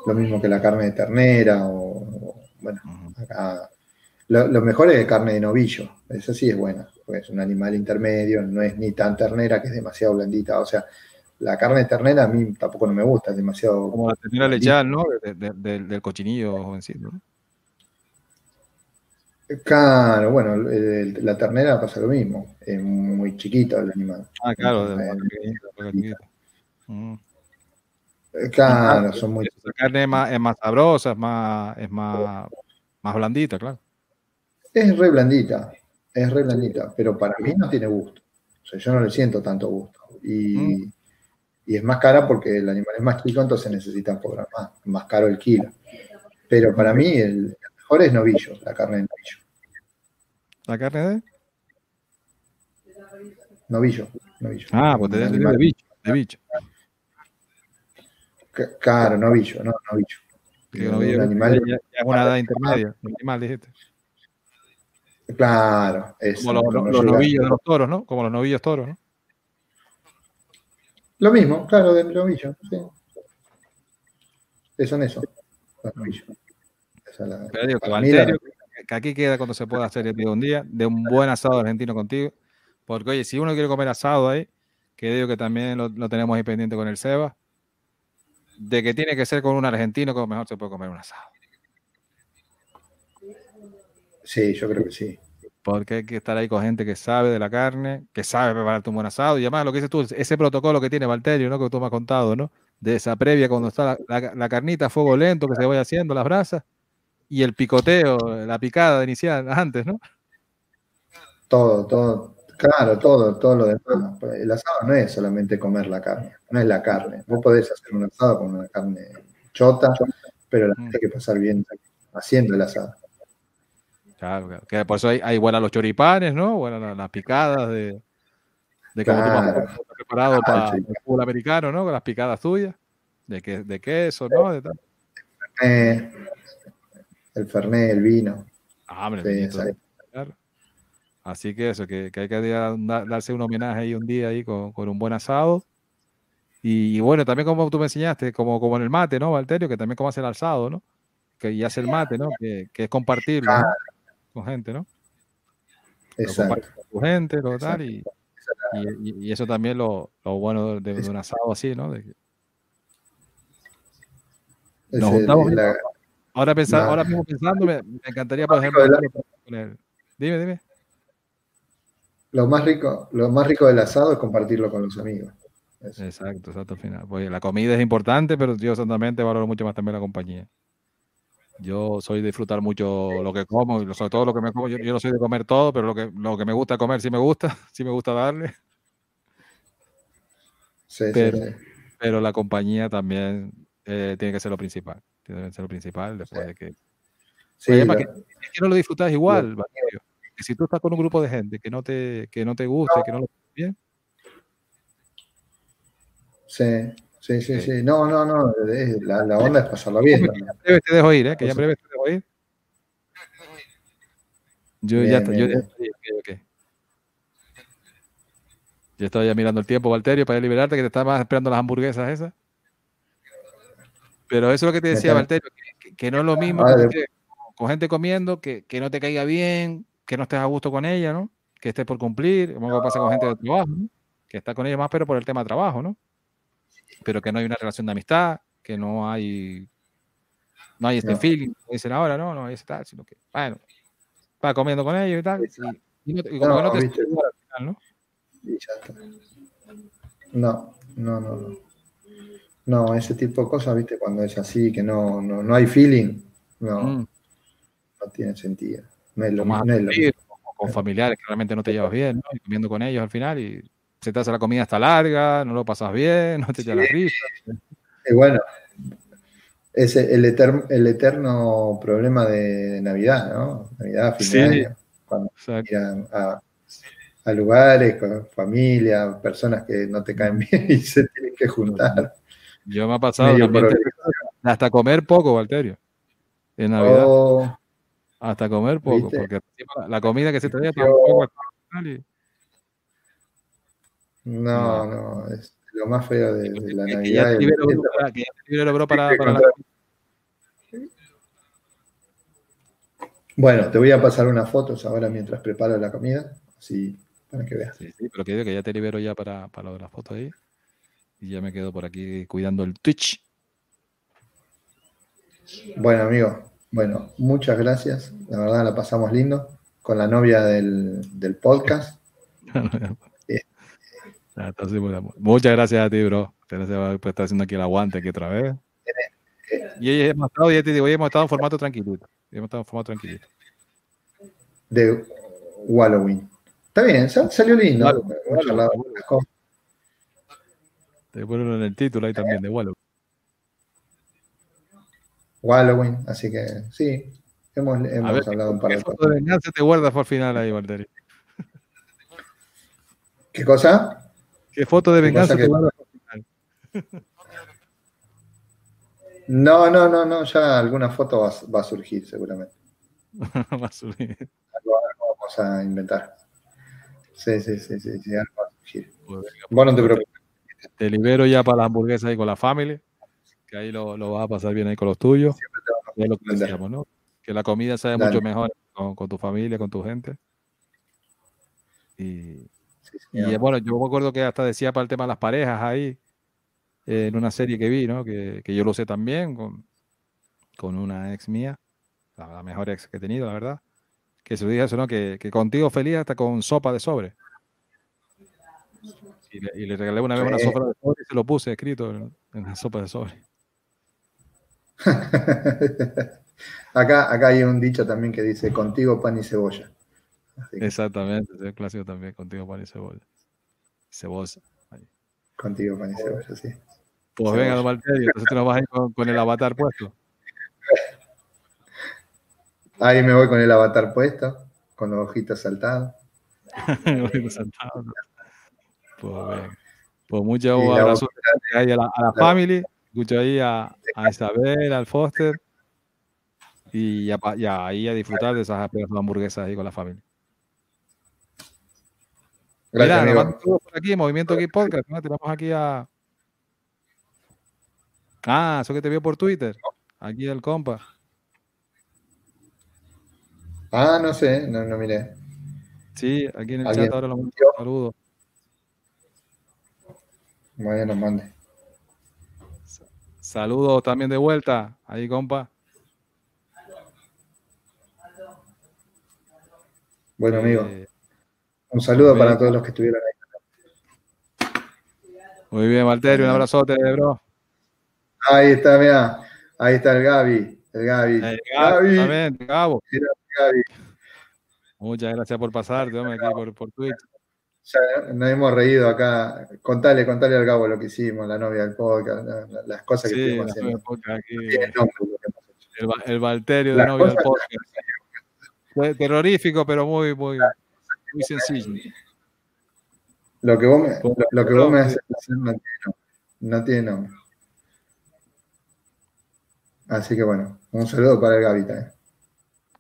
Lo mismo que la carne de ternera o, o, bueno, acá. Lo, lo mejor es carne de novillo, esa sí es buena, porque es un animal intermedio, no es ni tan ternera que es demasiado blandita. O sea, la carne de ternera a mí tampoco no me gusta, es demasiado. Como la ternera lechal, ¿no? De- de- de- del cochinillo jovencito. ¿no? Claro, bueno, el- la ternera pasa lo mismo, es muy chiquito el animal. Ah, claro, de Eh, vaca pequeñita, vaca chiquita. Mm. Eh, Claro, son muy. La carne es más, es más sabrosa, es más, es más, más blandita, claro. Es re blandita, es re blandita, pero para mí no tiene gusto. O sea, yo no le siento tanto gusto. Y, y es más cara porque el animal es más chico, entonces necesitan cobrar más, más caro el kilo. Pero para mí el, mejor es novillo, la carne de novillo. ¿La carne de? Novillo, novillo. Ah, pues de, animal- de bicho, de bicho. Claro, novillo, no, novillo. Que no Un vive- animal- ya- ya es una edad intermedia, un animal, dijiste. Claro, es Como los, novillos de los toros, ¿no? Como los novillos toros, ¿no? Lo mismo, claro, de novillo, sí. Son eso, los novillos. Esa es la- Pero digo que aquí queda cuando se pueda hacer el un día, de un buen asado argentino contigo. Porque, oye, si uno quiere comer asado ahí, que digo que también lo, lo tenemos ahí pendiente con el Seba, de que tiene que ser con un argentino, como mejor se puede comer un asado. Sí, yo creo que sí. Porque hay que estar ahí con gente que sabe de la carne, que sabe prepararte un buen asado. Y además, lo que dices tú, ese protocolo que tiene Valterio, ¿no? Que tú me has contado, ¿no? De esa previa, cuando está la, la- la carnita a fuego lento, que se vaya haciendo las brasas, y el picoteo, la picada inicial antes, ¿no? Todo, todo. Claro, todo, todo lo demás. El asado no es solamente comer la carne, no es la carne. Vos podés hacer un asado con una carne chota, pero la hay que pasar bien haciendo el asado. Claro, claro. Que por eso hay, hay buenas los choripanes, ¿no? Buenas las, picadas de, de como Claro. tú has preparado Claro, para sí. el fútbol americano, ¿no? Con las picadas tuyas, de, que, de queso, ¿no? De tal. Eh, el fernet, el vino. Ah, hombre, Sí, claro. Así que eso, que, que hay que da- da- darse un homenaje ahí un día ahí con, con un buen asado. Y, y bueno, también como tú me enseñaste, como, como en el mate, ¿no, Valterio? Que también como hace el alzado, ¿no? Que y hace el mate, ¿no? Que, que es compartirlo ¿no? con gente, ¿no? Lo Exacto. compartes con gente, lo tal, y, y, eso también lo, lo bueno de, de un asado así, ¿no? De que- Es Nos el- juntamos bien. la- ahora, pensar, La- ahora mismo pensando, me, me encantaría, por Lo ejemplo, la- con el- Dime, dime. Lo más rico, lo más rico del asado es compartirlo con los amigos. Eso. Exacto, exacto, al final. Porque la comida es importante, pero yo exactamente valoro mucho más también la compañía. Yo soy de disfrutar mucho lo que como, y sobre todo lo que me como. Yo, yo no soy de comer todo, pero lo que, lo que me gusta comer sí me gusta, sí me gusta darle. Sí, Pero- sí. Pero la compañía también eh, tiene que ser lo principal. Tiene que ser lo principal después de que. Sí, Oye, lo- Es que no lo disfrutas igual. Que si tú estás con un grupo de gente que no te, que no te guste, que no lo bien, sí, sí, sí, Sí. No, no, no. La, la onda es pasarlo bien. También. en breve te dejo ir, ¿eh? Que ya en Pues- breve te dejo ir. Yo Bien, ya, bien, yo, bien. ok, ok. Yo estaba ya mirando el tiempo, Valterio, para liberarte, que te estabas esperando las hamburguesas esas. Pero eso es lo que te decía, Valterio, que, que- no es lo mismo estés con gente comiendo, que, que no te caiga bien, que no estés a gusto con ella, ¿no? Que estés por cumplir, como pasa con gente de trabajo, ¿no? Que está con ella más, pero por el tema de trabajo, ¿no? Pero que no hay una relación de amistad, que no hay no hay este No. feeling, como dicen ahora, no, no hay ese tal, sino que, bueno, está comiendo con ellos y tal, y, y no te- y como No, que no te viste. al final, ¿no? Y ya está. No, no, no, no. No, ese tipo de cosas, viste, cuando es así, que no, no, no hay feeling, no, Mm. no tiene sentido. No es lo, O más no es lo con familiares que realmente no te llevas bien, ¿no? Y comiendo con ellos al final y se te hace la comida hasta larga, no lo pasas bien, no te echas la risa. Y bueno, es el, eterno, el eterno problema de Navidad, ¿no? Navidad, fin Sí. de año. Cuando ir a, lugares con familia, personas que no te caen bien y se tienen que juntar. Yo me ha pasado hasta comer poco, Valterio. En Navidad, Oh, hasta comer poco, ¿viste? porque la- comida que se traía Yo- tampoco y- no, no, es lo más feo de, de la que- Navidad. ya el- para, que ya la- Bueno, te voy a pasar unas fotos ahora mientras preparo la comida, así para que veas. Sí, sí, pero que digo que ya te libero ya para, para lo de las fotos ahí. Y ya me quedo por aquí cuidando el Twitch. Bueno, amigo, bueno, muchas gracias. La verdad la pasamos lindo con la novia del, del podcast. Muchas gracias a ti, bro. Gracias por estar haciendo aquí el aguante aquí otra vez. Y hemos estado, ya te digo, hoy hemos estado en formato tranquilito. Hemos estado en formato tranquilito. de Halloween. Está bien, sal- salió lindo. Te ponen en el título ahí también de Halloween, así que sí, hemos, hemos ver, hablado un par ¿qué de foto cosas. de venganza te guardas por final ahí, Valtteri? ¿Qué cosa? ¿Qué foto de ¿Qué venganza te guardas por final? No, no, no, no, ya alguna foto va, va a surgir seguramente. Va a subir. Algo, algo vamos a inventar. Sí, sí, sí, sí, sí, algo va a surgir. Pues venga, Vos no te preocupes. Te libero ya para las hamburguesas ahí con la family, que ahí lo, lo vas a pasar bien ahí con los tuyos. Es lo que Dale. decíamos, ¿no? Que la comida sabe Dale. mucho mejor con, con tu familia, con tu gente. Y, Sí, y señor. bueno, yo me acuerdo que hasta decía para el tema de las parejas ahí, eh, en una serie que vi, ¿no? Que, que yo lo sé también con, con una ex mía, la, la mejor ex que he tenido, la verdad. Que se dice eso, ¿no? Que, que contigo feliz hasta con sopa de sobre. Y le, y le regalé una vez una sopa de sobre y se lo puse escrito en, en la sopa de sobre. acá, acá hay un dicho también que dice contigo pan y cebolla. Exactamente, es clásico también, contigo pan y cebolla. Cebolla. ahí. Contigo, pan y cebolla, sí. Pues venga, don Valterio, entonces nos vas a ir con, con el avatar puesto. Ahí me voy con el avatar puesto, con los ojitos saltados. Pues venga. Pues muchos abrazos a la, a la family, escucho ahí a, a Isabel, al Foster y ya, pa- ya ahí a disfrutar de esas pedazos de hamburguesas ahí con la familia. Gracias, Mira, saludos por aquí, Movimiento Geek Podcast, ¿no? Tenemos aquí a... Ah, eso que te vio por Twitter. Aquí el compa. Ah, no sé, no, no miré. Sí, aquí en el ¿Alguien chat ahora lo mando. Saludos. Bueno, nos mande. Saludos también de vuelta. Ahí, compa. Bueno, amigo, Eh, un saludo bien. para todos los que estuvieron ahí. muy bien, Valterio, un abrazote, bro. Ahí está, mira. Ahí está el Gaby. El Gaby. Eh, Gabo, Gaby. también, Gabo. Gaby. Muchas gracias por pasarte, hombre, aquí por, por Twitch. Ya nos hemos reído acá. Contale, contale al Gabo lo que hicimos, la novia del podcast, la- la- las cosas que Sí, estuvimos haciendo. novia aquí, nombre el, Valterio de Las novio del podcast. Fue terrorífico, pero muy, muy, muy sencillo. Lo que vos me, lo, lo que vos me haces hacer no tiene nombre. No tiene nombre. Así que bueno, un saludo para el Gaby también.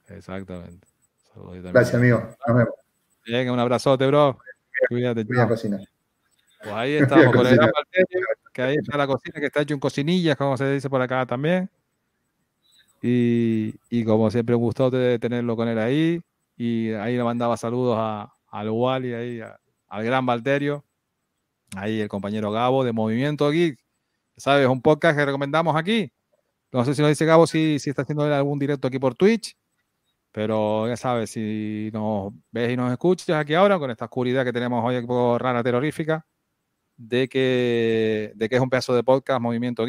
Exactamente. Gracias, amigo. Nos vemos. Venga, un abrazote, bro. Cuídate, Voy a cocinar. Pues ahí estamos. Valterio, que ahí está la cocina, que está hecho en cocinillas, como se dice por acá también. Y, y como siempre, un gusto tenerlo con él ahí. Y ahí le mandaba saludos a, al Wally, ahí, a- al gran Valterio. Ahí el compañero Gabo de Movimiento Geek. ¿Sabes? Un podcast que recomendamos aquí. No sé si nos dice Gabo si, si está haciendo algún directo aquí por Twitch. Pero ya sabes, si nos ves y nos escuchas aquí ahora, con esta oscuridad que tenemos hoy un poco rara, terrorífica, de que, de que es un pedazo de podcast Movimiento.